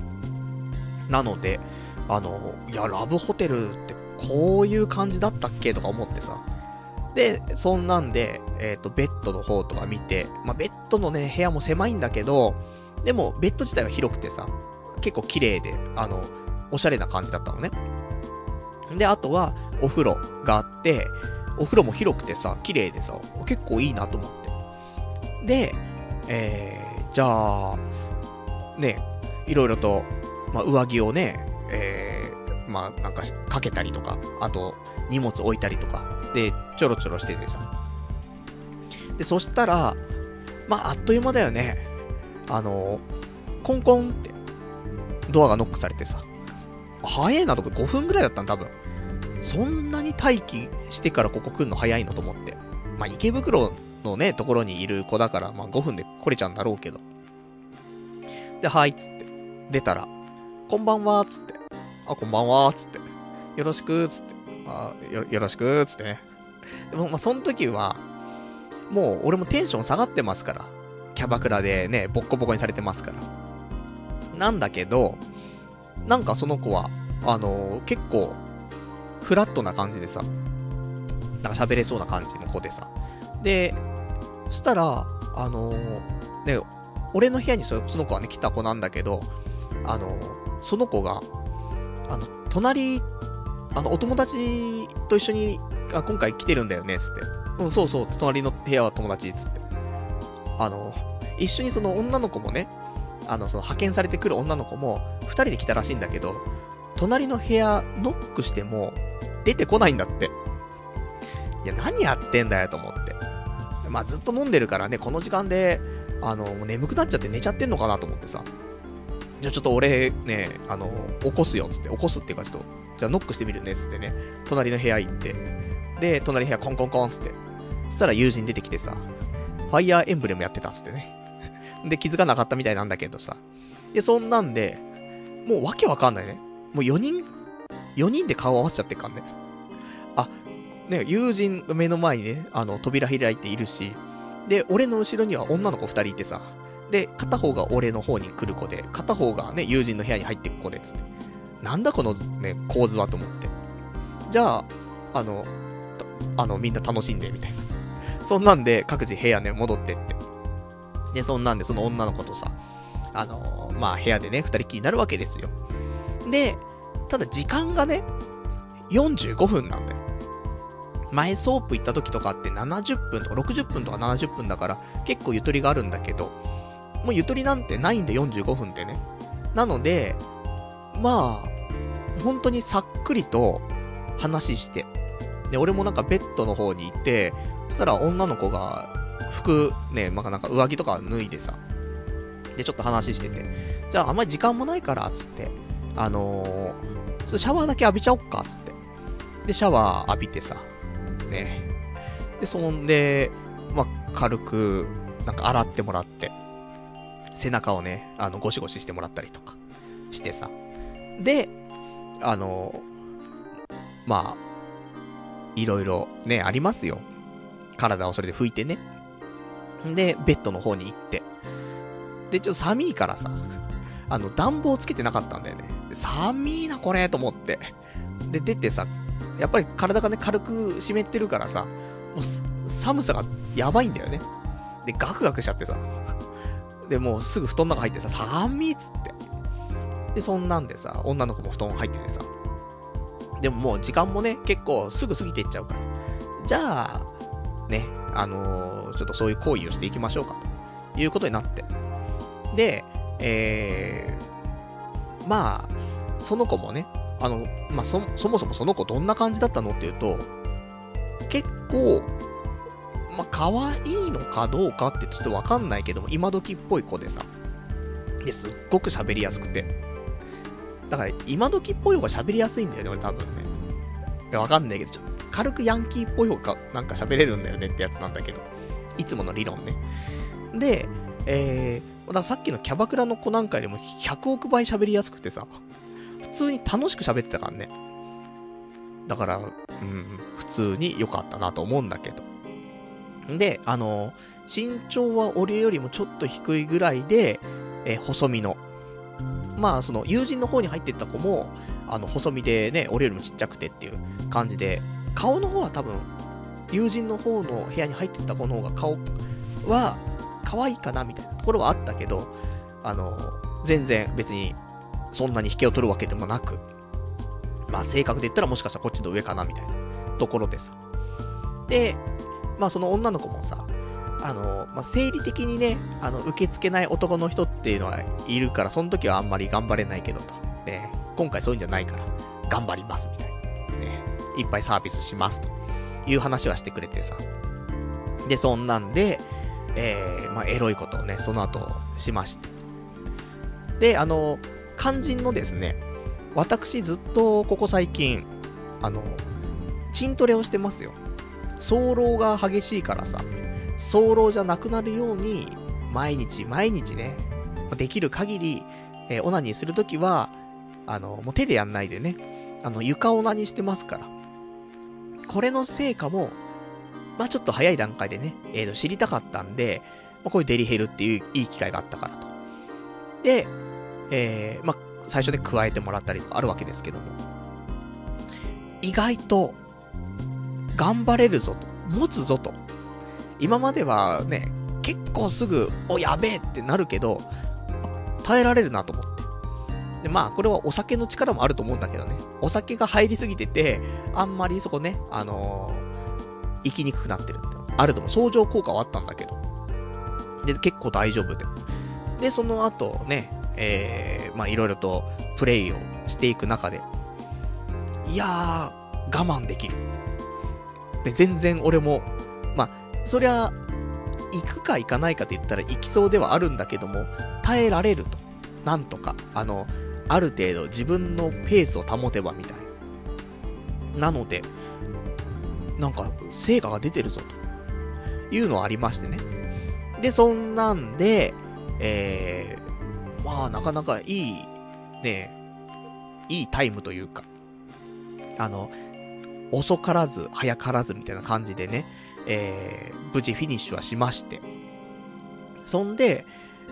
なので、あの、いや、ラブホテルってこういう感じだったっけとか思ってさ。で、そんなんで、えっ、ー、と、ベッドの方とか見て、まあ、ベッドのね、部屋も狭いんだけど、でも、ベッド自体は広くてさ、結構綺麗で、あの、おしゃれな感じだったのね。で、あとは、お風呂があって、お風呂も広くてさ、綺麗でさ、結構いいなと思って。で、えー、じゃあ、ね、いろいろと、まあ、上着をね、えー、まあ、なんか、かけたりとか、あと、荷物置いたりとか、で、ちょろちょろしててさ。で、そしたら、まあ、あっという間だよね。あの、コンコンって、ドアがノックされてさ。早いなとこ5分ぐらいだったん多分。そんなに待機してからここ来んの早いのと思って。まあ、池袋のね、ところにいる子だから、まあ、5分で来れちゃうんだろうけど。で、はい、つって。出たら、こんばんは、つって。あ、こんばんは、つって。よろしく、つって。あよ、よろしく、つってね。でも、まあ、その時は、もう、俺もテンション下がってますから。キャバクラでね、ボッコボコにされてますから。なんだけど、なんかその子は、あのー、結構、フラットな感じでさ、なんか喋れそうな感じの子でさ。で、そしたら、あのー、ね、俺の部屋にそその子はね、来た子なんだけど、あのー、その子が、あの、隣、あの、お友達と一緒に、あ、今回来てるんだよね、つって。うん、そうそう、隣の部屋は友達、つって。あの、一緒にその女の子もね、あの、その派遣されてくる女の子も、二人で来たらしいんだけど、隣の部屋、ノックしても、出てこないんだって。いや、何やってんだよと思って。まあ、ずっと飲んでるからね、この時間で、あの、もう眠くなっちゃって寝ちゃってんのかなと思ってさ。じゃあちょっと俺ね、あの、起こすよっ、つって。起こすっていうかちょっと、じゃあノックしてみるねっ、つってね。隣の部屋行って。で、隣の部屋コンコンコン、つって。そしたら友人出てきてさ、ファイヤーエンブレムやってたっ、つってね。で、気づかなかったみたいなんだけどさ。で、そんなんで、もうわけわかんないね。もう4人、4人で顔合わせちゃってっかんね。あ、ね、友人目の前にね、あの、扉開いているし、で、俺の後ろには女の子2人いてさ、で、片方が俺の方に来る子で、片方がね、友人の部屋に入っていく子で、つって。なんだこのね、構図はと思って。じゃあ、あの、あの、みんな楽しんで、みたいな。そんなんで、各自部屋ね、戻ってって。で、そんなんで、その女の子とさ、あの、まあ、部屋でね、二人きりになるわけですよ。で、ただ時間がね、45分なんだよ。前ソープ行った時とかって70分とか60分とか70分だから結構ゆとりがあるんだけど、もうゆとりなんてないんで45分ってね。なので、まあ、本当にさっくりと話して、で、俺もなんかベッドの方に行って、そしたら女の子が服ね、まあ、なんか上着とか脱いでさ、で、ちょっと話してて、じゃああんまり時間もないから、つって、あのー、シャワーだけ浴びちゃおっか、つって。で、シャワー浴びてさ、ね。で、そんで、まあ、軽く、なんか洗ってもらって、背中をね、あの、ゴシゴシしてもらったりとか、してさ。で、あのまあ、いろいろね、ありますよ。体をそれで拭いてね。で、ベッドの方に行って。で、ちょっと寒いからさ、あの、暖房つけてなかったんだよね。寒いな、これ、と思って。で、出てさ、やっぱり体がね、軽く湿ってるからさ、もう、寒さがやばいんだよね。で、ガクガクしちゃってさ。で、もうすぐ布団の中入ってさ、寒いっつって。で、そんなんでさ、女の子も布団入っててさ。でももう時間もね、結構すぐ過ぎていっちゃうから。じゃあ、ね、あのー、ちょっとそういう行為をしていきましょうか、ということになって。で、えー、まあ、その子もね、あの、まあ、そ、そもそもその子どんな感じだったのっていうと、結構、まあ、可愛いのかどうかってちょっとわかんないけども、今時っぽい子でさ、で、すっごく喋りやすくて。だから、今時っぽい方が喋りやすいんだよね、俺多分ね。わかんないけど、ちょっと軽くヤンキーっぽい方がなんか喋れるんだよねってやつなんだけど。いつもの理論ね。で、えー、ださっきのキャバクラの子なんかよりも100億倍喋りやすくてさ、普通に楽しく喋ってたからね。だから、うん、普通に良かったなと思うんだけど。で、あの、身長は俺よりもちょっと低いぐらいで、え、細身の。まあ、その、友人の方に入ってった子も、あの、細身でね、俺よりもちっちゃくてっていう感じで、顔の方は多分、友人の方の部屋に入ってった子の方が顔は、可愛いかなみたいなところはあったけど、あの、全然別に、そんなに引けを取るわけでもなく、まあ性格で言ったらもしかしたらこっちの上かなみたいなところでさ。で、まあその女の子もさ、あの、まあ、生理的にね、あの、受け付けない男の人っていうのはいるから、その時はあんまり頑張れないけどと。ね、今回そういうんじゃないから、頑張りますみたいな。ね、いっぱいサービスしますという話はしてくれてさ。で、そんなんで、えー、まあ、エロいことをね、その後しました。で、あの、肝心のですね、私ずっとここ最近、あの、筋トレをしてますよ。早漏が激しいからさ、早漏じゃなくなるように、毎日毎日ね、できる限り、えー、オナニーするときは、あの、もう手でやんないでね、あの、床オナにしてますから。これの成果も、まあちょっと早い段階でね、えー、と、知りたかったんで、まあ、こういうデリヘルっていういい機会があったからと。で、えー、まあ最初で加えてもらったりとかあるわけですけども、意外と、頑張れるぞと、持つぞと。今まではね、結構すぐ、お、やべえってなるけど、耐えられるなと思って。で、まあ、これはお酒の力もあると思うんだけどね。お酒が入りすぎてて、あんまりそこね、あのー、生きにくくなってるってあるとも相乗効果はあったんだけど。で、結構大丈夫で。で、その後ね、えー、まあいろいろとプレイをしていく中で、いやー、我慢できる。で、全然俺も、まあ、そりゃ、行くか行かないかって言ったら行きそうではあるんだけども、耐えられると。なんとか、あの、ある程度自分のペースを保てばみたいな。なので、なんか、成果が出てるぞと。いうのはありましてね。で、そんなんで、えー、まあ、なかなかいい、ね、いいタイムというか、あの、遅からず、早からずみたいな感じでね、えー、無事フィニッシュはしまして。そんで、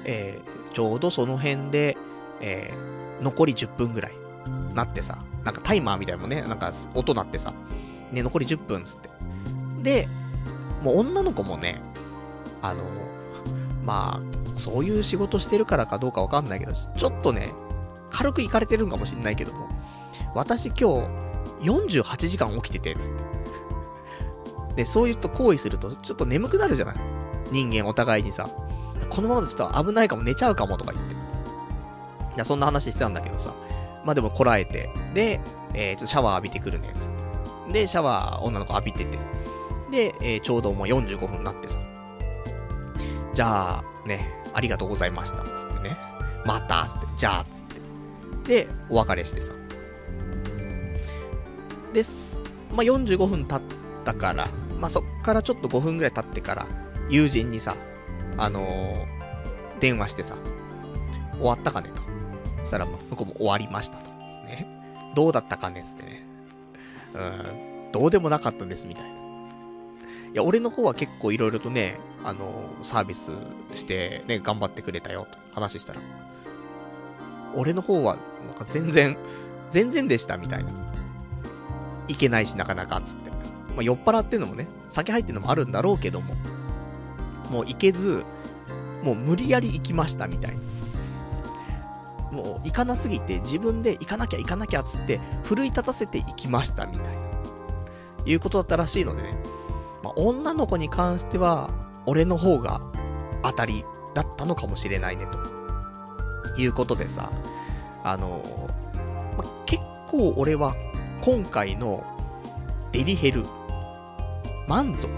えー、ちょうどその辺で、えー、残り10分ぐらい、なってさ、なんかタイマーみたいもね、なんか音鳴ってさ、ね、残り10分つって。で、もう女の子もね、あの、まあ、そういう仕事してるからかどうかわかんないけど、ちょっとね、軽く行かれてるんかもしんないけども、私今日、48時間起きてて、つって。で、そういう人行為すると、ちょっと眠くなるじゃない？人間お互いにさ。このままだとちょっと危ないかも、寝ちゃうかもとか言って。いや、そんな話してたんだけどさ。まあでもこらえて、で、えー、ちょっとシャワー浴びてくるね、つって。で、シャワー女の子浴びてて。で、えー、ちょうどもう45分になってさ。じゃあ、ね、ありがとうございました、つってね。また、つって、じゃあ、つって。で、お別れしてさ。です。まあ、45分経ったから、まあ、そっからちょっと5分ぐらい経ってから、友人にさ、あのー、電話してさ、終わったかねと。そしたらもう向こうも終わりましたと。ね。どうだったかねつってね。うん、どうでもなかったんですみたいな。いや、俺の方は結構色々とね、あのー、サービスしてね、頑張ってくれたよと話したら。俺の方は、なんか全然、全然でしたみたいな。いけないしなかなか、つって。まあ、酔っ払ってんのもね、酒入ってんのもあるんだろうけども、もう行けず、もう無理やり行きましたみたいな。もう行かなすぎて自分で行かなきゃ行かなきゃっつって奮い立たせて行きましたみたいな。いうことだったらしいのでね。まあ、女の子に関しては、俺の方が当たりだったのかもしれないね、ということでさ、あの、まあ、結構俺は今回のデリヘル、満足。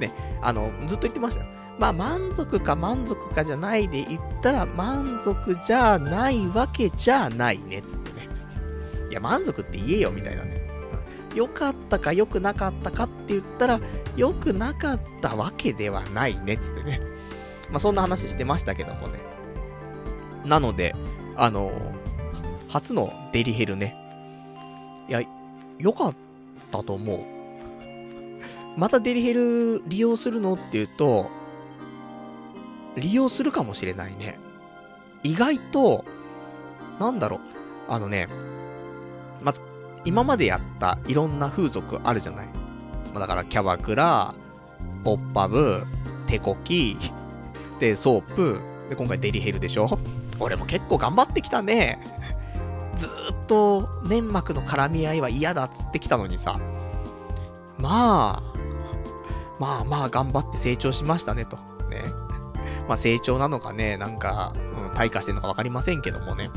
ね、あの、ずっと言ってましたよ。まあ、満足か満足かじゃないで言ったら、満足じゃないわけじゃないね、つってね。いや、満足って言えよ、みたいなね。良かったか良くなかったかって言ったら、良くなかったわけではないね、つってね。まあ、そんな話してましたけどもね。なので、あの初のデリヘルね。いや、良かったと思う。またデリヘル利用するのって言うと、利用するかもしれないね。意外と、なんだろう、あのね、まず、今までやったいろんな風俗あるじゃない。まあ、だから、キャバクラ、オッパブ、手こき、で、ソープ、で、今回デリヘルでしょ俺も結構頑張ってきたね。ずーっと粘膜の絡み合いは嫌だっつってきたのにさ。まあ、まあまあ頑張って成長しましたねと。ね。まあ成長なのかね、なんか、うん、退化してんのかわかりませんけどもね。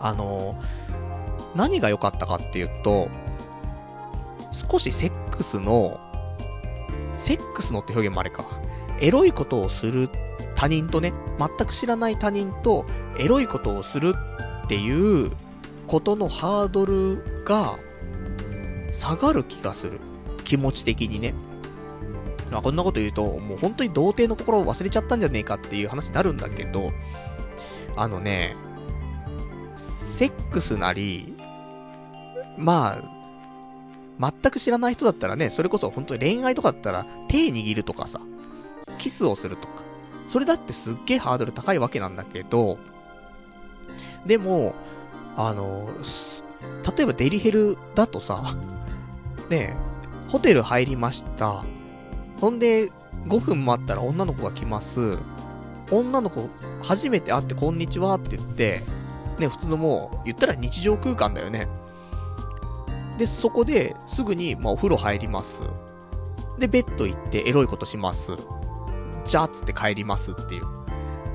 あの何が良かったかっていうと、少しセックスの、セックスのって表現もあれか。エロいことをする他人とね、全く知らない他人とエロいことをするっていうことのハードルが下がる気がする。気持ち的にね。まあ、こんなこと言うと、もう本当に童貞の心を忘れちゃったんじゃねえかっていう話になるんだけど、あのね、セックスなり、まあ、全く知らない人だったらね、それこそ本当に恋愛とかだったら手握るとかさ、キスをするとか、それだってすっげえハードル高いわけなんだけど、でも、あの、例えばデリヘルだとさ、ねえホテル入りました。ほんで、5分待ったら女の子が来ます。女の子、初めて会ってこんにちはって言って、ね、普通のもう、言ったら日常空間だよね。で、そこですぐに、まあ、お風呂入ります。で、ベッド行ってエロいことします。じゃあ、つって帰りますっていう。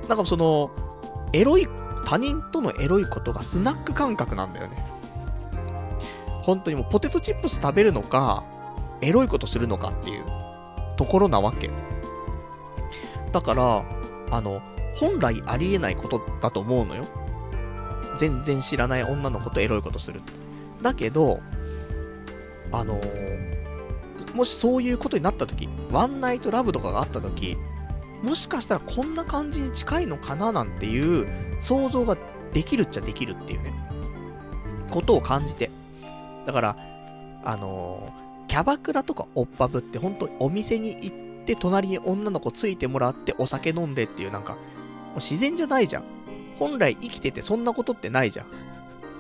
なんかその、エロい、他人とのエロいことがスナック感覚なんだよね。本当にもうポテトチップス食べるのか、エロいことするのかっていうところなわけ。だから、あの、本来ありえないことだと思うのよ。全然知らない女の子とエロいことする。だけど、あのー、もしそういうことになった時、ワンナイトラブとかがあった時、もしかしたらこんな感じに近いのかななんていう想像ができるっちゃできるっていうね、ことを感じて。だから、あのー、キャバクラとかオッパブって本当にお店に行って隣に女の子ついてもらってお酒飲んでっていうなんか、もう自然じゃないじゃん。本来生きててそんなことってないじゃん。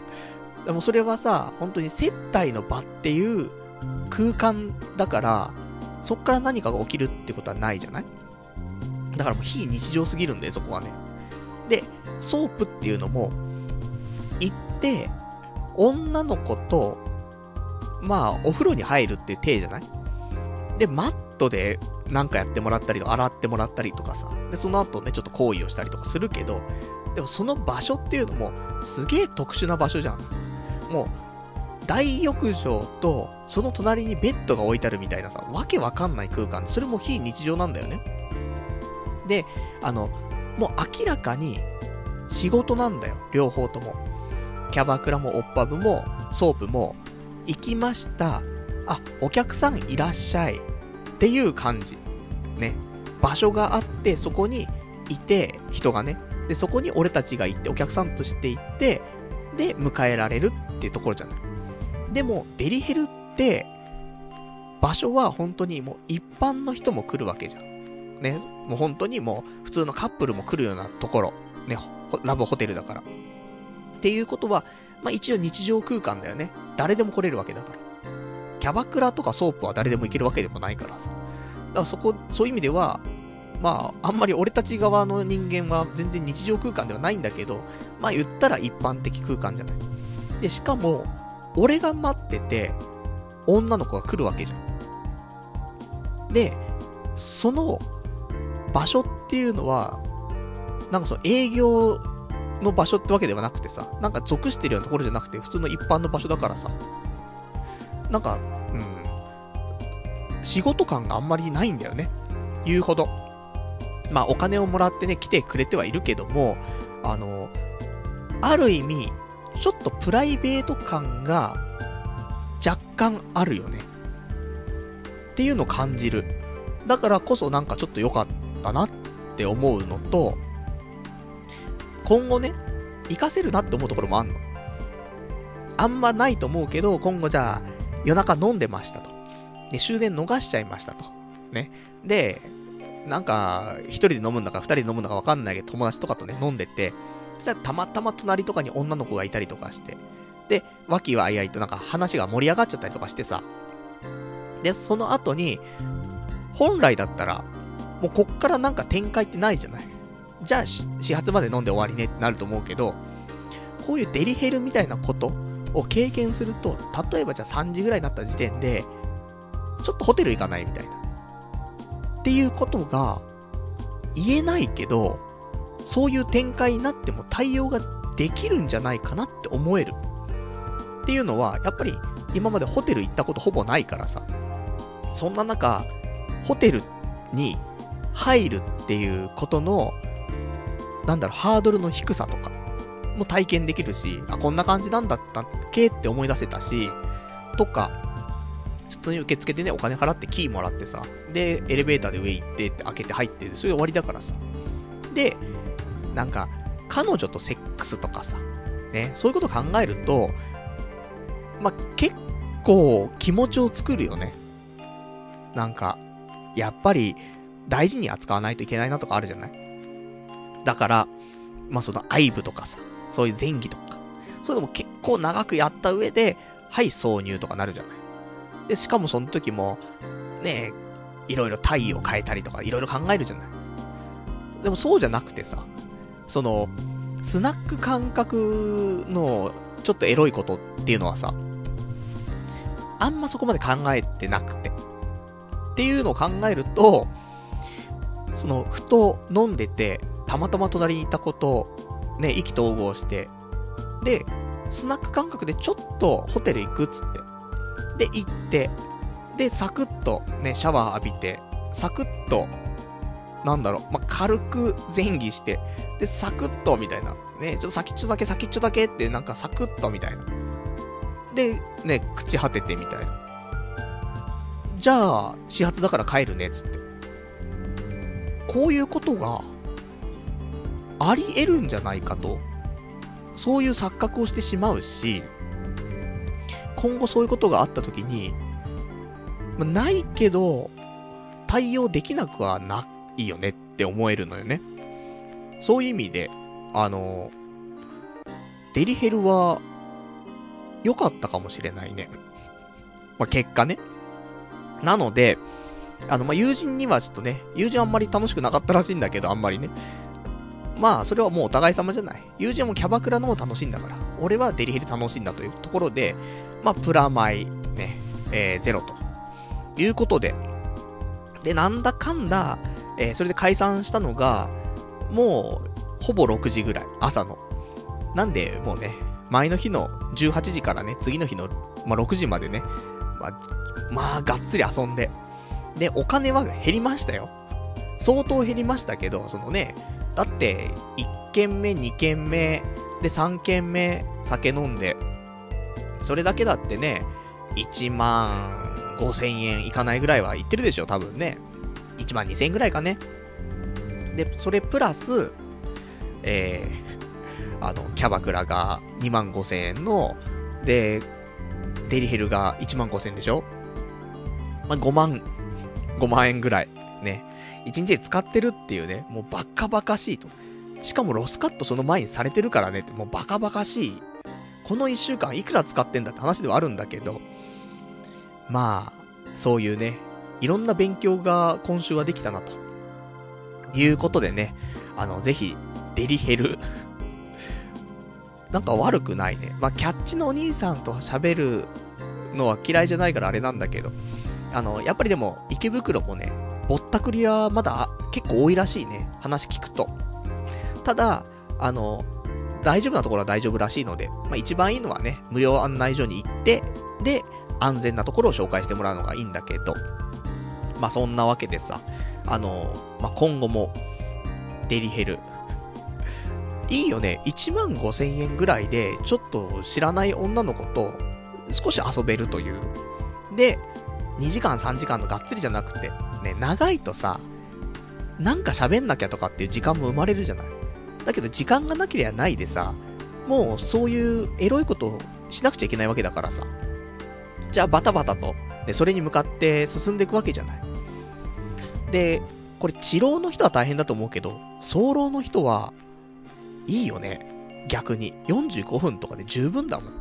[laughs] でもそれはさ、本当に接待の場っていう空間だから、そっから何かが起きるってことはないじゃない？だからもう非日常すぎるんだよ、そこはね。で、ソープっていうのも、行って、女の子と、まあ、お風呂に入るっていう体じゃない？で、マットでなんかやってもらったりと洗ってもらったりとかさ。で、その後ね、ちょっと行為をしたりとかするけど、でもその場所っていうのも、すげえ特殊な場所じゃん。もう、大浴場と、その隣にベッドが置いてあるみたいなさ、わけわかんない空間、それも非日常なんだよね。で、あの、もう明らかに仕事なんだよ、両方とも。キャバクラもオッパブもソープも、行きました。あ、お客さんいらっしゃい。っていう感じ。ね。場所があって、そこにいて、人がね。で、そこに俺たちが行って、お客さんとして行って、で、迎えられるっていうところじゃない。でも、デリヘルって、場所は本当にもう一般の人も来るわけじゃん。ね、もう本当にもう普通のカップルも来るようなところ。ね、ラブホテルだから。っていうことは、まあ一応日常空間だよね。誰でも来れるわけだから。キャバクラとかソープは誰でも行けるわけでもないからさ。だからそこ、そういう意味では、まあ、あんまり俺たち側の人間は全然日常空間ではないんだけど、まあ言ったら一般的空間じゃない。で、しかも、俺が待ってて、女の子が来るわけじゃん。で、その場所っていうのは、なんかその営業の場所ってわけではなくてさ、なんか属してるようなところじゃなくて、普通の一般の場所だからさ、なんか、うん、仕事感があんまりないんだよね。言うほど。まあお金をもらってね、来てくれてはいるけども、あの、ある意味、ちょっとプライベート感が若干あるよね。っていうのを感じる。だからこそなんかちょっと良かったなって思うのと、今後ね、活かせるなって思うところもあんの。あんまないと思うけど、今後じゃあ、夜中飲んでましたと。で、終電逃しちゃいましたと。ね。で、なんか、一人で飲むんだか二人で飲むんだかわかんないけど、友達とかとね、飲んでて、そしたらたまたま隣とかに女の子がいたりとかして、で、和気はあいあいとなんか話が盛り上がっちゃったりとかしてさ。で、その後に、本来だったら、もうこっからなんか展開ってないじゃない。じゃあ、始発まで飲んで終わりねってなると思うけど、こういうデリヘルみたいなことを経験すると、例えばじゃあ3時ぐらいになった時点で、ちょっとホテル行かないみたいな。っていうことが、言えないけど、そういう展開になっても対応ができるんじゃないかなって思える。っていうのは、やっぱり今までホテル行ったことほぼないからさ。そんな中、ホテルに入るっていうことの、なんだろう、ハードルの低さとか、も体験できるし、あ、こんな感じなんだったっけって思い出せたし、とか、普通に受付でね、お金払ってキーもらってさ、で、エレベーターで上行ってって開けて入って、それで終わりだからさ。で、なんか、彼女とセックスとかさ、ね、そういうこと考えると、ま、結構気持ちを作るよね。なんか、やっぱり大事に扱わないといけないなとかあるじゃない？だから、まあ、その愛部とかさ、そういう前儀とか、そういうのも結構長くやった上で、はい、挿入とかなるじゃない？で、しかもその時も、ねえいろいろ体位を変えたりとか、いろいろ考えるじゃない？でもそうじゃなくてさ、その、スナック感覚の、ちょっとエロいことっていうのはさ、あんまそこまで考えてなくて。っていうのを考えると、その、ふと飲んでて、たまたま隣にいたことを、ね、意気投合して、で、スナック感覚でちょっとホテル行くっつって。で、行って、で、サクッとね、シャワー浴びて、サクッとなんだろう、まあ、軽く前儀して、で、サクッと、みたいな。ね、ちょっと先っちょだけ、先っちょだけって、なんかサクッと、みたいな。で、ね、口果てて、みたいな。じゃあ、始発だから帰るね、つって。こういうことが、あり得るんじゃないかと、そういう錯覚をしてしまうし、今後そういうことがあった時に、ま、ないけど、対応できなくはないよねって思えるのよね。そういう意味で、あの、デリヘルは、良かったかもしれないね。まあ、結果ね。なので、あの、まあ、友人にはちょっとね、友人あんまり楽しくなかったらしいんだけど、あんまりね。まあ、それはもうお互い様じゃない。友人もキャバクラの方楽しいんだから。俺はデリヘル楽しいんだというところで、まあ、プラマイ、ね、えー、ゼロと。いうことで。で、なんだかんだ、えー、それで解散したのが、もう、ほぼ6時ぐらい、朝の。なんで、もうね、前の日の18時からね、次の日の、まあ、6時までね、まあ、まあ、がっつり遊んで。で、お金は減りましたよ。相当減りましたけど、そのね、だって、1軒目、2軒目、で、3軒目、酒飲んで、それだけだってね、1万5千円いかないぐらいは行ってるでしょ、多分ね。1万2000円ぐらいかね。で、それプラス、えー、あの、キャバクラが2万5000円の、で、デリヘルが1万5000円でしょまあ、5万、5万円ぐらい、ね。1日で使ってるっていうね、もうバカバカしいと。しかもロスカットその前にされてるからねって、もうバカバカしい。この1週間いくら使ってんだって話ではあるんだけど、まあ、そういうね、いろんな勉強が今週はできたなと。いうことでね、あの、ぜひ、デリヘル [laughs] なんか悪くないね。まあ、キャッチのお兄さんと喋るのは嫌いじゃないからあれなんだけど、あの、やっぱりでも、池袋もね、ぼったくりはまだ結構多いらしいね。話聞くと。ただ、あの、大丈夫なところは大丈夫らしいので、まあ、一番いいのはね、無料案内所に行って、で、安全なところを紹介してもらうのがいいんだけど、まあそんなわけでさ、あの、まあ今後も、デリヘル。いいよね。1万5千円ぐらいで、ちょっと知らない女の子と、少し遊べるという。で、2時間3時間のがっつりじゃなくて、ね、長いとさ、なんか喋んなきゃとかっていう時間も生まれるじゃない。だけど時間がなければないでさ、もうそういうエロいことをしなくちゃいけないわけだからさ。じゃあバタバタと、ね、それに向かって進んでいくわけじゃない。で、これ、遅漏の人は大変だと思うけど、早漏の人は、いいよね。逆に。45分とかで十分だもん。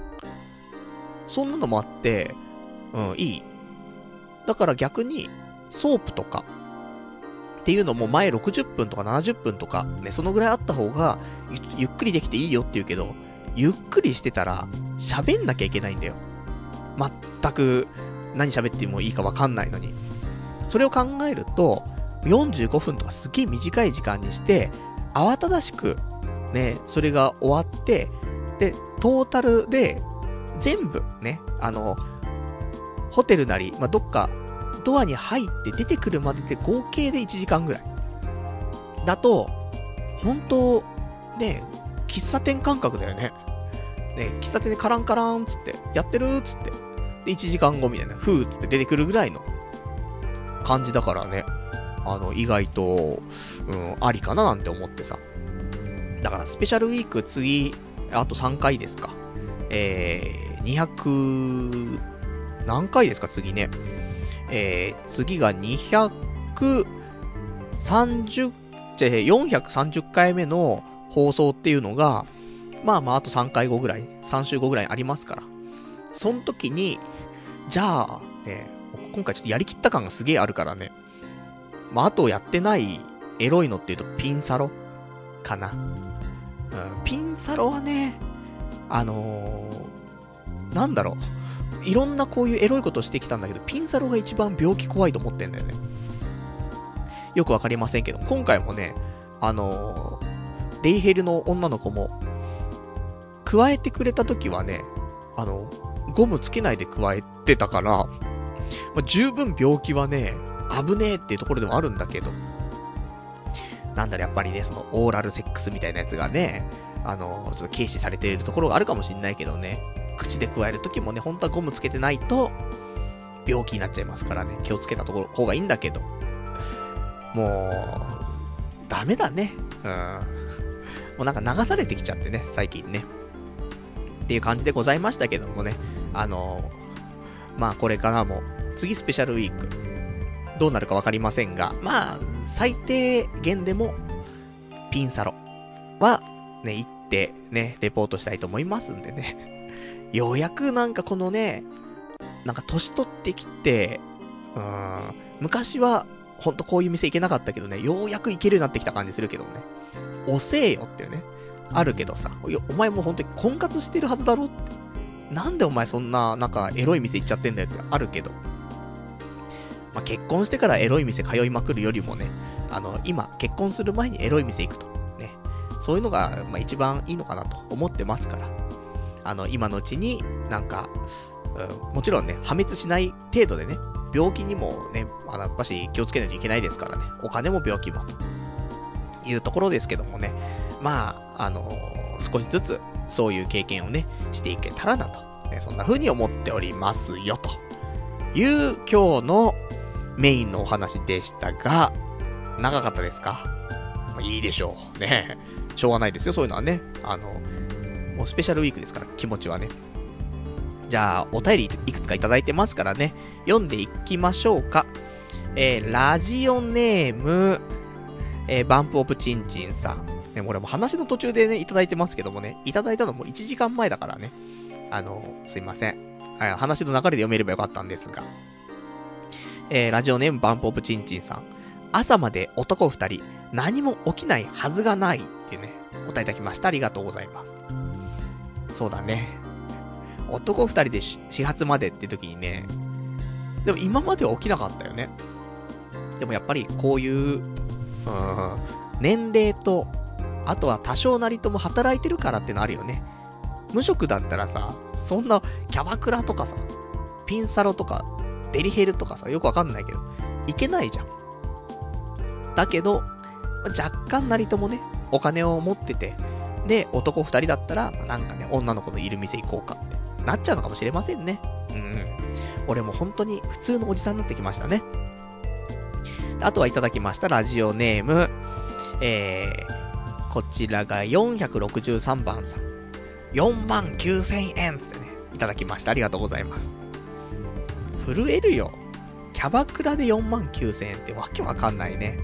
そんなのもあって、うん、いい。だから逆に、ソープとか、っていうのも前60分とか70分とか、ね、そのぐらいあった方がゆ、ゆっくりできていいよって言うけど、ゆっくりしてたら、喋んなきゃいけないんだよ。全く、何喋ってもいいかわかんないのに。それを考えると、45分とかすげえ短い時間にして、慌ただしく、ね、それが終わって、で、トータルで、全部、ね、あの、ホテルなり、まあ、どっか、ドアに入って出てくるまでで合計で1時間ぐらい。だと、本当ね、喫茶店感覚だよね。ね、喫茶店でカランカランつって、やってるっつって。で、1時間後みたいな、ふーっつって出てくるぐらいの感じだからね。あの、意外と、うん、ありかななんて思ってさ。だから、スペシャルウィーク次、あと3回ですか。えー、200、何回ですか、次ね。えー、次が230、じゃ430回目の放送っていうのが、まあまあ、あと3回後ぐらい、3週後ぐらいありますから。その時に、じゃあ、ね、今回ちょっとやりきった感がすげえあるからね。まあ、あとやってないエロいのっていうとピンサロかな。うん、ピンサロはね、あのー、なんだろう。いろんなこういうエロいことしてきたんだけど、ピンサロが一番病気怖いと思ってんだよね。よくわかりませんけど、今回もね、あのー、デイヘルの女の子も、加えてくれた時はね、あの、ゴムつけないで加えてたから、まあ、十分病気はね、危ねえっていうところでもあるんだけど、なんだろ、やっぱりね、その、オーラルセックスみたいなやつがね、あの、ちょっと軽視されているところがあるかもしんないけどね、口で加えるときもね、本当はゴムつけてないと、病気になっちゃいますからね、気をつけたところ、方がいいんだけど、もう、ダメだね。うん。もうなんか流されてきちゃってね、最近ね。っていう感じでございましたけどもね、あのまあこれからも、次スペシャルウィーク、どうなるかわかりませんが、まあ、最低限でも、ピンサロは、ね、行って、ね、レポートしたいと思いますんでね。ようやくなんかこのね、なんか年取ってきて、うん、昔は、ほんとこういう店行けなかったけどね、ようやく行けるようになってきた感じするけどね。遅えよっていうね。あるけどさ、お前もう本当に婚活してるはずだろって。なんでお前そんな、なんかエロい店行っちゃってんだよってあるけど。まあ、結婚してからエロい店通いまくるよりもね、あの、今、結婚する前にエロい店行くと。ね。そういうのが、まあ、一番いいのかなと思ってますから。あの、今のうちに、なんか、うん、もちろんね、破滅しない程度でね、病気にもね、あの、やっぱし気をつけないといけないですからね。お金も病気も。というところですけどもね。まあ、あのー、少しずつ、そういう経験をね、していけたらなと。ね、そんな風に思っておりますよ、という今日のメインのお話でしたが、長かったですか、いいでしょう。ねしょうがないですよ、そういうのはね。あの、もうスペシャルウィークですから、気持ちはね。じゃあ、お便りいくつかいただいてますからね、読んでいきましょうか。えー、ラジオネーム、えー、バンプオブチンチンさん。ね、俺も話の途中でね、いただいてますけどもね、いただいたのも1時間前だからね。あの、すいません。はい、話の流れで読めればよかったんですが。えー、ラジオネームバンプオブチンチンさん。朝まで男二人、何も起きないはずがないっていうね、お答えいただきました。ありがとうございます。そうだね。男二人で始発までって時にね、でも今までは起きなかったよね。でもやっぱりこういう、うん、年齢と、あとは多少なりとも働いてるからってのあるよね。無職だったらさ、そんなキャバクラとかさ、ピンサロとかデリヘルとかさ、よくわかんないけど、いけないじゃん。だけど、若干なりともね、お金を持ってて、で、男二人だったら、なんかね、女の子のいる店行こうかって、なっちゃうのかもしれませんね。うん。俺も本当に普通のおじさんになってきましたね。あとはいただきました、ラジオネーム、えー、こちらが463番さん。4万9000円つってね、いただきました。ありがとうございます。震えるよ。キャバクラで4万9000円ってわけわかんないね。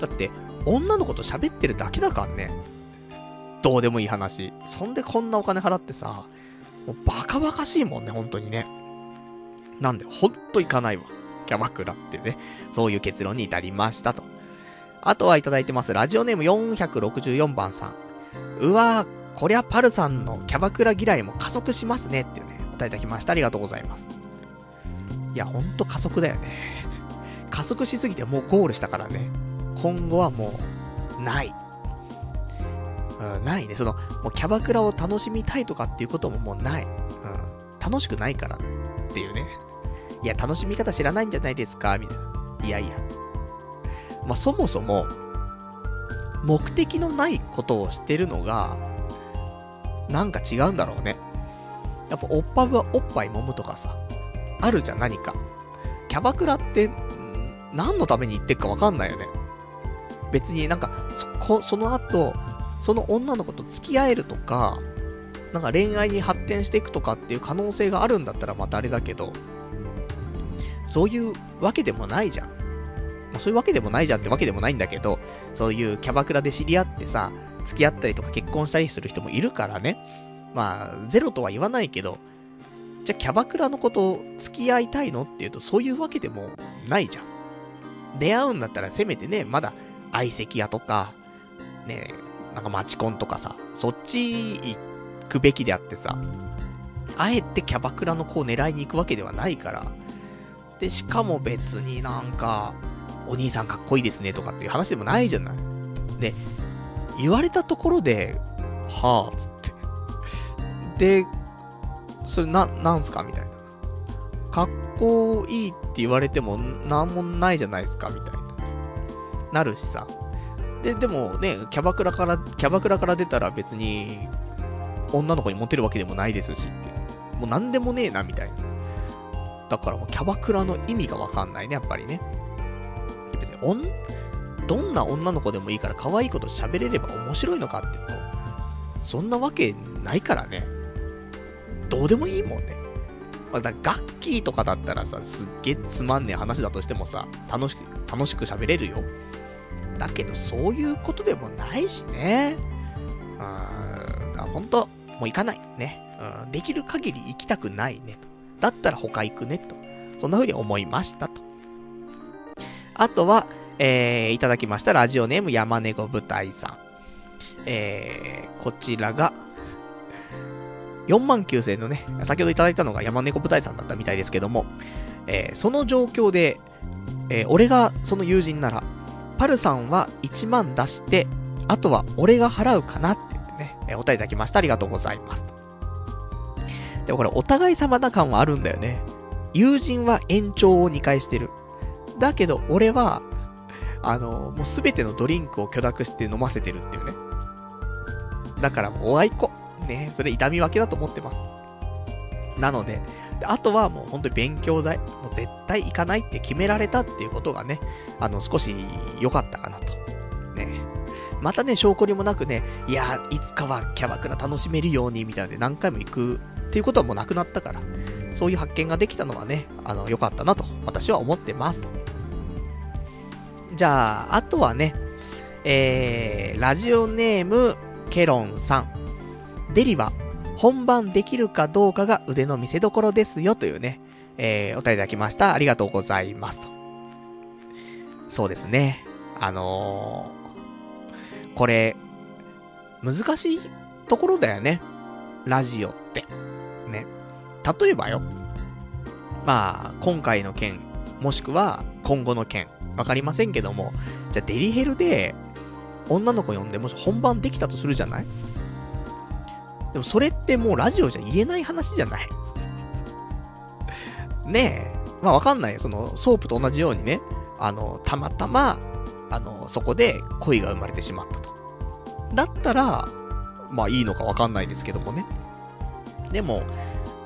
だって、女の子と喋ってるだけだからね。どうでもいい話。そんでこんなお金払ってさ、もうバカバカしいもんね、本当にね。なんで、ほんと行かないわ。キャバクラってね。そういう結論に至りましたと。あとはいただいてます。ラジオネーム464番さん。うわー、こりゃパルさんのキャバクラ嫌いも加速しますねっていうね、お答えいただきました。ありがとうございます。いや、ほんと加速だよね。加速しすぎてもうゴールしたからね。今後はもう、ない。うん、ないね。その、もうキャバクラを楽しみたいとかっていうことももうない。うん。楽しくないからっていうね。いや、楽しみ方知らないんじゃないですかみたいな。いやいや。まあ、そもそも、目的のないことをしてるのが、なんか違うんだろうね。やっぱ、おっぱはおっぱい揉むとかさ、あるじゃん、何か。キャバクラって、何のために行ってっかわかんないよね。別になんか、そ、その後、その女の子と付き合えるとか、なんか恋愛に発展していくとかっていう可能性があるんだったらまたあれだけど、そういうわけでもないじゃん。まあ、そういうわけでもないじゃんってわけでもないんだけど、そういうキャバクラで知り合ってさ、付き合ったりとか結婚したりする人もいるからね。まあ、ゼロとは言わないけど、じゃあキャバクラのこと付き合いたいのっていうとそういうわけでもないじゃん。出会うんだったらせめてね、まだ相席屋とか、ね、なんかマチコンとかさ、そっち行くべきであってさ、あえてキャバクラの子を狙いに行くわけではないから、で、しかも別になんか、お兄さんかっこいいですねとかっていう話でもないじゃない。で、言われたところで、はぁ、つって。で、それな、なんすかみたいな。かっこいいって言われてもなんもないじゃないですかみたいな。なるしさ。で、でもね、キャバクラから、キャバクラから出たら別に、女の子にモテるわけでもないですしって。もうなんでもねえな、みたいな。だからもうキャバクラの意味がわかんないね、やっぱりね。別に、おん、どんな女の子でもいいから可愛いこと喋れれば面白いのかっていうと、そんなわけないからね。どうでもいいもんね。まあ、だガッキーとかだったらさ、すっげえつまんねえ話だとしてもさ、楽しく、楽しく喋れるよ。だけど、そういうことでもないしね。うん、だほんと、もう行かない。ね。うん、できる限り行きたくないね。と。だったら他行くね。と。そんな風に思いましたと。あとは、えー、いただきましたラジオネーム山猫舞台さん。えー、こちらが、4万9000円のね、先ほどいただいたのが山猫舞台さんだったみたいですけども、えー、その状況で、えー、俺がその友人なら、パルさんは1万出して、あとは俺が払うかなって言ってね、えお答えいただきました。ありがとうございます。でもこれお互い様な感はあるんだよね。友人は延長を2回してる。だけど俺は、あの、もうすべてのドリンクを許諾して飲ませてるっていうね。だからもうおあいこ。ね、それ痛み分けだと思ってます。なので、であとはもう本当に勉強代、もう絶対行かないって決められたっていうことがね、あの、少し良かったかなと。ね。またね、証拠にもなくね、いや、いつかはキャバクラ楽しめるように、みたいなで何回も行くっていうことはもうなくなったから、そういう発見ができたのはね、あの、良かったなと、私は思ってます。じゃあ、あとはね、えー、ラジオネーム、ケロンさん。デリは本番できるかどうかが腕の見せ所ですよというね、えー、お便りいただきました。ありがとうございますと。そうですね。あのー、これ、難しいところだよね。ラジオって。ね。例えばよ。まあ、今回の件、もしくは今後の件、わかりませんけども、じゃデリヘルで、女の子呼んでもし本番できたとするじゃない？でもそれってもうラジオじゃ言えない話じゃないねえ。まあわかんないよ。その、ソープと同じようにね、あの、たまたま、あの、そこで恋が生まれてしまったと。だったら、まあいいのかわかんないですけどもね。でも、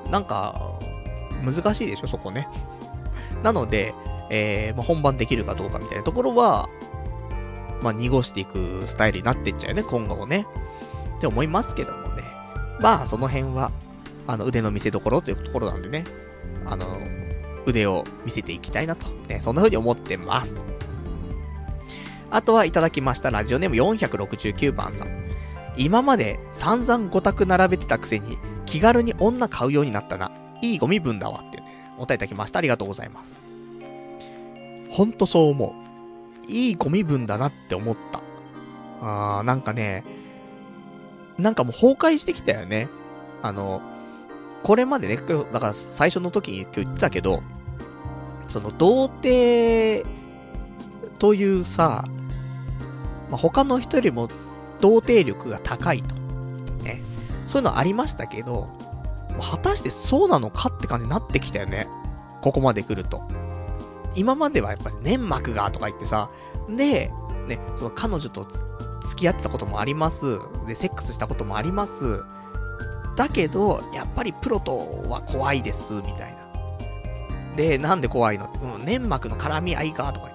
なんか、難しいでしょ、そこね。なので、えー、まあ、本番できるかどうかみたいなところは、まあ、濁していくスタイルになってっちゃうよね、今後もね。って思いますけど。まあ、その辺は、あの、腕の見せ所というところなんでね、あの、腕を見せていきたいなと、ね、そんな風に思ってますと。あとはいただきましたラジオネーム469番さん。今まで散々5択並べてたくせに、気軽に女買うようになったな。いいゴミ分だわってね、お答えいただきました。ありがとうございます。ほんとそう思う。いいゴミ分だなって思った。あー、なんかね、なんかもう崩壊してきたよね。あの、これまでね、だから最初の時に今日言ってたけど、その童貞というさ、まあ、他の人よりも童貞力が高いと。ね。そういうのありましたけど、果たしてそうなのかって感じになってきたよね。ここまで来ると。今まではやっぱり粘膜がとか言ってさ、で、ね、その彼女と付き合ってたこともあります。で、セックスしたこともあります。だけど、やっぱりプロとは怖いです、みたいな。で、なんで怖いの、うん、粘膜の絡み合いが、とか。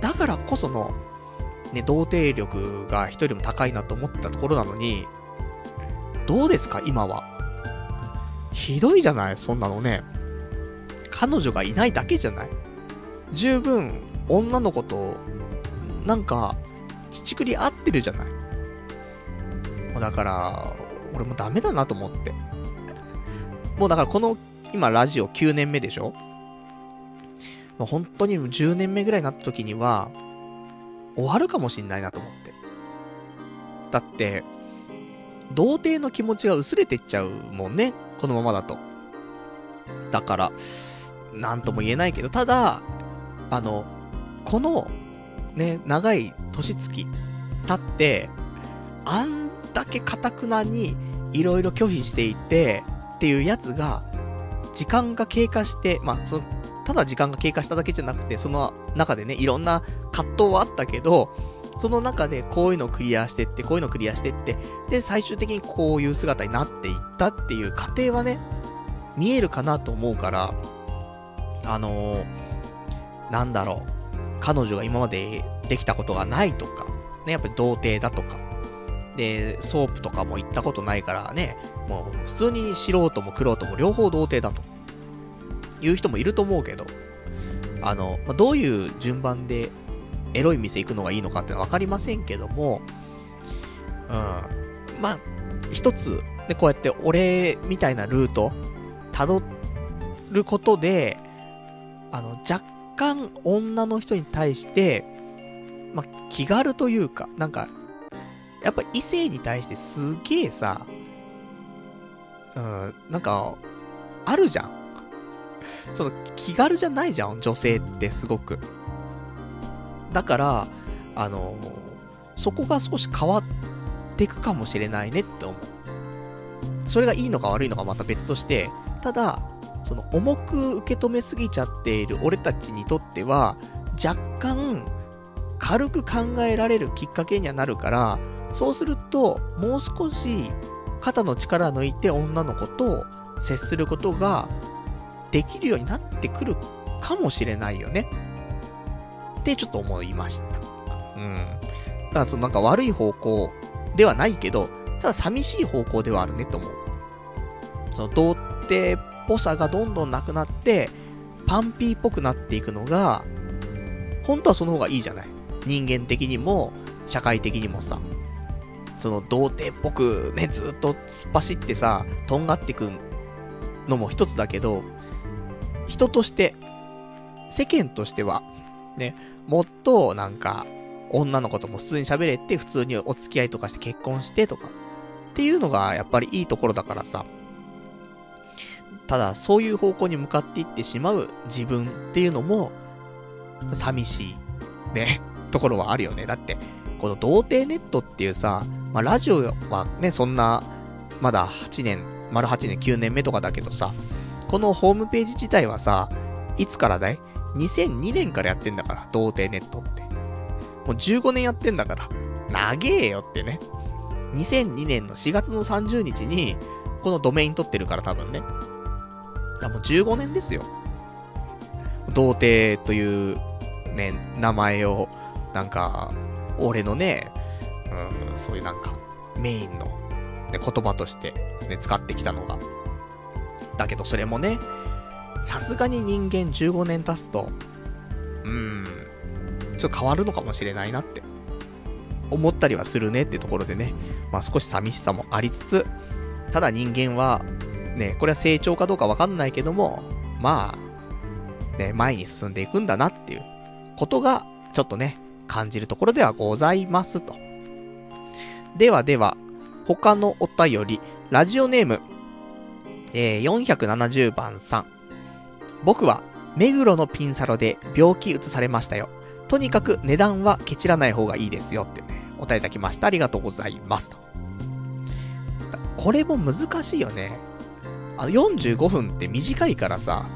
だからこその、ね、童貞力が人よりも高いなと思ったところなのに、どうですか、今は？ひどいじゃない？そんなのね。彼女がいないだけじゃない？十分、女の子と、なんか、ちくり合ってるじゃない。もうだから、俺もダメだなと思って。もうだからこの、今ラジオ9年目でしょもう本当に10年目ぐらいになった時には、終わるかもしんないなと思って。だって、童貞の気持ちが薄れてっちゃうもんね。このままだと。だから、なんとも言えないけど、ただ、あの、この、ね、長い年月経って、あんだけかたくなにいろいろ拒否していて、っていうやつが、時間が経過して、まあ、その、ただ時間が経過しただけじゃなくて、その中でね、いろんな葛藤はあったけど、その中でこういうのをクリアしてって、こういうのをクリアしてって、で、最終的にこういう姿になっていったっていう過程はね、見えるかなと思うから、あのー、なんだろう、彼女が今までできたことがないとか、ね、やっぱり童貞だとか、で、ソープとかも行ったことないからね、もう普通に素人も玄人も両方童貞だと、いう人もいると思うけど、あの、まあ、どういう順番でエロい店行くのがいいのかってのはわかりませんけども、うん。まあ、一つ、で、こうやって俺みたいなルート、辿ることで、あの、若干女の人に対して、ま、気軽というか、なんか、やっぱ異性に対してすげえさ、うん、なんか、あるじゃん。その気軽じゃないじゃん、女性ってすごく。だから、あのそこが少し変わってくかもしれないねって思う。それがいいのか悪いのかまた別として、ただ、その重く受け止めすぎちゃっている俺たちにとっては、若干、軽く考えられるきっかけにはなるから、そうすると、もう少し肩の力抜いて女の子と接することができるようになってくるかもしれないよね。ってちょっと思いました。うん。だからそのなんか悪い方向ではないけど、ただ寂しい方向ではあるねと思う。その童貞っぽさがどんどんなくなって、パンピーっぽくなっていくのが、本当はその方がいいじゃない。人間的にも、社会的にもさ。その童貞っぽくね、ずっと突っ走ってさ、とんがってくのも一つだけど、人として、世間としては、ね、もっとなんか、女の子とも普通に喋れて、普通にお付き合いとかして結婚してとか、っていうのがやっぱりいいところだからさ。ただ、そういう方向に向かっていってしまう自分っていうのも、寂しい、ね、[laughs] ところはあるよね。だって、この童貞ネットっていうさ、まあ、ラジオはね、そんな、まだ8年、丸8年、9年目とかだけどさ、このホームページ自体はさ、いつからだい ?2002 年からやってんだから、童貞ネットって。もう15年やってんだから、長えよってね。2002年の4月の30日に、このドメイン取ってるから多分ね。もう15年ですよ。童貞という、ね、名前を、なんか、俺のね、うん、そういうなんか、メインの、ね、言葉として、ね、使ってきたのが。だけどそれもね、さすがに人間15年経つと、うん、ちょっと変わるのかもしれないなって、思ったりはするねってところでね、まあ少し寂しさもありつつ、ただ人間は、ね、これは成長かどうかわかんないけども、まあ、ね、前に進んでいくんだなっていうことが、ちょっとね、感じるところではございますと。ではでは、他のお便り、ラジオネーム、えー、470番さん。僕は、目黒のピンサロで病気移されましたよ。とにかく値段はケチらない方がいいですよってね、お便りいただきました。ありがとうございますと。これも難しいよね。あの、45分って短いからさ、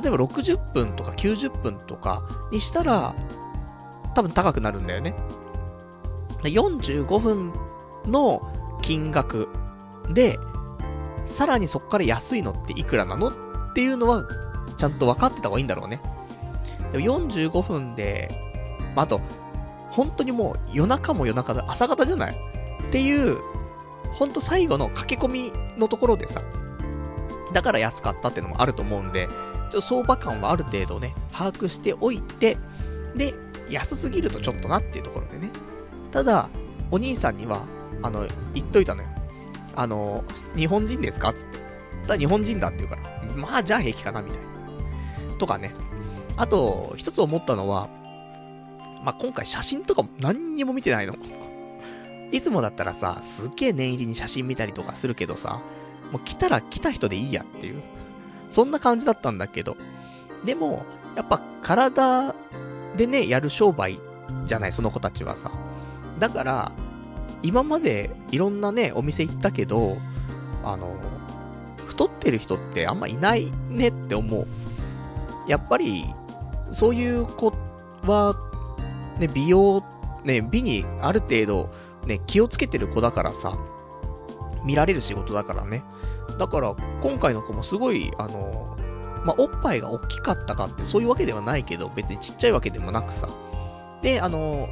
例えば60分とか90分とかにしたら、多分高くなるんだよね。45分の金額で、さらにそこから安いのっていくらなのっていうのは、ちゃんと分かってた方がいいんだろうね。でも45分で、まあ、あと、本当にもう夜中も夜中で朝方じゃない？っていう、ほんと最後の駆け込みのところでさ、だから安かったっていうのもあると思うんで、ちょっと相場感はある程度ね、把握しておいて、で、安すぎるとちょっとなっていうところでね。ただ、お兄さんには、あの、言っといたのよ。あの、日本人ですか？つって。さあ日本人だって言うから、まあじゃあ平気かなみたいな。とかね。あと、一つ思ったのは、まあ、今回写真とかも何にも見てないの。いつもだったらさ、すっげえ念入りに写真見たりとかするけどさ、もう来たら来た人でいいやっていう。そんな感じだったんだけど。でも、やっぱ体でね、やる商売じゃない、その子たちはさ。だから、今までいろんなね、お店行ったけど、あの、太ってる人ってあんまいないねって思う。やっぱり、そういう子は、ね、美容、ね、美にある程度、ね、気をつけてる子だからさ、見られる仕事だからね。だから、今回の子もすごい、あの、まあ、おっぱいが大きかったかってそういうわけではないけど、別にちっちゃいわけでもなくさ。で、あの、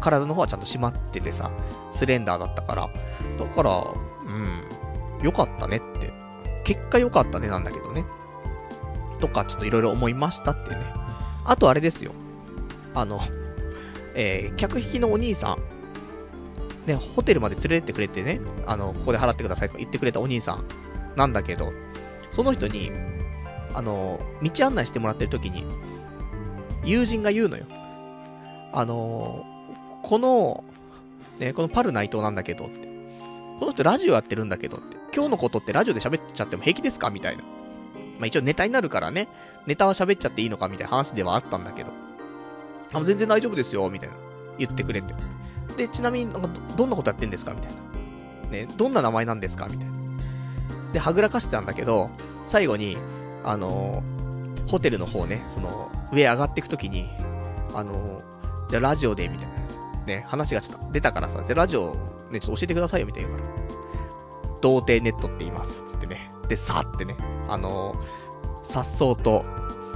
体の方はちゃんと締まっててさ、スレンダーだったから。だから、うん、良かったねって。結果良かったねなんだけどね。とか、ちょっといろいろ思いましたってね。あとあれですよ。あの、えー、客引きのお兄さん。ね、ホテルまで連れてってくれてね、あの、ここで払ってくださいとか言ってくれたお兄さんなんだけど、その人に、あの、道案内してもらってる時に、友人が言うのよ。あの、この、ね、このパル内藤なんだけどって。この人ラジオやってるんだけどって。今日のことってラジオで喋っちゃっても平気ですかみたいな。まあ一応ネタになるからね、ネタは喋っちゃっていいのかみたいな話ではあったんだけど。あ、全然大丈夫ですよ、みたいな。言ってくれて。で、ちなみになんかど、んなことやってんですか？みたいな。ね、どんな名前なんですか？みたいな。で、はぐらかしてたんだけど、最後に、あのー、ホテルの方ね、その、上上がっていくときに、あのー、じゃあラジオで、みたいな。ね、話がちょっと出たからさ、で、ラジオ、ね、ちょっと教えてくださいよ、みたいな言うから。童貞ネットって言います、つってね。で、さってね、あのー、さっそうと、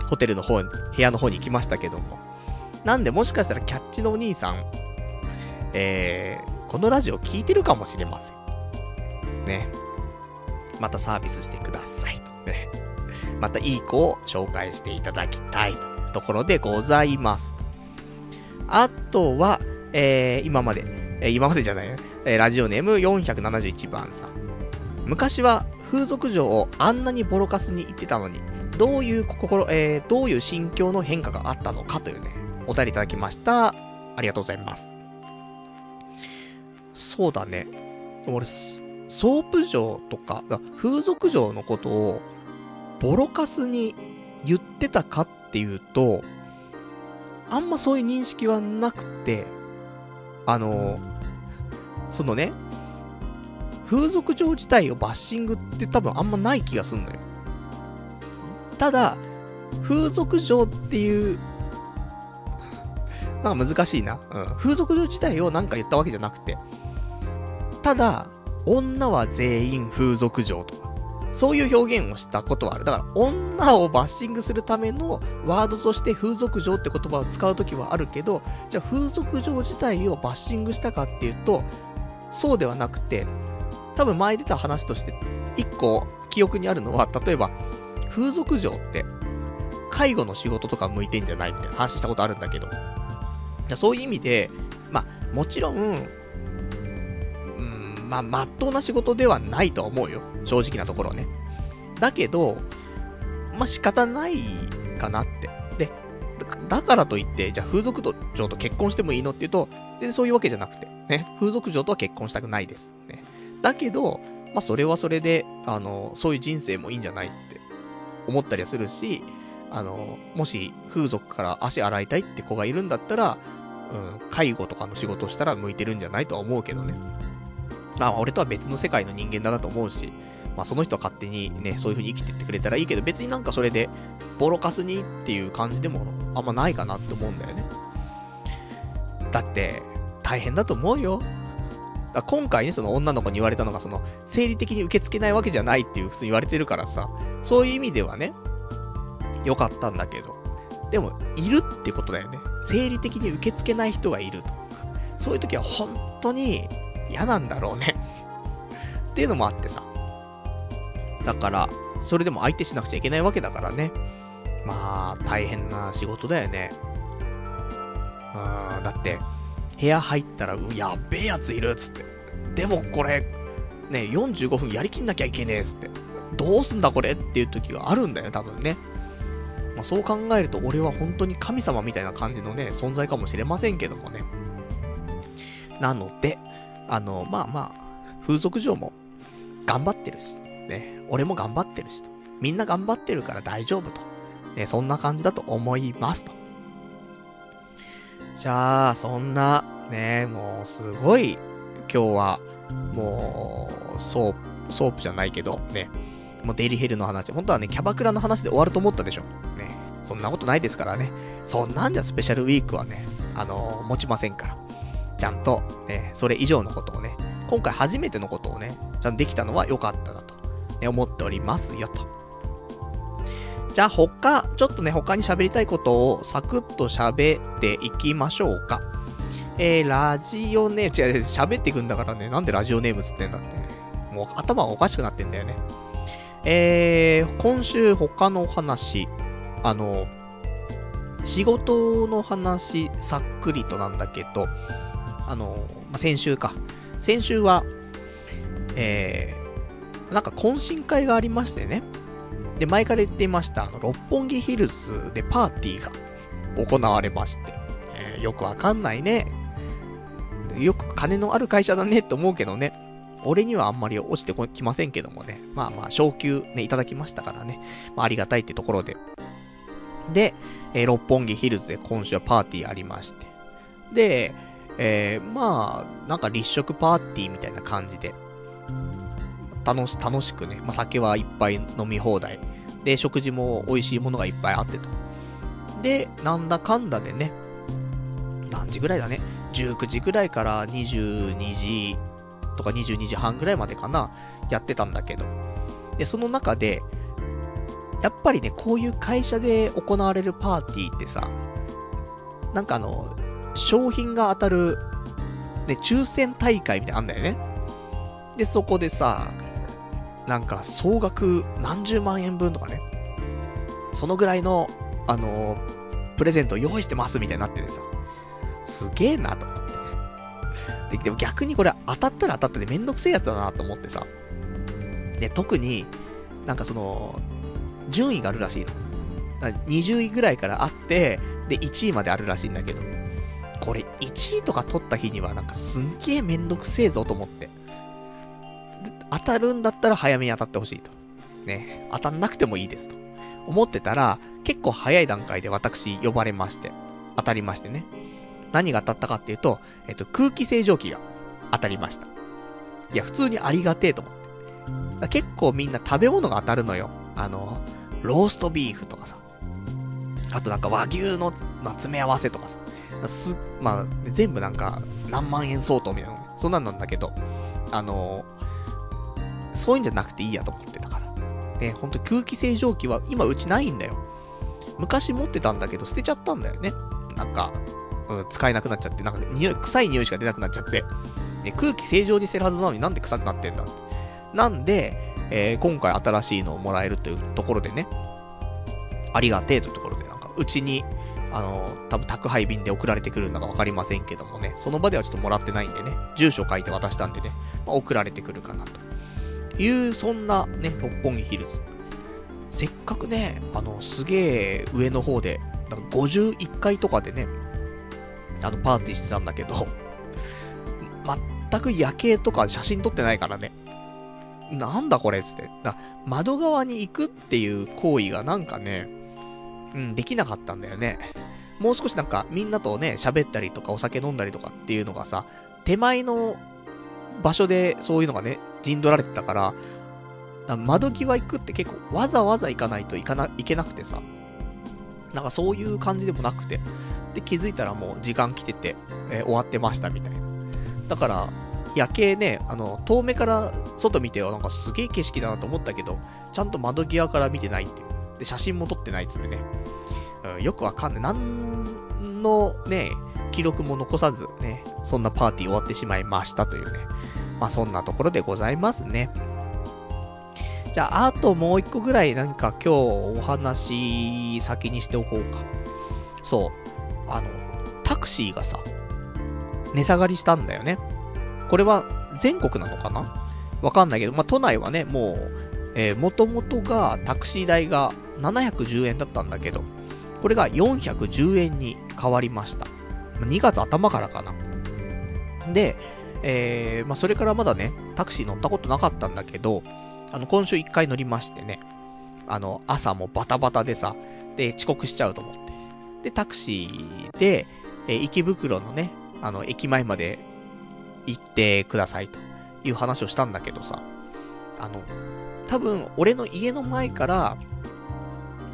ホテルの方、部屋の方に行きましたけども。なんで、もしかしたらキャッチのお兄さん、えー、このラジオ聞いてるかもしれません。ね。またサービスしてくださいと。ね。[laughs] またいい子を紹介していただきたいといところでございます。あとは、えー、今まで、えー、今までじゃない、えー、ラジオネーム471番さん。昔は風俗嬢をあんなにボロカスに言ってたのに、どういう心、えー、どういう心境の変化があったのかというね、お便りいただきました。ありがとうございます。そうだね。俺、ソープ嬢とか、風俗嬢のことを、ボロカスに言ってたかっていうと、あんまそういう認識はなくて、あの、そのね、風俗嬢自体をバッシングって多分あんまない気がすんのよ。ただ、風俗嬢っていう、なんか難しいな。うん。風俗嬢自体をなんか言ったわけじゃなくて、ただ、女は全員風俗嬢とか、そういう表現をしたことはある。だから、女をバッシングするためのワードとして風俗嬢って言葉を使うときはあるけど、じゃあ風俗嬢自体をバッシングしたかっていうと、そうではなくて、多分前出た話として、一個記憶にあるのは、例えば、風俗嬢って、介護の仕事とか向いてんじゃないみたいな話したことあるんだけど、そういう意味で、まあ、もちろん、まあ、まっとうな仕事ではないとは思うよ。正直なところね。だけど、まあ、仕方ないかなって。で、だからといって、じゃあ風俗嬢と結婚してもいいのって言うと、全然そういうわけじゃなくて、ね、風俗嬢とは結婚したくないです。ね。だけど、まあ、それはそれで、あの、そういう人生もいいんじゃないって思ったりはするし、あの、もし風俗から足洗いたいって子がいるんだったら、うん、介護とかの仕事したら向いてるんじゃないとは思うけどね。まあ、俺とは別の世界の人間だなと思うし、まあ、その人は勝手にね、そういう風に生きてってくれたらいいけど、別になんかそれで、ボロカスにっていう感じでも、あんまないかなって思うんだよね。だって、大変だと思うよ。だ今回ね、その女の子に言われたのが、その、生理的に受け付けないわけじゃないっていう普通に言われてるからさ、そういう意味ではね、良かったんだけど。でも、いるってことだよね。生理的に受け付けない人がいると。そういう時は本当に嫌なんだろうね [laughs] っていうのもあってさ。だから、それでも相手しなくちゃいけないわけだからね。まあ、大変な仕事だよね。うん、だって、部屋入ったら、う、やっべえやついるっつって。でもこれ、ね、45分やりきんなきゃいけねえっつって。どうすんだこれっていう時があるんだよ、多分ね。まあ、そう考えると、俺は本当に神様みたいな感じのね、存在かもしれませんけどもね。なので、あの、まあまあ、風俗嬢も頑張ってるし、ね、俺も頑張ってるしと。みんな頑張ってるから大丈夫と。ね、そんな感じだと思いますと。じゃあ、そんな、ね、もうすごい、今日は、もう、ソープ、ソープじゃないけど、ね、もうデリヘルの話、本当はね、キャバクラの話で終わると思ったでしょ。ね、そんなことないですからね。そんなんじゃスペシャルウィークはね、あのー、持ちませんから。ちゃんと、ね、それ以上のことをね、今回初めてのことをね、ちゃんとできたのは良かったなと、ね、思っておりますよと。じゃあ他、ちょっとね、他に喋りたいことをサクッと喋っていきましょうか。えー、ラジオネーム、違う、喋っていくんだからね、なんでラジオネームつってんだって、ね。もう頭がおかしくなってんだよね。えー、今週他のお話、あの、仕事の話、さっくりとなんだけど、あの、まあ、先週か。先週は、えー、なんか懇親会がありましてね。で、前から言っていました、あの、六本木ヒルズでパーティーが行われまして。えー、よくわかんないね。よく金のある会社だねって思うけどね。俺にはあんまり落ちてきませんけどもね。まあまあ、昇給ね、いただきましたからね。まあ、ありがたいってところで。で、えー、六本木ヒルズで今週はパーティーありまして。で、えー、まあ、なんか立食パーティーみたいな感じで、楽し、楽しくね、まあ酒はいっぱい飲み放題。で、食事も美味しいものがいっぱいあってと。で、なんだかんだでね、何時ぐらいだね？19時ぐらいから22時とか22時半ぐらいまでかな、やってたんだけど。で、その中で、やっぱりね、こういう会社で行われるパーティーってさ、なんかあの、商品が当たる、ね、抽選大会みたいなのあんだよね。で、そこでさ、なんか総額何十万円分とかね、そのぐらいの、あのー、プレゼント用意してますみたいになっててさ、すげえなと思って。で、でも逆にこれ当たったら当たったでめんどくせえやつだなと思ってさ。で、特に、なんかその、順位があるらしいの。20位ぐらいからあって、で、1位まであるらしいんだけど。これ1位とか取った日にはなんかすんげえめんどくせえぞと思って。当たるんだったら早めに当たってほしいと。ね、当たんなくてもいいですと。思ってたら、結構早い段階で私呼ばれまして、当たりましてね。何が当たったかっていうと、えっと、空気清浄機が当たりました。いや、普通にありがてえと思って。結構みんな食べ物が当たるのよ。あの、ローストビーフとかさ。あとなんか和牛の、詰め合わせとかさ。す、まあ、全部なんか、何万円相当みたいな、そんなんなんだけど、あのー、そういうんじゃなくていいやと思ってたから。ね、ほんと空気清浄機は今うちないんだよ。昔持ってたんだけど捨てちゃったんだよね。なんか、うん、使えなくなっちゃって、なんか匂い、臭い匂いしか出なくなっちゃって。ね、空気清浄にしてるはずなのになんで臭くなってんだって。なんで、えー、今回新しいのをもらえるというところでね、ありがてえというところで、なんか、うちに、あの、多分宅配便で送られてくるのかわかりませんけどもね、その場ではちょっともらってないんでね、住所書いて渡したんでね、まあ、送られてくるかなという、そんなね、六本木ヒルズ。せっかくね、あの、すげえ上の方で、なんか51階とかでね、あの、パーティーしてたんだけど、全く夜景とか写真撮ってないからね。なんだこれっつって。だ窓側に行くっていう行為がなんかね、うん、できなかったんだよね。もう少しなんかみんなとね、喋ったりとかお酒飲んだりとかっていうのがさ、手前の場所でそういうのがね、陣取られてたから、から窓際行くって結構わざわざ行かないといかな、いけなくてさ。なんかそういう感じでもなくて。で、気づいたらもう時間来てて、えー、終わってましたみたいな。だから、夜景ね、あの、遠目から外見てはなんかすげえ景色だなと思ったけど、ちゃんと窓際から見てないっていう。で、写真も撮ってないっつってね。うん、よくわかんない。なんのね、記録も残さずね、そんなパーティー終わってしまいましたというね。まあそんなところでございますね。じゃあ、あともう一個ぐらいなんか今日お話先にしておこうか。そう。あの、タクシーがさ、値下がりしたんだよね。これは全国なのかな？わかんないけど、まあ、都内はね、もう、えー、元々がタクシー代が710円だったんだけど、これが410円に変わりました。2月頭からかな。で、えー、まあ、それからまだね、タクシー乗ったことなかったんだけど、あの、今週1回乗りましてね、あの、朝もバタバタでさ、で、遅刻しちゃうと思って。で、タクシーで、えー、池袋のね、あの、駅前まで行ってくださいという話をしたんだけどさ、あの、多分、俺の家の前から、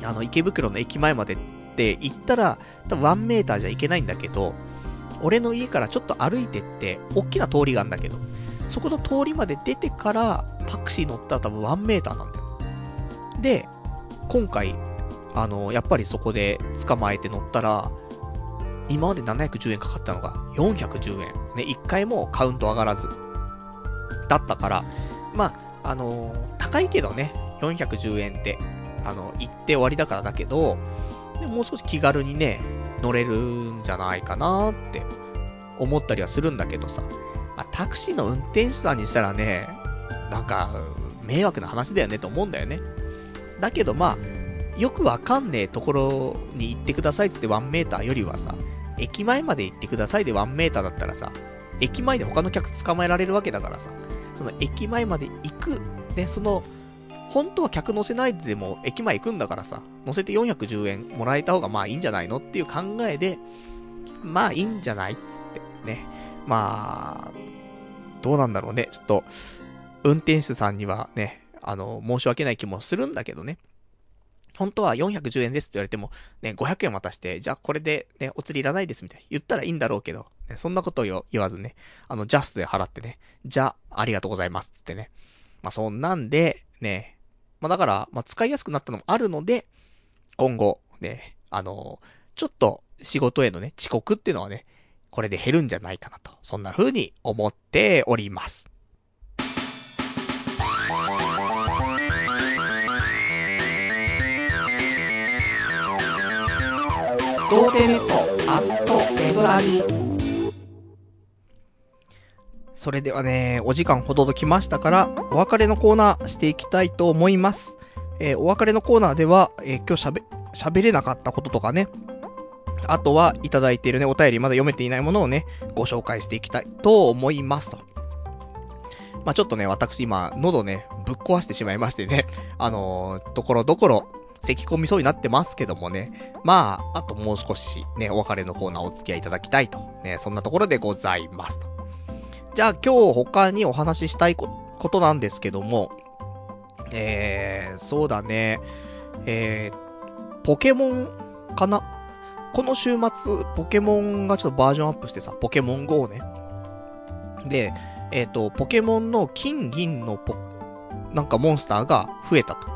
あの、池袋の駅前までって行ったら、多分1メーターじゃいけないんだけど、俺の家からちょっと歩いてって、大きな通りがあるんだけど、そこの通りまで出てから、タクシー乗ったら多分1メーターなんだよ。で、今回、あの、やっぱりそこで捕まえて乗ったら、今まで710円かかったのが410円。ね、1回もカウント上がらず。だったから、まあ、あのー、高いけどね、410円って、あの、行って終わりだからだけど、でもう少し気軽にね、乗れるんじゃないかなって思ったりはするんだけどさ、まあ、タクシーの運転手さんにしたらね、なんか、迷惑な話だよねと思うんだよね。だけどまあ、よくわかんねえところに行ってくださいっつって1メーターよりはさ、駅前まで行ってくださいで1メーターだったらさ、駅前で他の客捕まえられるわけだからさ、その駅前まで行く、ね、その、本当は客乗せないででも駅前行くんだからさ、乗せて410円もらえた方がまあいいんじゃないのっていう考えで、まあいいんじゃないっつってね。まあ、どうなんだろうね。ちょっと、運転手さんにはね、あの、申し訳ない気もするんだけどね。本当は410円ですって言われても、ね、500円渡して、じゃあこれでね、お釣りいらないですみたいな。言ったらいいんだろうけど、ね、そんなことを言わずね、あの、ジャストで払ってね、じゃあ、ありがとうございますつってね。まあ、そんなんで、ね、まあ、だから、まあ、使いやすくなったのもあるので、今後、ね、あのちょっと仕事へのね、遅刻っていうのはね、これで減るんじゃないかなと、そんな風に思っております。童貞ネットアットエドラジそれではね、お時間ほどときましたから、お別れのコーナーしていきたいと思います。えー、お別れのコーナーでは、えー、今日喋、喋れなかったこととかね、あとはいただいているね、お便りまだ読めていないものをね、ご紹介していきたいと思いますと。まあ、ちょっとね、私今、喉ね、ぶっ壊してしまいましてね、あのー、ところどころ、咳込みそうになってますけどもね。まあ、あともう少しね、お別れのコーナーお付き合いいただきたいと。ね、そんなところでございますと。じゃあ今日他にお話ししたいことなんですけども、えー、そうだね。えー、ポケモンかな？この週末、ポケモンがちょっとバージョンアップしてさ、ポケモン GO ね。で、えっ、ー、と、ポケモンの金銀のポ、なんかモンスターが増えたと。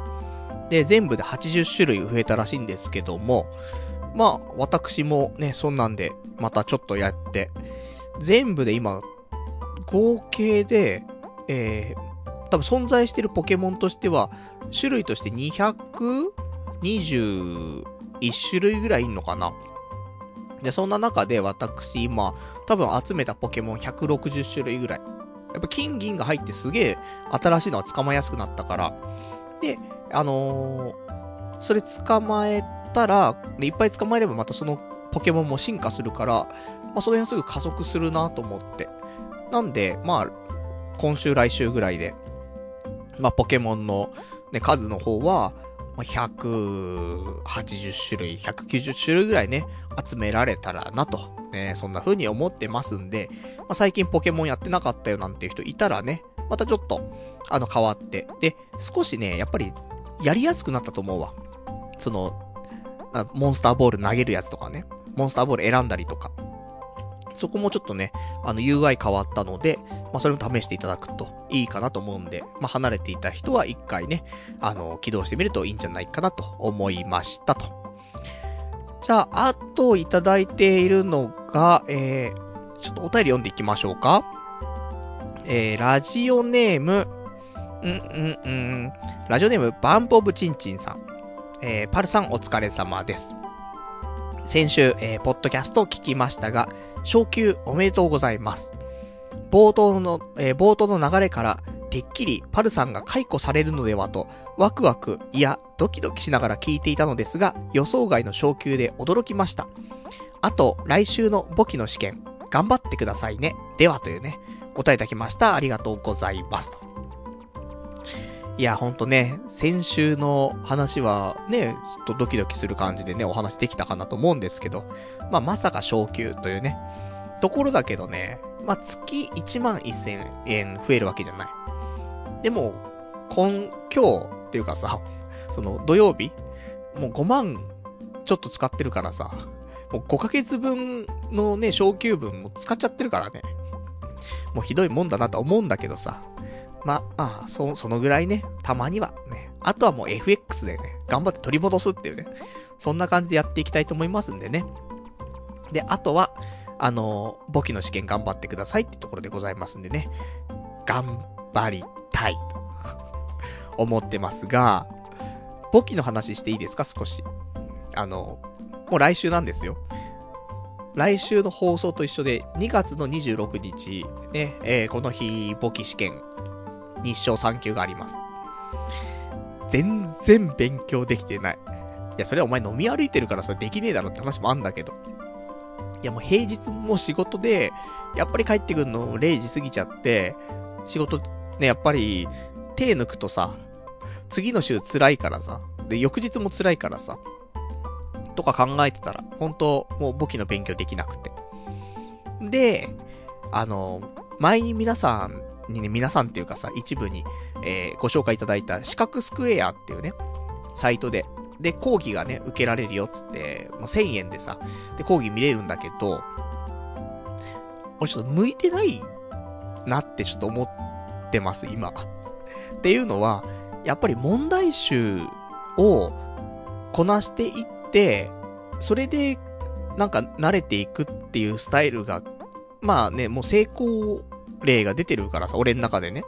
で、全部で80種類増えたらしいんですけども、まあ、私もね、そんなんで、またちょっとやって、全部で今、合計で、えー、多分存在してるポケモンとしては、種類として221種類ぐらいいんのかなで、そんな中で私、今、多分集めたポケモン160種類ぐらい。やっぱ金銀が入ってすげえ新しいのは捕まえやすくなったから。で、あのー、それ捕まえたら、で、いっぱい捕まえればまたそのポケモンも進化するから、まあ、その辺すぐ加速するなと思って。なんで、まあ、今週来週ぐらいで、まあ、ポケモンの、ね、数の方は、まあ、180種類、190種類ぐらいね、集められたらなと、ね、そんな風に思ってますんで、まあ、最近ポケモンやってなかったよなんていう人いたらね、またちょっと、あの、変わって。で、少しね、やっぱり、やりやすくなったと思うわ。その、モンスターボール投げるやつとかね、モンスターボール選んだりとか。そこもちょっとね、あの UI 変わったので、まあそれも試していただくといいかなと思うんで、まあ離れていた人は一回ね、あの、起動してみるといいんじゃないかなと思いましたと。じゃあ、あといただいているのが、えー、ちょっとお便り読んでいきましょうか。えー、ラジオネーム、うんうんうん、ラジオネーム、バンポブチンチンさん。えー、パルさんお疲れ様です。先週、えー、ポッドキャストを聞きましたが、昇級おめでとうございます。冒頭の、えー、冒頭の流れから、てっきりパルさんが解雇されるのではと、ワクワク、いや、ドキドキしながら聞いていたのですが、予想外の昇級で驚きました。あと、来週の簿記の試験、頑張ってくださいね。ではというね、答えいただきました。ありがとうございますと。いや、ほんとね、先週の話はね、ちょっとドキドキする感じでね、お話できたかなと思うんですけど、まあ、まさか昇給というね、ところだけどね、まあ、月1万1000円増えるわけじゃない。でも、今、今日っていうかさ、その土曜日もう5万ちょっと使ってるからさ、もう5ヶ月分のね、昇給分も使っちゃってるからね。もうひどいもんだなと思うんだけどさ。まあ、あそ、そのぐらいね、たまにはね。あとはもう FX でね、頑張って取り戻すっていうね。そんな感じでやっていきたいと思いますんでね。で、あとは、あの、簿記の試験頑張ってくださいってところでございますんでね。頑張りたいと [laughs] 思ってますが、簿記の話していいですか？少し。あの、もう来週なんですよ。来週の放送と一緒で、2月の26日、ね、えー、この日、簿記試験日照3級があります。全然勉強できてない。いや、それはお前飲み歩いてるからそれできねえだろって話もあんだけど。いや、もう平日も仕事で、やっぱり帰ってくるの0時過ぎちゃって、仕事、ね、やっぱり、手抜くとさ、次の週辛いからさ、で、翌日も辛いからさ、とか考えてたら、本当もう簿記の勉強できなくて。で、あの、前に皆さんにね、皆さんっていうかさ、一部に、えー、ご紹介いただいた四角スクエアっていうね、サイトで、で、講義がね、受けられるよっつって、もう1000円でさ、で、講義見れるんだけど、俺ちょっと向いてないなってちょっと思ってます、今。[laughs] っていうのは、やっぱり問題集をこなしていって、それで、なんか慣れていくっていうスタイルが、まあね、もう成功例が出てるからさ、俺の中でね。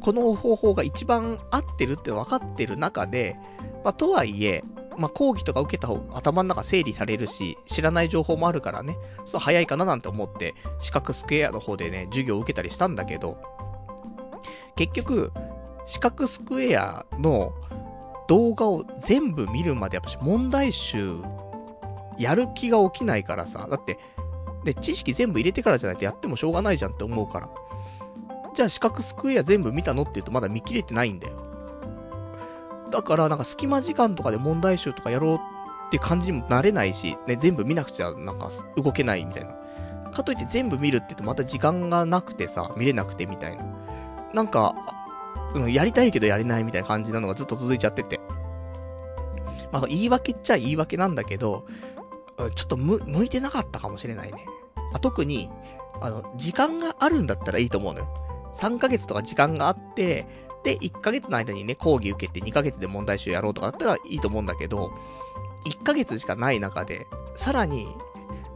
この方法が一番合ってるって分かってる中で、まあ、とはいえ、まあ、講義とか受けた方が、頭の中整理されるし、知らない情報もあるからね、そう早いかななんて思って、四角スクエアの方でね、授業を受けたりしたんだけど、結局、四角スクエアの動画を全部見るまでやっぱし問題集、やる気が起きないからさ、だって、で、知識全部入れてからじゃないとやってもしょうがないじゃんって思うから。じゃあ四角スクエア全部見たのって言うとまだ見切れてないんだよ。だからなんか隙間時間とかで問題集とかやろうって感じにもなれないし、ね、全部見なくちゃなんか動けないみたいな。かといって全部見るって言うとまた時間がなくてさ、見れなくてみたいな。なんか、うん、やりたいけどやれないみたいな感じなのがずっと続いちゃってて。まあ言い訳っちゃ言い訳なんだけど、ちょっとむ、向いてなかったかもしれないね。あ特に、あの、時間があるんだったらいいと思うのよ。3ヶ月とか時間があって、で、1ヶ月の間にね、講義受けて2ヶ月で問題集やろうとかだったらいいと思うんだけど、1ヶ月しかない中で、さらに、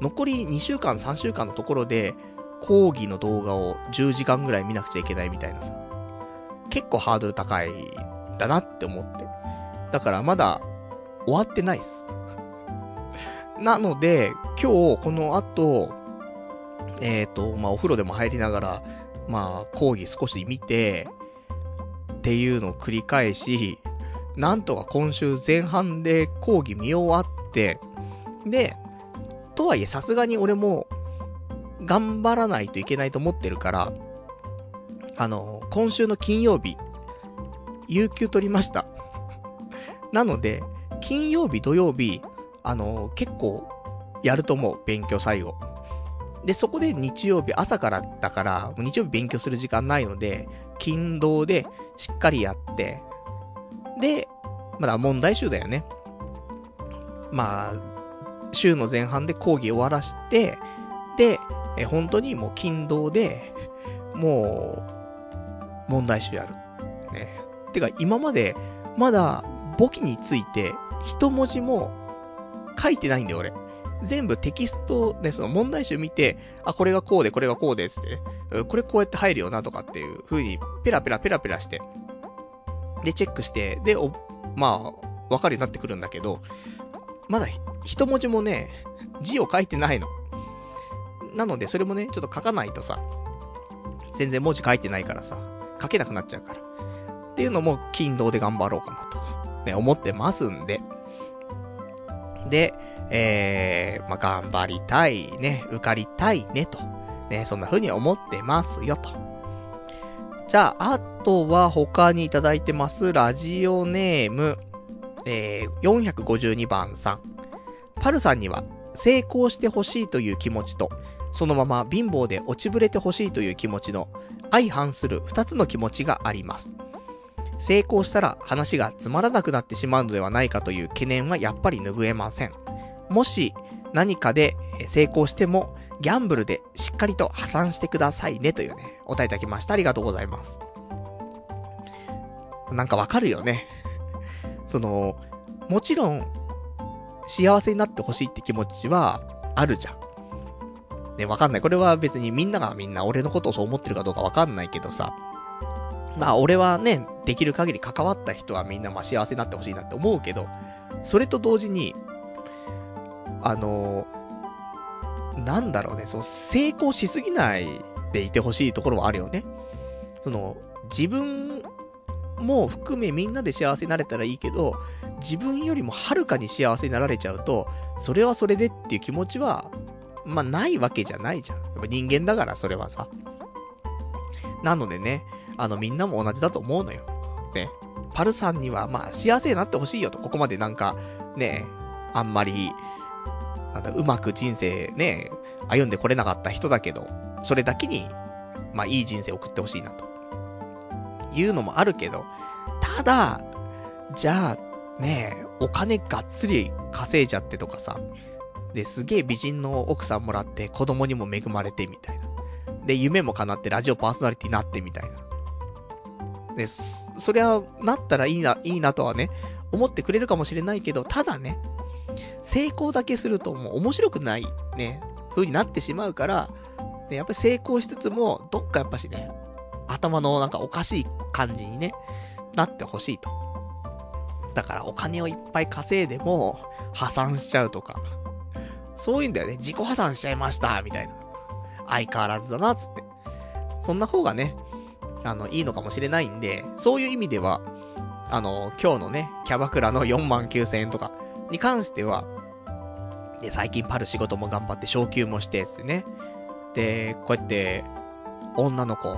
残り2週間、3週間のところで、講義の動画を10時間ぐらい見なくちゃいけないみたいなさ。結構ハードル高いだなって思って。だからまだ終わってないっす。[laughs] なので、今日この後、えっ、ー、と、まあ、お風呂でも入りながら、まあ、講義少し見て、っていうのを繰り返し、なんとか今週前半で講義見終わって、で、とはいえさすがに俺も、頑張らないといけないと思ってるから、あの、今週の金曜日、有給取りました。[laughs] なので、金曜日、土曜日、あの、結構、やると思う、勉強最後。で、そこで日曜日朝からだから、日曜日勉強する時間ないので、勤労でしっかりやって、で、まだ問題集だよね。まあ、週の前半で講義終わらして、で、え本当にもう勤労で、もう、問題集やる。ね。てか、今まで、まだ、簿記について、一文字も書いてないんだよ、俺。全部テキストで、その問題集見て、あ、これがこうで、これがこうですって、これこうやって入るよなとかっていう風に、ペラペラペラペラして、で、チェックして、で、お、まあ、わかるようになってくるんだけど、まだ、一文字もね、字を書いてないの。なので、それもね、ちょっと書かないとさ、全然文字書いてないからさ、書けなくなっちゃうから。っていうのも、勤労で頑張ろうかなと、ね、思ってますんで。で、えー、まあ、頑張りたいね、受かりたいね、と。ね、そんな風に思ってますよ、と。じゃあ、あとは他にいただいてます、ラジオネーム、えー、452番さん。パルさんには、成功してほしいという気持ちと、そのまま貧乏で落ちぶれてほしいという気持ちの相反する二つの気持ちがあります。成功したら話がつまらなくなってしまうのではないかという懸念はやっぱり拭えません。もし何かで成功してもギャンブルでしっかりと破産してくださいねというね、お答えいただきました。ありがとうございます。なんかわかるよね。[laughs] その、もちろん、幸せになってほしいって気持ちはあるじゃん。ね、わかんない。これは別にみんながみんな俺のことをそう思ってるかどうかわかんないけどさ。まあ俺はね、できる限り関わった人はみんなまあ幸せになってほしいなって思うけど、それと同時に、あの、なんだろうね、その成功しすぎないでいてほしいところはあるよね。その、自分も含めみんなで幸せになれたらいいけど、自分よりもはるかに幸せになられちゃうと、それはそれでっていう気持ちは、まあないわけじゃないじゃん。やっぱ人間だから、それはさ。なのでね、あのみんなも同じだと思うのよ。ね。パルさんには、まあ幸せになってほしいよと。ここまでなんか、ね、あんまり、なんだ、うまく人生ね、歩んでこれなかった人だけど、それだけに、まあいい人生送ってほしいなと。いうのもあるけど、ただ、じゃあ、ねお金がっつり稼いじゃってとかさ、で、すげえ美人の奥さんもらって子供にも恵まれてみたいな。で、夢も叶ってラジオパーソナリティになってみたいな。で、そりゃ、なったらいいな、いいなとはね、思ってくれるかもしれないけど、ただね、成功だけするともう面白くない、ね、風になってしまうから、ね、やっぱり成功しつつも、どっかやっぱしね、頭のなんかおかしい感じにね、なってほしいと。だからお金をいっぱい稼いでも、破産しちゃうとか。そういうんだよね。自己破産しちゃいました、みたいな。相変わらずだな、つって。そんな方がね、あの、いいのかもしれないんで、そういう意味では、あの、今日のね、キャバクラの4万9000円とかに関しては、で、最近パル仕事も頑張って昇給もして、つってね。で、こうやって、女の子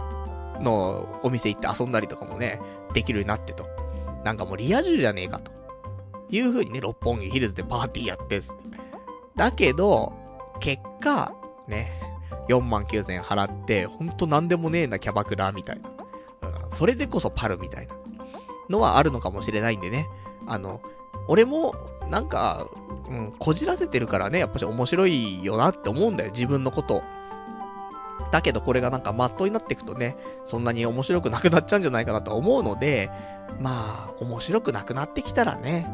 のお店行って遊んだりとかもね、できるようになってと。なんかもうリア充じゃねえかと。いう風にね、六本木ヒルズでパーティーやってっって。だけど、結果、ね、4万9000円払って、ほんとなんでもねえなキャバクラみたいな。うん、それでこそパルみたいなのはあるのかもしれないんでね。あの、俺も、なんか、うん、こじらせてるからね、やっぱし面白いよなって思うんだよ、自分のことだけどこれがなんかマットになっていくとね、そんなに面白くなくなっちゃうんじゃないかなと思うので、まあ、面白くなくなってきたらね、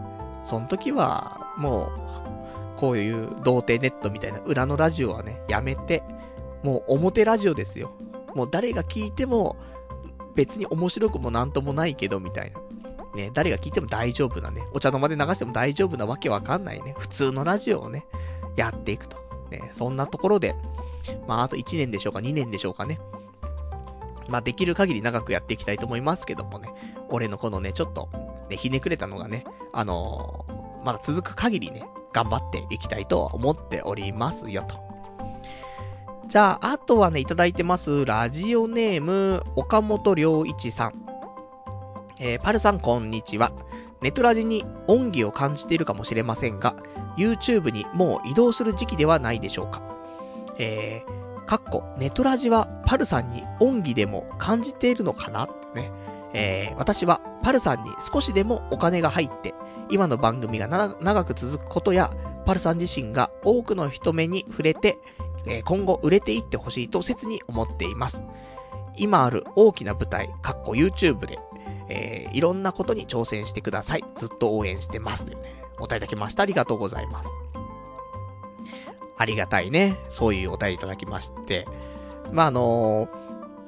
その時は、もう、こういう童貞ネットみたいな裏のラジオはね、やめて、もう表ラジオですよ。もう誰が聞いても、別に面白くもなんともないけど、みたいな。ね、誰が聞いても大丈夫なね、お茶の間で流しても大丈夫なわけわかんないね、普通のラジオをね、やっていくと。ね、そんなところで、まあ、あと1年でしょうか、2年でしょうかね。まあ、できる限り長くやっていきたいと思いますけどもね。俺のこのね、ちょっと、ね、ひねくれたのがね、あのー、まだ続く限りね、頑張っていきたいと思っておりますよと。じゃあ、あとはね、いただいてます。ラジオネーム、岡本良一さん。えー、パルさん、こんにちは。ネトラジに恩義を感じているかもしれませんが、YouTube にもう移動する時期ではないでしょうか。えー、かっこ、ネトラジはパルさんに恩義でも感じているのかな？ね。えー、私はパルさんに少しでもお金が入って、今の番組が長く続くことや、パルさん自身が多くの人目に触れて、えー、今後売れていってほしいと切に思っています。今ある大きな舞台、かっこ YouTube で、えー、いろんなことに挑戦してください。ずっと応援してます。というね、お答えいただきました。ありがとうございます。ありがたいね。そういうお答えいただきまして。まあ、あの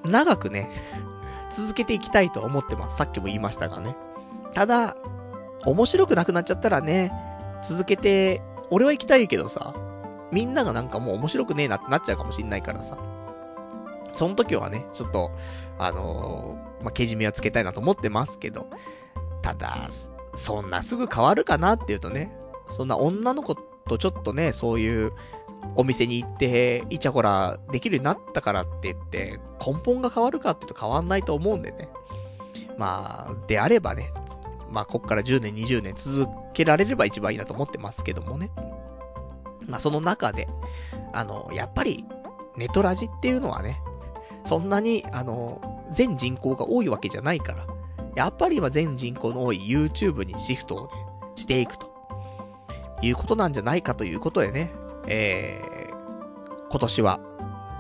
ー、長くね、[laughs] 続けていきたいと思ってます。さっきも言いましたがね。ただ、面白くなくなっちゃったらね、続けて、俺は行きたいけどさ、みんながなんかもう面白くねえなってなっちゃうかもしんないからさ。その時はね、ちょっと、あの、まあ、けじめはつけたいなと思ってますけど、ただ、そんなすぐ変わるかなっていうとね、そんな女の子とちょっとね、そういうお店に行って、イチャコラできるようになったからって言って、根本が変わるかって言うと変わんないと思うんでね。まあ、であればね、まあ、こっから10年、20年続けられれば一番いいなと思ってますけどもね。まあ、その中で、あの、やっぱり、ネトラジっていうのはね、そんなに、あの、全人口が多いわけじゃないから、やっぱり今全人口の多い YouTube にシフトをね、していくと、いうことなんじゃないかということでね、えー、今年は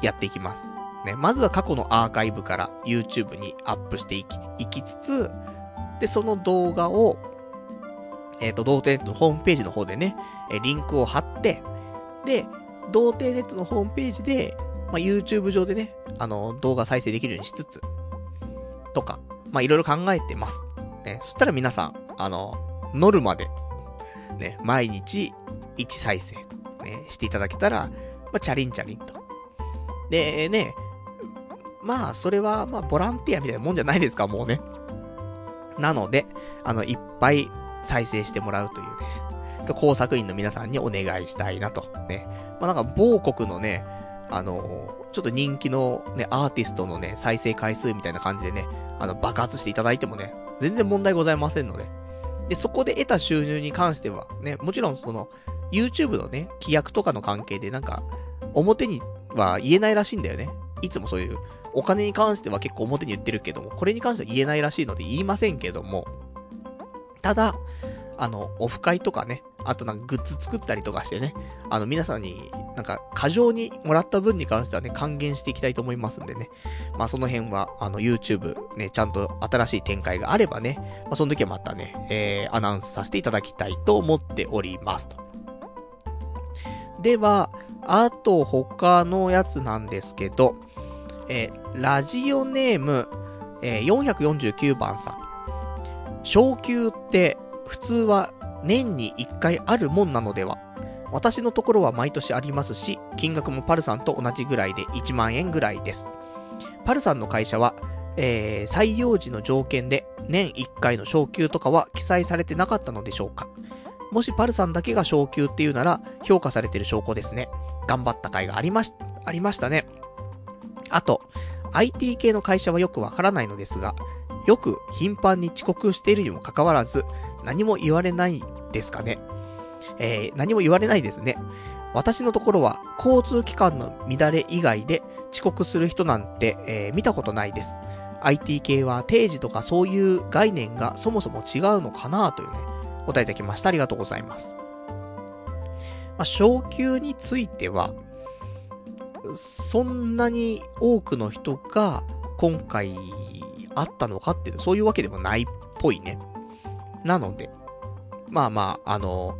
やっていきます。ね、まずは過去のアーカイブから YouTube にアップしていき、いきつつ、で、その動画を、えっ、ー、と、童貞ネットのホームページの方でね、えリンクを貼って、で、童貞ネットのホームページで、まあ、YouTube 上でね、あの、動画再生できるようにしつつ、とか、まあ、いろいろ考えてます。ね、そしたら皆さん、あの、ノルマで、ね、毎日1再生と、ね、していただけたら、まあ、チャリンチャリンと。で、ね、まあ、それは、まあ、ボランティアみたいなもんじゃないですか、もうね。なので、あの、いっぱい再生してもらうというね、工作員の皆さんにお願いしたいなと。ね。まあ、なんか、某国のね、あのちょっと人気のね、アーティストのね、再生回数みたいな感じでね、あの、爆発していただいてもね、全然問題ございませんので。で、そこで得た収入に関しては、ね、もちろんその、YouTube のね、規約とかの関係でなんか、表には言えないらしいんだよね。いつもそういう、お金に関しては結構表に言ってるけども、これに関しては言えないらしいので言いませんけども、ただ、あの、オフ会とかね、あとなんかグッズ作ったりとかしてね、あの皆さんになんか過剰にもらった分に関してはね、還元していきたいと思いますんでね。まあその辺は、あの YouTube ね、ちゃんと新しい展開があればね、まあその時はまたね、えー、アナウンスさせていただきたいと思っておりますと。では、あと他のやつなんですけど、えー、ラジオネーム、えー、449番さん。昇級って普通は年に1回あるもんなのでは？私のところは毎年ありますし、金額もパルさんと同じぐらいで1万円ぐらいです。パルさんの会社は、えー、採用時の条件で年1回の昇給とかは記載されてなかったのでしょうかもしパルさんだけが昇給っていうなら評価されてる証拠ですね。頑張った甲斐がありまし、ありましたね。あと、IT 系の会社はよくわからないのですが、よく頻繁に遅刻しているにもかかわらず、何も言われないですかね。えー、何も言われないですね。私のところは交通機関の乱れ以外で遅刻する人なんて、えー、見たことないです。IT 系は定時とかそういう概念がそもそも違うのかなというね、答えいただきました。ありがとうございます。まあ、昇給については、そんなに多くの人が今回あったのかっていう、そういうわけでもないっぽいね。なので、まあまあ、あの、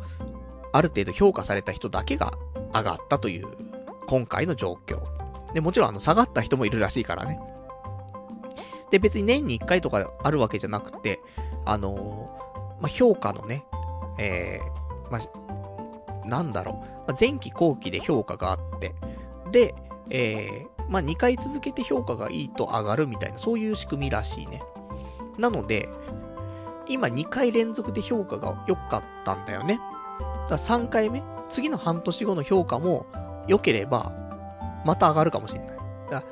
ある程度評価された人だけが上がったという、今回の状況。で、もちろんあの、下がった人もいるらしいからね。で、別に年に1回とかあるわけじゃなくて、あのまあ、評価のね、えー、まあ、なんだろう、まあ、前期後期で評価があって、で、えー、まあ、2回続けて評価がいいと上がるみたいな、そういう仕組みらしいね。なので、今2回連続で評価が良かったんだよね。だ3回目、次の半年後の評価も良ければ、また上がるかもしれない。だ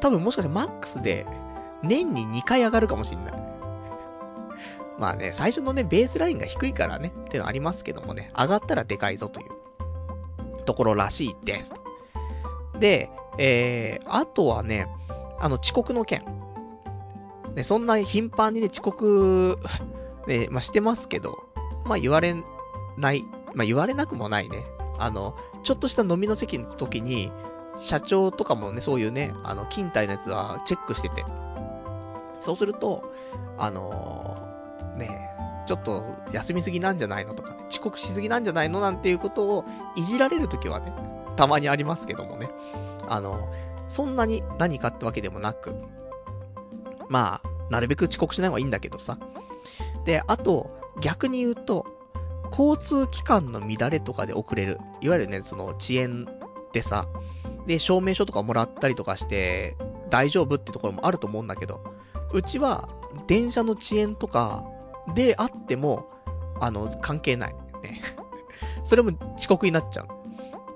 多分もしかしてマックスで、年に2回上がるかもしれない。まあね、最初のね、ベースラインが低いからね、っていうのありますけどもね、上がったらでかいぞというところらしいです。で、えー、あとはね、あの、遅刻の件。ね、そんな頻繁にね、遅刻、ね、まあ、してますけど、まあ、言われない、まあ、言われなくもないね。あの、ちょっとした飲みの席の時に、社長とかもね、そういうね、あの、勤怠のやつはチェックしてて。そうすると、あのー、ね、ちょっと休みすぎなんじゃないのとかね、遅刻しすぎなんじゃないのなんていうことをいじられるときはね、たまにありますけどもね。あの、そんなに何かってわけでもなく、まあ、なるべく遅刻しない方がいいんだけどさ。で、あと、逆に言うと、交通機関の乱れとかで遅れる。いわゆるね、その遅延でさ、で、証明書とかもらったりとかして、大丈夫ってところもあると思うんだけど、うちは、電車の遅延とかであっても、あの、関係ない。ね。[laughs] それも遅刻になっちゃう。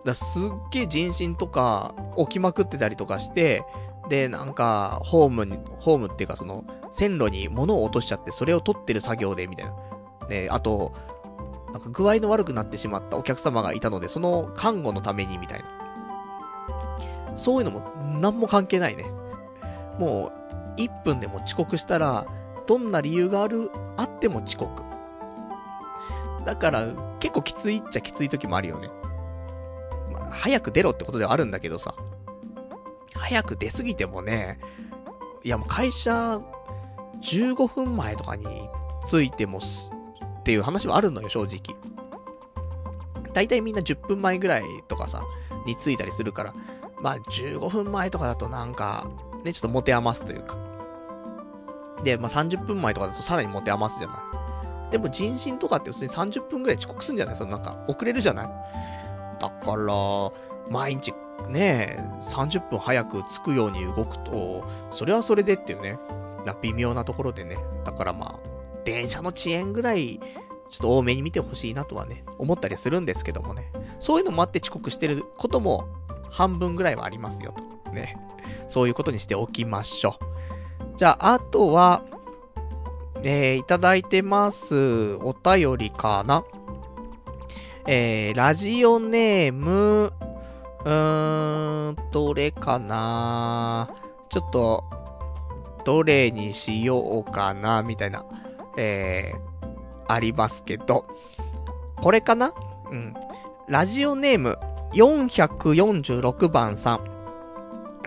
だすっげえ人身とか起きまくってたりとかして、で、なんか、ホームに、ホームっていうかその、線路に物を落としちゃって、それを取ってる作業で、みたいな。で、あと、なんか具合の悪くなってしまったお客様がいたので、その看護のために、みたいな。そういうのも、何も関係ないね。もう、1分でも遅刻したら、どんな理由がある、あっても遅刻。だから、結構きついっちゃきつい時もあるよね。早く出ろってことではあるんだけどさ。早く出すぎてもね、いやもう会社、15分前とかに着いてもっていう話はあるのよ、正直。だいたいみんな10分前ぐらいとかさ、に着いたりするから、まあ15分前とかだとなんか、ね、ちょっと持て余すというか。で、まあ30分前とかだとさらに持て余すじゃない。でも人身とかって普通に30分ぐらい遅刻するんじゃない？そのなんか遅れるじゃない？だから、毎日ね、30分早く着くように動くと、それはそれでっていうね、微妙なところでね。だからまあ、電車の遅延ぐらい、ちょっと多めに見てほしいなとはね、思ったりするんですけどもね。そういうのもあって遅刻してることも半分ぐらいはありますよと。ね。そういうことにしておきましょう。じゃあ、あとは、えー、いただいてます。お便りかな。えー、ラジオネーム、うーん、どれかなちょっと、どれにしようかなみたいな、えー、ありますけど、これかな？うん。ラジオネーム、446番さん。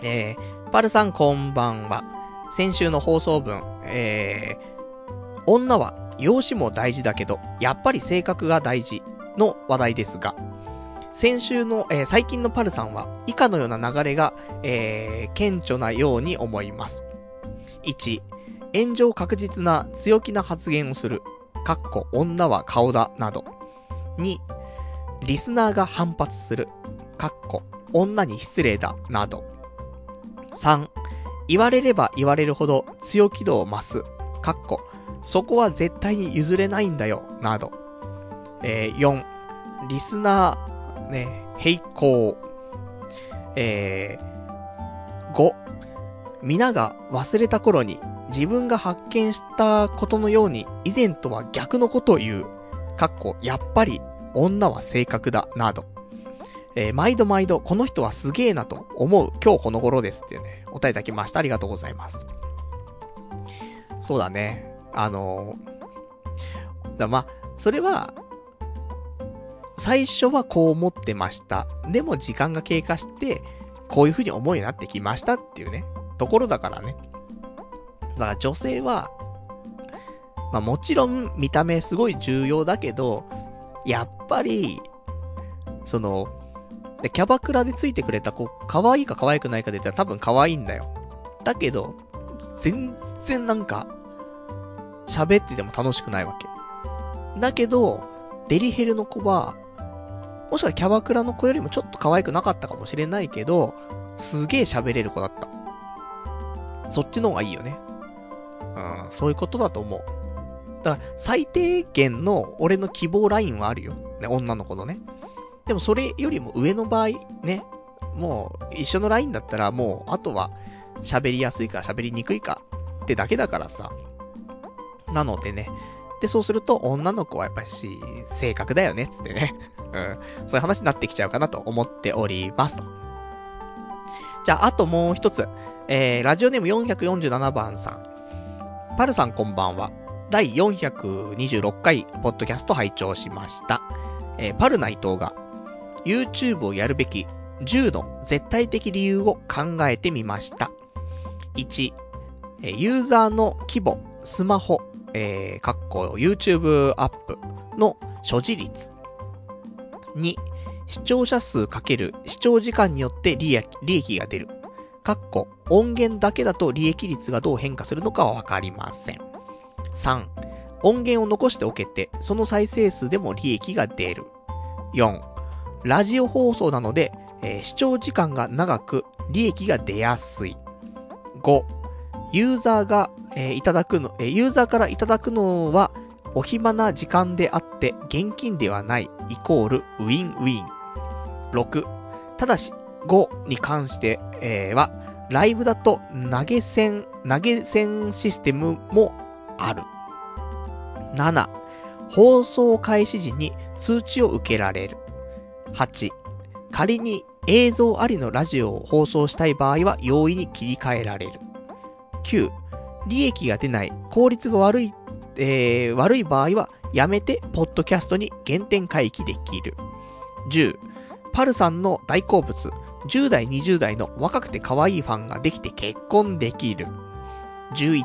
えー、パルさんこんばんは。先週の放送分、えー、女は容姿も大事だけど、やっぱり性格が大事の話題ですが、先週の、えー、最近のパルさんは以下のような流れが、えー、顕著なように思います。1、炎上確実な強気な発言をする。かっこ女は顔だ、など。2、リスナーが反発する。かっこ女に失礼だ、など。3、言われれば言われるほど強気度を増す。かっこそこは絶対に譲れないんだよ、など。えー、4、リスナー、ね、並行。えー、5、皆が忘れた頃に自分が発見したことのように以前とは逆のことを言う。かっこ、やっぱり女は性格だ、など。えー、毎度毎度、この人はすげえなと思う今日この頃ですっていうね、お答えいただきました。ありがとうございます。そうだね。あのー、だま、それは、最初はこう思ってました。でも時間が経過して、こういう風に思うようになってきましたっていうね、ところだからね。だから女性は、まあもちろん見た目すごい重要だけど、やっぱり、その、キャバクラでついてくれた子、可愛いか可愛くないかで言ったら多分可愛いんだよ。だけど、全然なんか、喋ってても楽しくないわけ。だけど、デリヘルの子は、もしくはキャバクラの子よりもちょっと可愛くなかったかもしれないけど、すげえ喋れる子だった。そっちの方がいいよね。うん、そういうことだと思う。だから、最低限の俺の希望ラインはあるよ。ね、女の子のね。でもそれよりも上の場合、ね、もう一緒のラインだったらもう、あとは喋りやすいか喋りにくいかってだけだからさ。なのでね。で、そうすると女の子はやっぱし、性格だよね、つってね。[laughs] うん。そういう話になってきちゃうかなと思っておりますと。じゃあ、あともう一つ。えー、ラジオネーム447番さん。パルさんこんばんは。第426回、ポッドキャスト拝聴しました。えー、パルナイトが、YouTube をやるべき10の絶対的理由を考えてみました。1、ユーザーの規模、スマホ、えー、かっこ YouTube アップの所持率。2、視聴者数かける視聴時間によって利益利益が出る。かっこ音源だけだと利益率がどう変化するのかはわかりません。3、音源を残しておけて、その再生数でも利益が出る。4、ラジオ放送なので、えー、視聴時間が長く、利益が出やすい。5、ユーザーが、えー、いただくの、えー、ユーザーからいただくのは、お暇な時間であって、現金ではない、イコール、ウィンウィン。6、ただし、5に関して、は、ライブだと投げ銭、投げ銭システムもある。7、放送開始時に通知を受けられる。8、仮に映像ありのラジオを放送したい場合は容易に切り替えられる。9、利益が出ない、効率が悪い、えー、悪い場合はやめて、ポッドキャストに原点回帰できる。10、パルさんの大好物、10代20代の若くて可愛いファンができて結婚できる。11、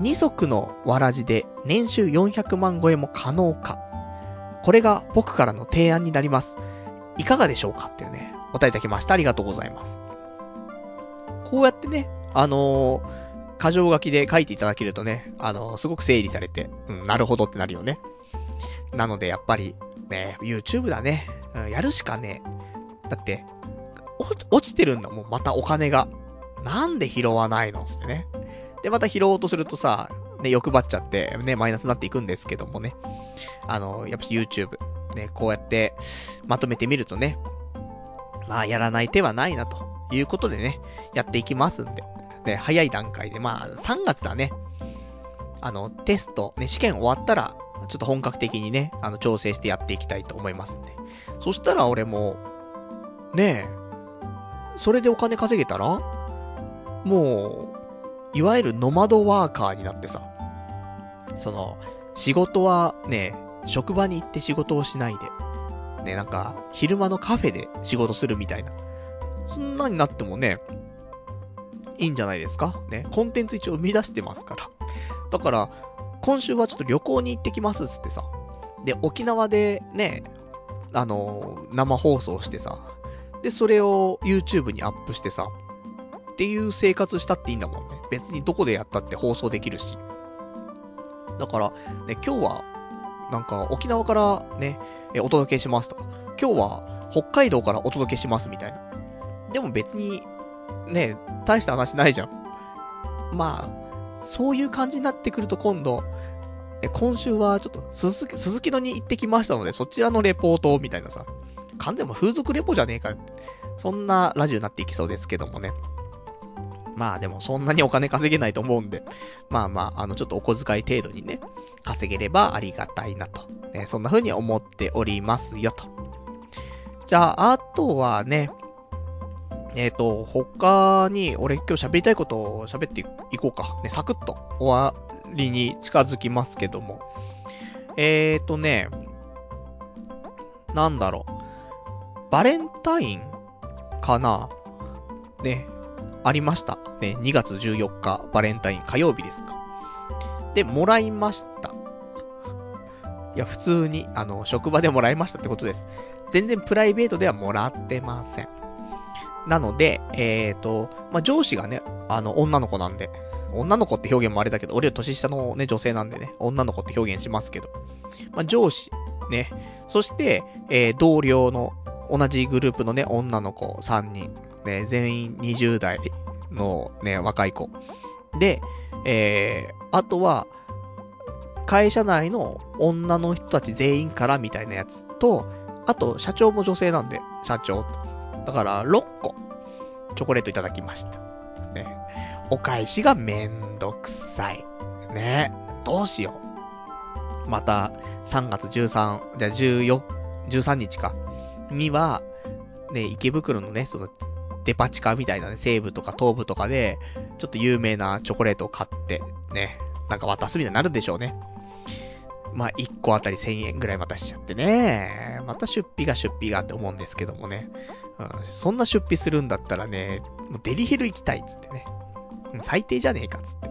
二足のわらじで年収400万超えも可能か。これが僕からの提案になります。いかがでしょうかっていうね、答えいただきました。ありがとうございます。こうやってね、あのー、箇条書きで書いていただけるとね、あの、すごく整理されて、うん、なるほどってなるよね。なので、やっぱり、ね、YouTube だね。うん、やるしかねえ。だって、落ちてるんだもん、またお金が。なんで拾わないの？つってね。で、また拾おうとするとさ、ね、欲張っちゃって、ね、マイナスになっていくんですけどもね。あの、やっぱ YouTube、ね、こうやってまとめてみるとね、まあ、やらない手はないな、ということでね、やっていきますんで。ね、早い段階で、まあ、3月だね。あの、テスト、ね、試験終わったら、ちょっと本格的にね、あの、調整してやっていきたいと思いますんで。そしたら俺も、ねえ、それでお金稼げたら、もう、いわゆるノマドワーカーになってさ、その、仕事はね、職場に行って仕事をしないで、ね、なんか、昼間のカフェで仕事するみたいな。そんなになってもね、いいんじゃないですか？ね、コンテンツ一応生み出してますから。だから、今週はちょっと旅行に行ってきますっつってさ。で、沖縄でね、あのー、生放送してさ。で、それを YouTube にアップしてさ。っていう生活したっていいんだもんね。別にどこでやったって放送できるし。だから、ね、今日は、なんか沖縄からね、お届けしますとか、今日は北海道からお届けしますみたいな。でも別に、ね、大した話ないじゃん。まあ、そういう感じになってくると今度、え、今週はちょっと鈴木、鈴木野に行ってきましたので、そちらのレポートみたいなさ、完全も風俗レポじゃねえかそんなラジオになっていきそうですけどもね。まあでもそんなにお金稼げないと思うんで、まあまあ、あの、ちょっとお小遣い程度にね、稼げればありがたいなと。ね、そんな風に思っておりますよと。じゃあ、あとはね、えっ、ー、と、他に、俺今日喋りたいことを喋っていこうか。ね、サクッと終わりに近づきますけども。えっ、ー、とね、なんだろう。バレンタインかな？ね、ありました。ね、2月14日、バレンタイン火曜日ですか。で、もらいました。いや、普通に、あの、職場でもらいましたってことです。全然プライベートではもらってません。なので、えっ、ー、と、まあ、上司がね、あの、女の子なんで、女の子って表現もあれだけど、俺より年下のね、女性なんでね、女の子って表現しますけど、まあ、上司、ね、そして、えー同僚の、同じグループのね、女の子3人。ね、全員20代のね、若い子。で、えー、あとは、会社内の女の人たち全員からみたいなやつと、あと、社長も女性なんで、社長と。だから、6個、チョコレートいただきました。ね。お返しがめんどくさい。ね。どうしよう。また、3月13、じゃあ14、13日か。には、ね、池袋のね、その、デパ地下みたいなね、西部とか東部とかで、ちょっと有名なチョコレートを買って、ね、なんか渡すみたいになるんでしょうね。まあ、1個あたり1000円ぐらいまたしちゃってね。また出費が出費がって思うんですけどもね。うん、そんな出費するんだったらね、もうデリヘル行きたいっつってね。最低じゃねえかっつって。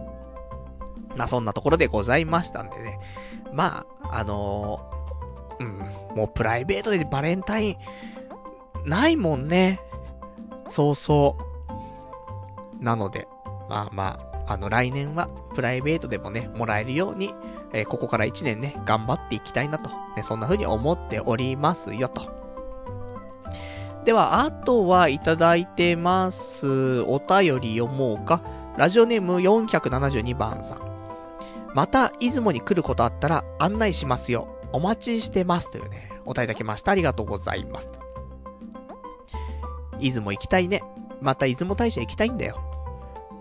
まあ、そんなところでございましたんでね。まあ、あのーうん、もうプライベートでバレンタイン、ないもんね。そうそう。なので、まあまあ、あの来年はプライベートでもね、もらえるように、えーここから1年ね、頑張っていきたいなと、ね、そんな風に思っておりますよと。では、あとはいただいてます。お便り読もうか。ラジオネーム472番さん。また、出雲に来ることあったら案内しますよ。お待ちしてます。というね、お便りいただきました。ありがとうございます。出雲行きたいね。また出雲大社行きたいんだよ。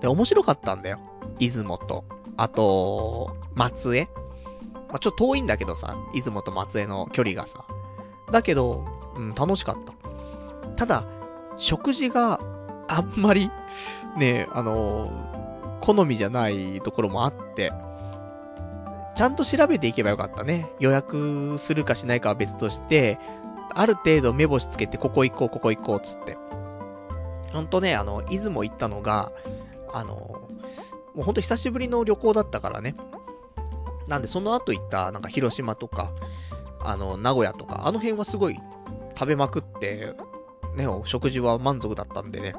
で、面白かったんだよ。出雲と、あと、松江。まあ、ちょっと遠いんだけどさ、出雲と松江の距離がさ。だけど、うん、楽しかった。ただ、食事があんまり、ね、あの好みじゃないところもあって、ちゃんと調べていけばよかったね。予約するかしないかは別として、ある程度目星つけて、ここ行こう、ここ行こう、つって。ほんとね、あの、出雲行ったのが、あの、もうほんと久しぶりの旅行だったからね。なんで、その後行った、なんか広島とか、あの、名古屋とか、あの辺はすごい食べまくって、ね、お食事は満足だったんでね、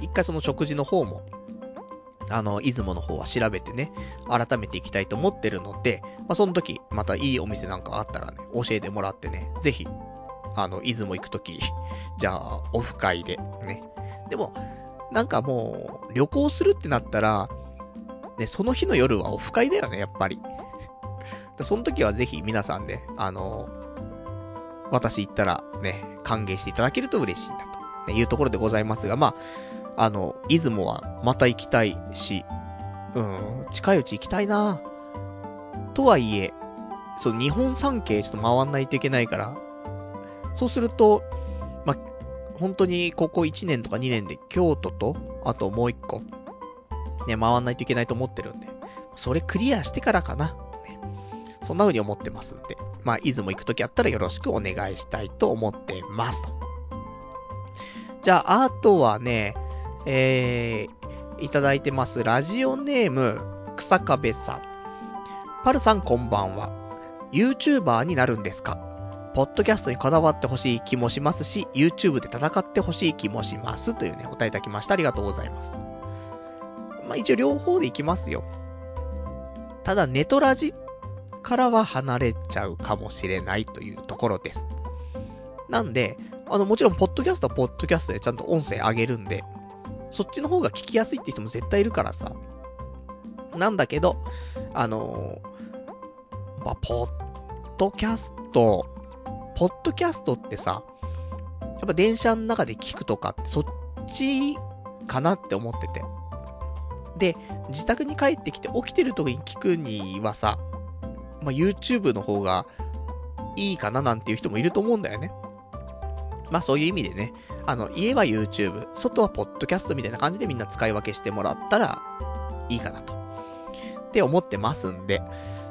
一回その食事の方も、あの、出雲の方は調べてね、改めていきたいと思ってるので、まあ、その時、またいいお店なんかあったらね、教えてもらってね、ぜひ、あの、出雲行くとき、[laughs] じゃあ、オフ会で、ね。でも、なんかもう、旅行するってなったら、ね、その日の夜はオフ会だよね、やっぱり。[laughs] その時はぜひ皆さんね、あの、私行ったらね、歓迎していただけると嬉しいなと、ね、いうところでございますが、まあ、あの、出雲はまた行きたいし、うん、近いうち行きたいなとはいえ、そう、日本三景ちょっと回んないといけないから、そうすると、まあ、本当にここ1年とか2年で京都と、あともう1個、ね、回んないといけないと思ってるんで、それクリアしてからかな。そんな風に思ってますんで、まあ、出雲行くときあったらよろしくお願いしたいと思ってますと。じゃあ、あとはね、えー、いただいてます。ラジオネーム、草壁さん。パルさんこんばんは。YouTuber になるんですか？ポッドキャストにこだわってほしい気もしますし、YouTube で戦ってほしい気もします。というね、お答えいただきました。ありがとうございます。まあ一応両方でいきますよ。ただ、ネトラジっからは離れちゃうかもしれないというところです。なんで、あの、もちろん、ポッドキャストはポッドキャストでちゃんと音声上げるんで、そっちの方が聞きやすいって人も絶対いるからさ。なんだけど、あのーまあ、ポッドキャスト、ポッドキャストってさ、やっぱ電車の中で聞くとかってそっちかなって思ってて。で、自宅に帰ってきて起きてる時に聞くにはさ、まあ、YouTube の方がいいかななんていう人もいると思うんだよね。まあそういう意味でね、あの、家は YouTube、外はポッドキャストみたいな感じでみんな使い分けしてもらったらいいかなと。って思ってますんで、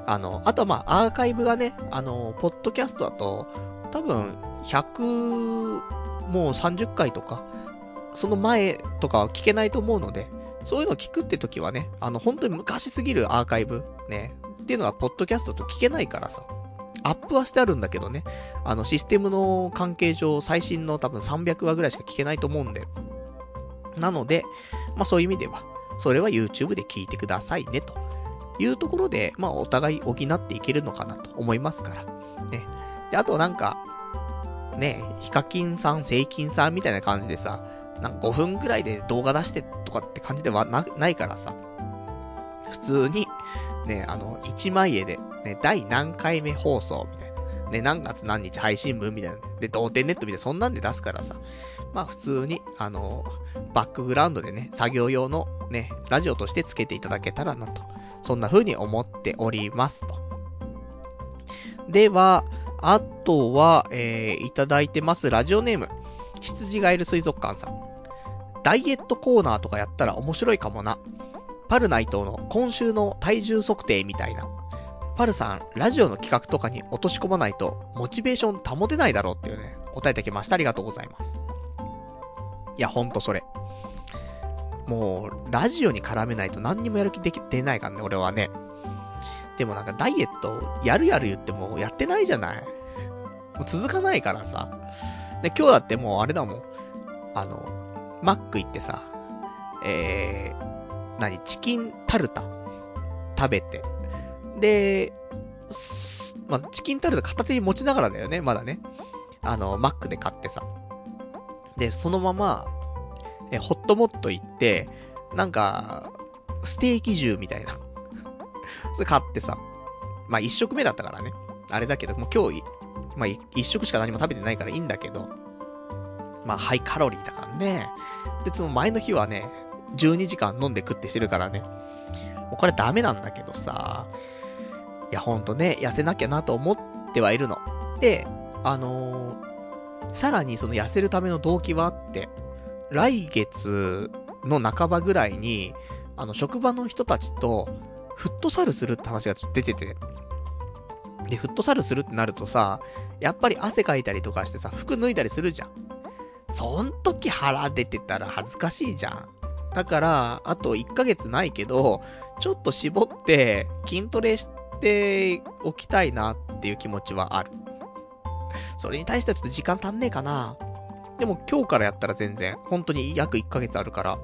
あの、あとはまあアーカイブがね、あの、ポッドキャストだと、多分、100、もう30回とか、その前とかは聞けないと思うので、そういうのを聞くって時はね、あの、本当に昔すぎるアーカイブ、ね、っていうのは、ポッドキャストと聞けないからさ、アップはしてあるんだけどね、あの、システムの関係上、最新の多分300話ぐらいしか聞けないと思うんで、なので、まあそういう意味では、それは YouTube で聞いてくださいね、と。いうところで、まあお互い補っていけるのかなと思いますから、ね。で、あとなんか、ね、ヒカキンさん、セイキンさんみたいな感じでさ、なんか5分くらいで動画出してとかって感じではな、ないからさ、普通に、ね、あの、1枚絵で、ね、第何回目放送みたいな。ね、何月何日配信分みたいな。で、同点ネットみたいな、そんなんで出すからさ。まあ普通に、あの、バックグラウンドでね、作業用のね、ラジオとしてつけていただけたらなと。そんな風に思っておりますと。では、あとは、えー、いただいてます。ラジオネーム。羊がいる水族館さん。ダイエットコーナーとかやったら面白いかもな。パルナイトの今週の体重測定みたいな。パルさん、ラジオの企画とかに落とし込まないと、モチベーション保てないだろうっていうね、答えいただきました。ありがとうございます。いや、ほんとそれ。もう、ラジオに絡めないと何にもやる気できてないからね、俺はね。でもなんかダイエット、やるやる言ってもやってないじゃない。もう続かないからさ。で、今日だってもうあれだもん。あの、マック行ってさ、えー、何、チキンタルタ？食べて。で、まあ、チキンタルタ片手に持ちながらだよね、まだね。あの、マックで買ってさ。で、そのまま、え、ホットモット行って、なんか、ステーキ重みたいな。それ買ってさ。まあ、一食目だったからね。あれだけど、もう今日、まあ、一食しか何も食べてないからいいんだけど、まあ、ハイカロリーだからね。で、その前の日はね、12時間飲んで食ってしてるからね。もうこれダメなんだけどさ。いや、ほんとね、痩せなきゃなと思ってはいるの。で、あのー、さらにその痩せるための動機はあって、来月の半ばぐらいに、あの、職場の人たちと、フットサルするって話が出てて。で、フットサルするってなるとさ、やっぱり汗かいたりとかしてさ、服脱いだりするじゃん。そん時腹出てたら恥ずかしいじゃん。だから、あと1ヶ月ないけど、ちょっと絞って筋トレしておきたいなっていう気持ちはある。それに対してはちょっと時間足んねえかな。でも今日からやったら全然、本当に約1ヶ月あるから、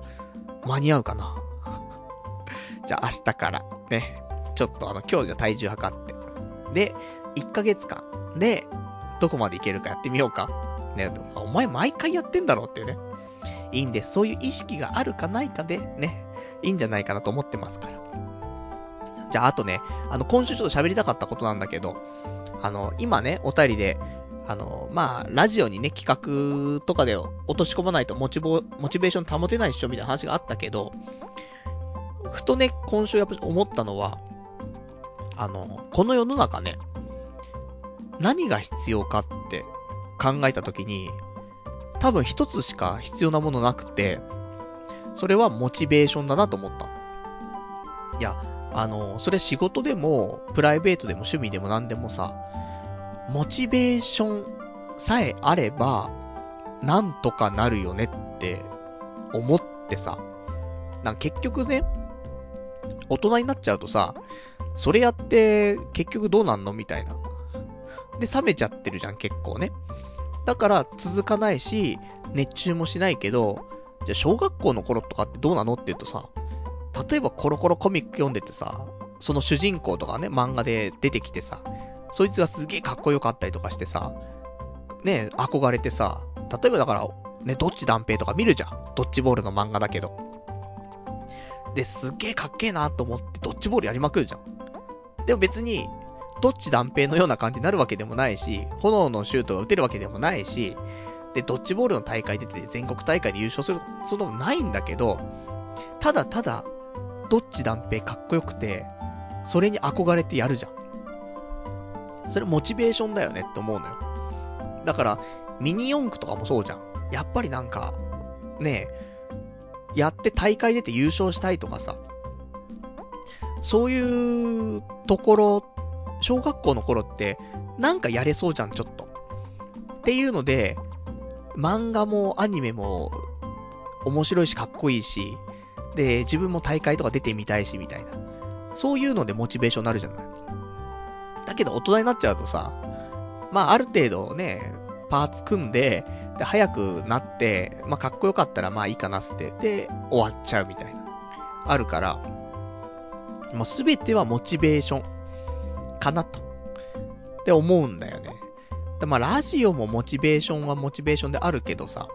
間に合うかな。[laughs] じゃあ明日から、ね、ちょっとあの、今日じゃ体重測って。で、1ヶ月間で、どこまでいけるかやってみようか。ね、お前毎回やってんだろうっていうね。いいんです。そういう意識があるかないかで、ね、いいんじゃないかなと思ってますから。じゃあ、あとね、あの、今週ちょっと喋りたかったことなんだけど、あの、今ね、お便りで、あの、まあ、ラジオにね、企画とかで落とし込まないとモチボ、モチベーション保てないっしょみたいな話があったけど、ふとね、今週やっぱ思ったのは、あの、この世の中ね、何が必要かって考えたときに、多分一つしか必要なものなくて、それはモチベーションだなと思った。いや、あの、それ仕事でも、プライベートでも趣味でも何でもさ、モチベーションさえあれば、なんとかなるよねって思ってさ、なんか結局ね、大人になっちゃうとさ、それやって結局どうなんのみたいな。で、冷めちゃってるじゃん、結構ね。だから続かないし、熱中もしないけど、じゃあ小学校の頃とかってどうなのって言うとさ、例えばコロコロコミック読んでてさ、その主人公とかね、漫画で出てきてさ、そいつがすげえかっこよかったりとかしてさ、ね、憧れてさ、例えばだから、ね、どっち断平とか見るじゃん。ドッジボールの漫画だけど。で、すげえかっけえなと思ってドッジボールやりまくるじゃん。でも別に、どっち断平のような感じになるわけでもないし、炎のシュートが打てるわけでもないし、で、ドッジボールの大会出て全国大会で優勝するそのないんだけど、ただただ、どっち断平かっこよくて、それに憧れてやるじゃん。それモチベーションだよねって思うのよ。だから、ミニ四駆とかもそうじゃん。やっぱりなんか、ねえ、やって大会出て優勝したいとかさ、そういうところ、小学校の頃って、なんかやれそうじゃん、ちょっと。っていうので、漫画もアニメも面白いしかっこいいし、で、自分も大会とか出てみたいし、みたいな。そういうのでモチベーションになるじゃない。だけど大人になっちゃうとさ、まあある程度ね、パーツ組んで、で、早くなって、まあかっこよかったらまあいいかなっつって、で、終わっちゃうみたいな。あるから、もうすべてはモチベーションかなと。って思うんだよね。でまあ、ラジオもモチベーションはモチベーションであるけどさ、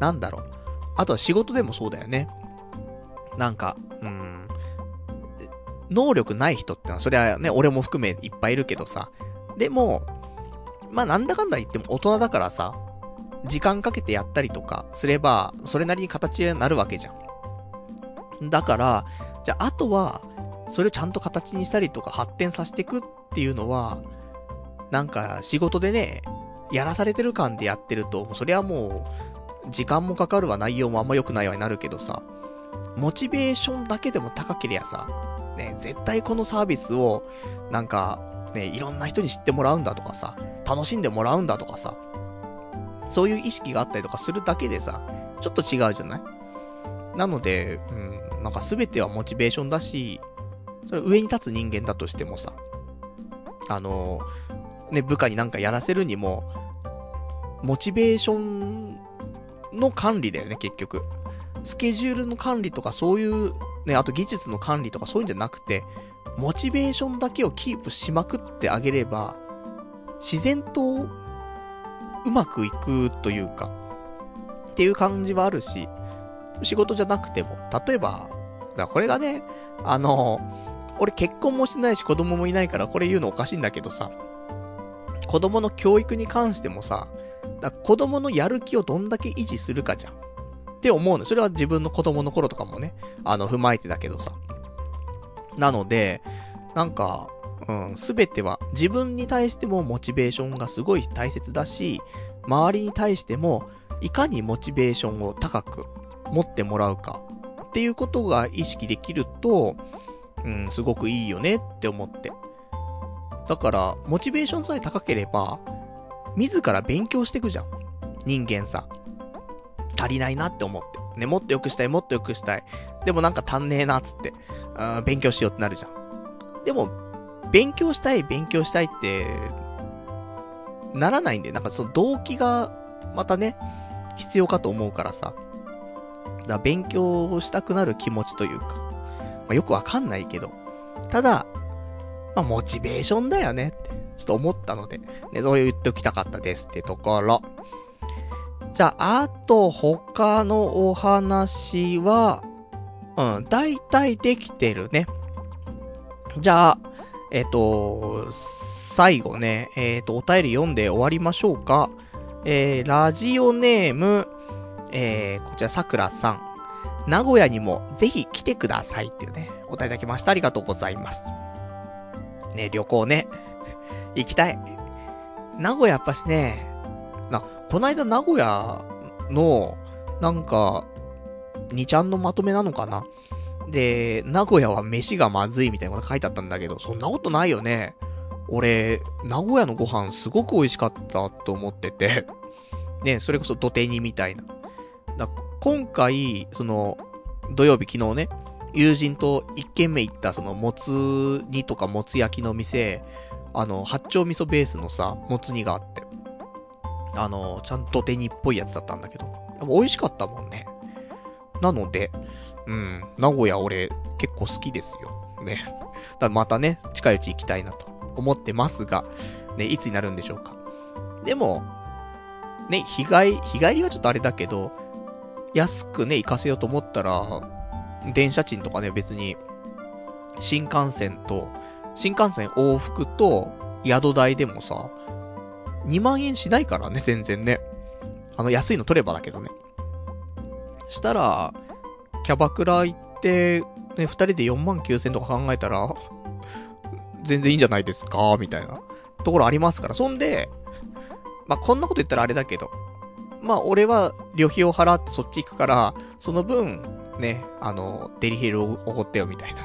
なんだろう。あとは仕事でもそうだよね。なんか、うん、能力ない人ってのは、それはね、俺も含めいっぱいいるけどさ。でも、まあなんだかんだ言っても大人だからさ、時間かけてやったりとかすれば、それなりに形になるわけじゃん。だから、じゃああとは、それをちゃんと形にしたりとか発展させていくっていうのは、なんか仕事でね、やらされてる感でやってると、それはもう、時間もかかるわ、内容もあんま良くないわになるけどさ、モチベーションだけでも高けりゃさ、ね、絶対このサービスを、なんか、ね、いろんな人に知ってもらうんだとかさ、楽しんでもらうんだとかさ、そういう意識があったりとかするだけでさ、ちょっと違うじゃない？なので、うん、なんか全てはモチベーションだし、それ上に立つ人間だとしてもさ、あのね、部下になんかやらせるにも、モチベーションの管理だよね、結局。スケジュールの管理とかそういう、ね、あと技術の管理とかそういうんじゃなくて、モチベーションだけをキープしまくってあげれば、自然とうまくいくというか、っていう感じはあるし、仕事じゃなくても、例えば、だこれがね、あの、俺結婚もしてないし子供もいないからこれ言うのおかしいんだけどさ、子供の教育に関してもさ、だ子供のやる気をどんだけ維持するかじゃん。って思うの。それは自分の子供の頃とかもね、あの、踏まえてだけどさ。なので、なんか、うん、すべては自分に対してもモチベーションがすごい大切だし、周りに対してもいかにモチベーションを高く持ってもらうかっていうことが意識できると、うん、すごくいいよねって思って。だから、モチベーションさえ高ければ、自ら勉強していくじゃん。人間さ。足りないなって思って。ね、もっと良くしたい、もっと良くしたい。でもなんか足んねえな、つって。あ勉強しようってなるじゃん。でも、勉強したい、勉強したいって、ならないんで、なんかその動機が、またね、必要かと思うからさ。だから勉強したくなる気持ちというか。まあ、よくわかんないけど。ただ、まあ、モチベーションだよねって、ちょっと思ったので、ね、そう言っておきたかったですってところ。じゃあ、あと他のお話は、うん、大体できてるね。じゃあ、えっ、ー、と、最後ね、えっ、ー、と、お便り読んで終わりましょうか。えー、ラジオネーム、えー、こちら、さくらさん。名古屋にもぜひ来てくださいっていうね、お便りいただきました。ありがとうございます。ね、旅行ね。[laughs] 行きたい。名古屋やっぱしね、な、こないだ名古屋の、なんか、2ちゃんのまとめなのかな？で、名古屋は飯がまずいみたいなこと書いてあったんだけど、そんなことないよね。俺、名古屋のご飯すごく美味しかったと思ってて、ね、それこそ土手煮みたいな。だ今回、その、土曜日昨日ね、友人と一軒目行ったそのもつ煮とかもつ焼きの店、あの、八丁味噌ベースのさ、もつ煮があって。あの、ちゃんと手煮っぽいやつだったんだけど。美味しかったもんね。なので、うん、名古屋俺結構好きですよ。ね。だまたね、近いうち行きたいなと思ってますが、ね、いつになるんでしょうか。でも、ね、日帰り、日帰りはちょっとあれだけど、安くね、行かせようと思ったら、電車賃とかね、別に、新幹線と、新幹線往復と宿代でもさ、2万円しないからね、全然ね。あの、安いの取ればだけどね。したら、キャバクラ行って、ね、二人で4万9000とか考えたら、全然いいんじゃないですかみたいなところありますから。そんで、まあ、こんなこと言ったらあれだけど、まあ、俺は旅費を払ってそっち行くから、その分、ね、あの、デリヘルをおごってよみたいな。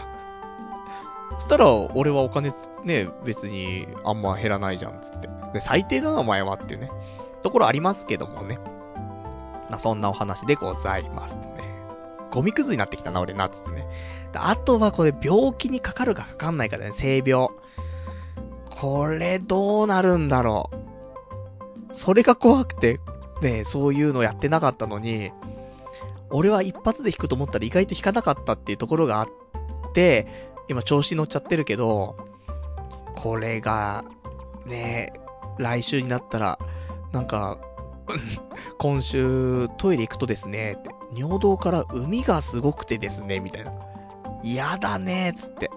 そしたら、俺はお金つ、ね、別にあんま減らないじゃん、つって。で、最低だな、お前はっていうね。ところありますけどもね。まあ、そんなお話でございますね。ゴミくずになってきたな、俺な、つってね。あとはこれ、病気にかかるかかかんないかだね、性病。これ、どうなるんだろう。それが怖くて、ね、そういうのやってなかったのに、俺は一発で弾くと思ったら意外と弾かなかったっていうところがあって、今調子に乗っちゃってるけど、これが、ね、来週になったら、なんか、[laughs] 今週トイレ行くとですね、尿道から海がすごくてですね、みたいな。嫌だね、つって。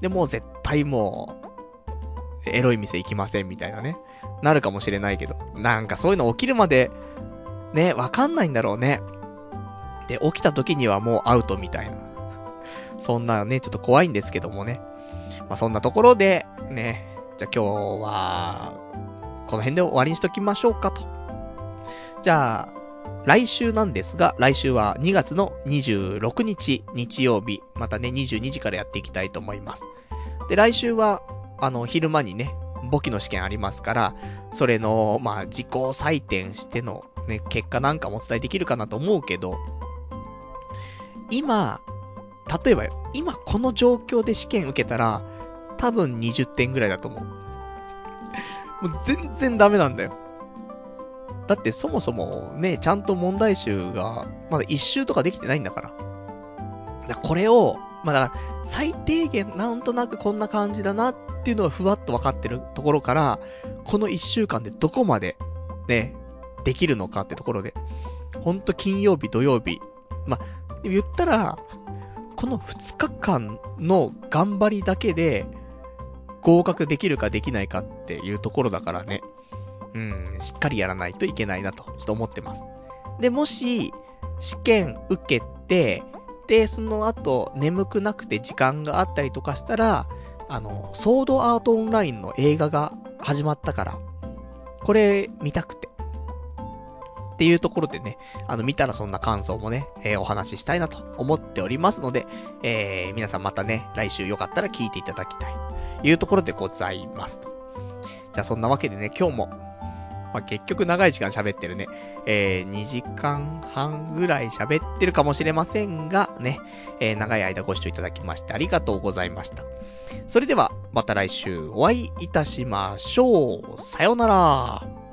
で、もう絶対もう、エロい店行きません、みたいなね。なるかもしれないけど。なんかそういうの起きるまで、ね、わかんないんだろうね。で、起きた時にはもうアウトみたいな。[laughs] そんなね、ちょっと怖いんですけどもね。まあ、そんなところで、ね、じゃあ今日は、この辺で終わりにしときましょうかと。じゃあ、来週なんですが、来週は2月の26日日曜日、またね、22時からやっていきたいと思います。で、来週は、あの、昼間にね、簿記の試験ありますから、それの、まあ、自己採点しての、ね、結果なんかもお伝えできるかなと思うけど、今、例えばよ、今この状況で試験受けたら、多分20点ぐらいだと思う。もう全然ダメなんだよ。だってそもそもね、ちゃんと問題集が、まだ一周とかできてないんだから。だこれを、まあだから、最低限なんとなくこんな感じだなっていうのがふわっと分かってるところから、この一週間でどこまで、ね、できるのかってところで、ほんと金曜日、土曜日、まあ、言ったら、この2日間の頑張りだけで、合格できるかできないかっていうところだからね。うん、しっかりやらないといけないなと、ちょっと思ってます。で、もし、試験受けて、で、その後、眠くなくて時間があったりとかしたら、あの、ソードアートオンラインの映画が始まったから、これ見たくて。っていうところでね、あの、見たらそんな感想もね、えー、お話ししたいなと思っておりますので、えー、皆さんまたね、来週よかったら聞いていただきたい、というところでございます。じゃあそんなわけでね、今日も、まあ、結局長い時間喋ってるね。えー、2時間半ぐらい喋ってるかもしれませんが、ね、えー、長い間ご視聴いただきましてありがとうございました。それでは、また来週お会いいたしましょう。さようなら。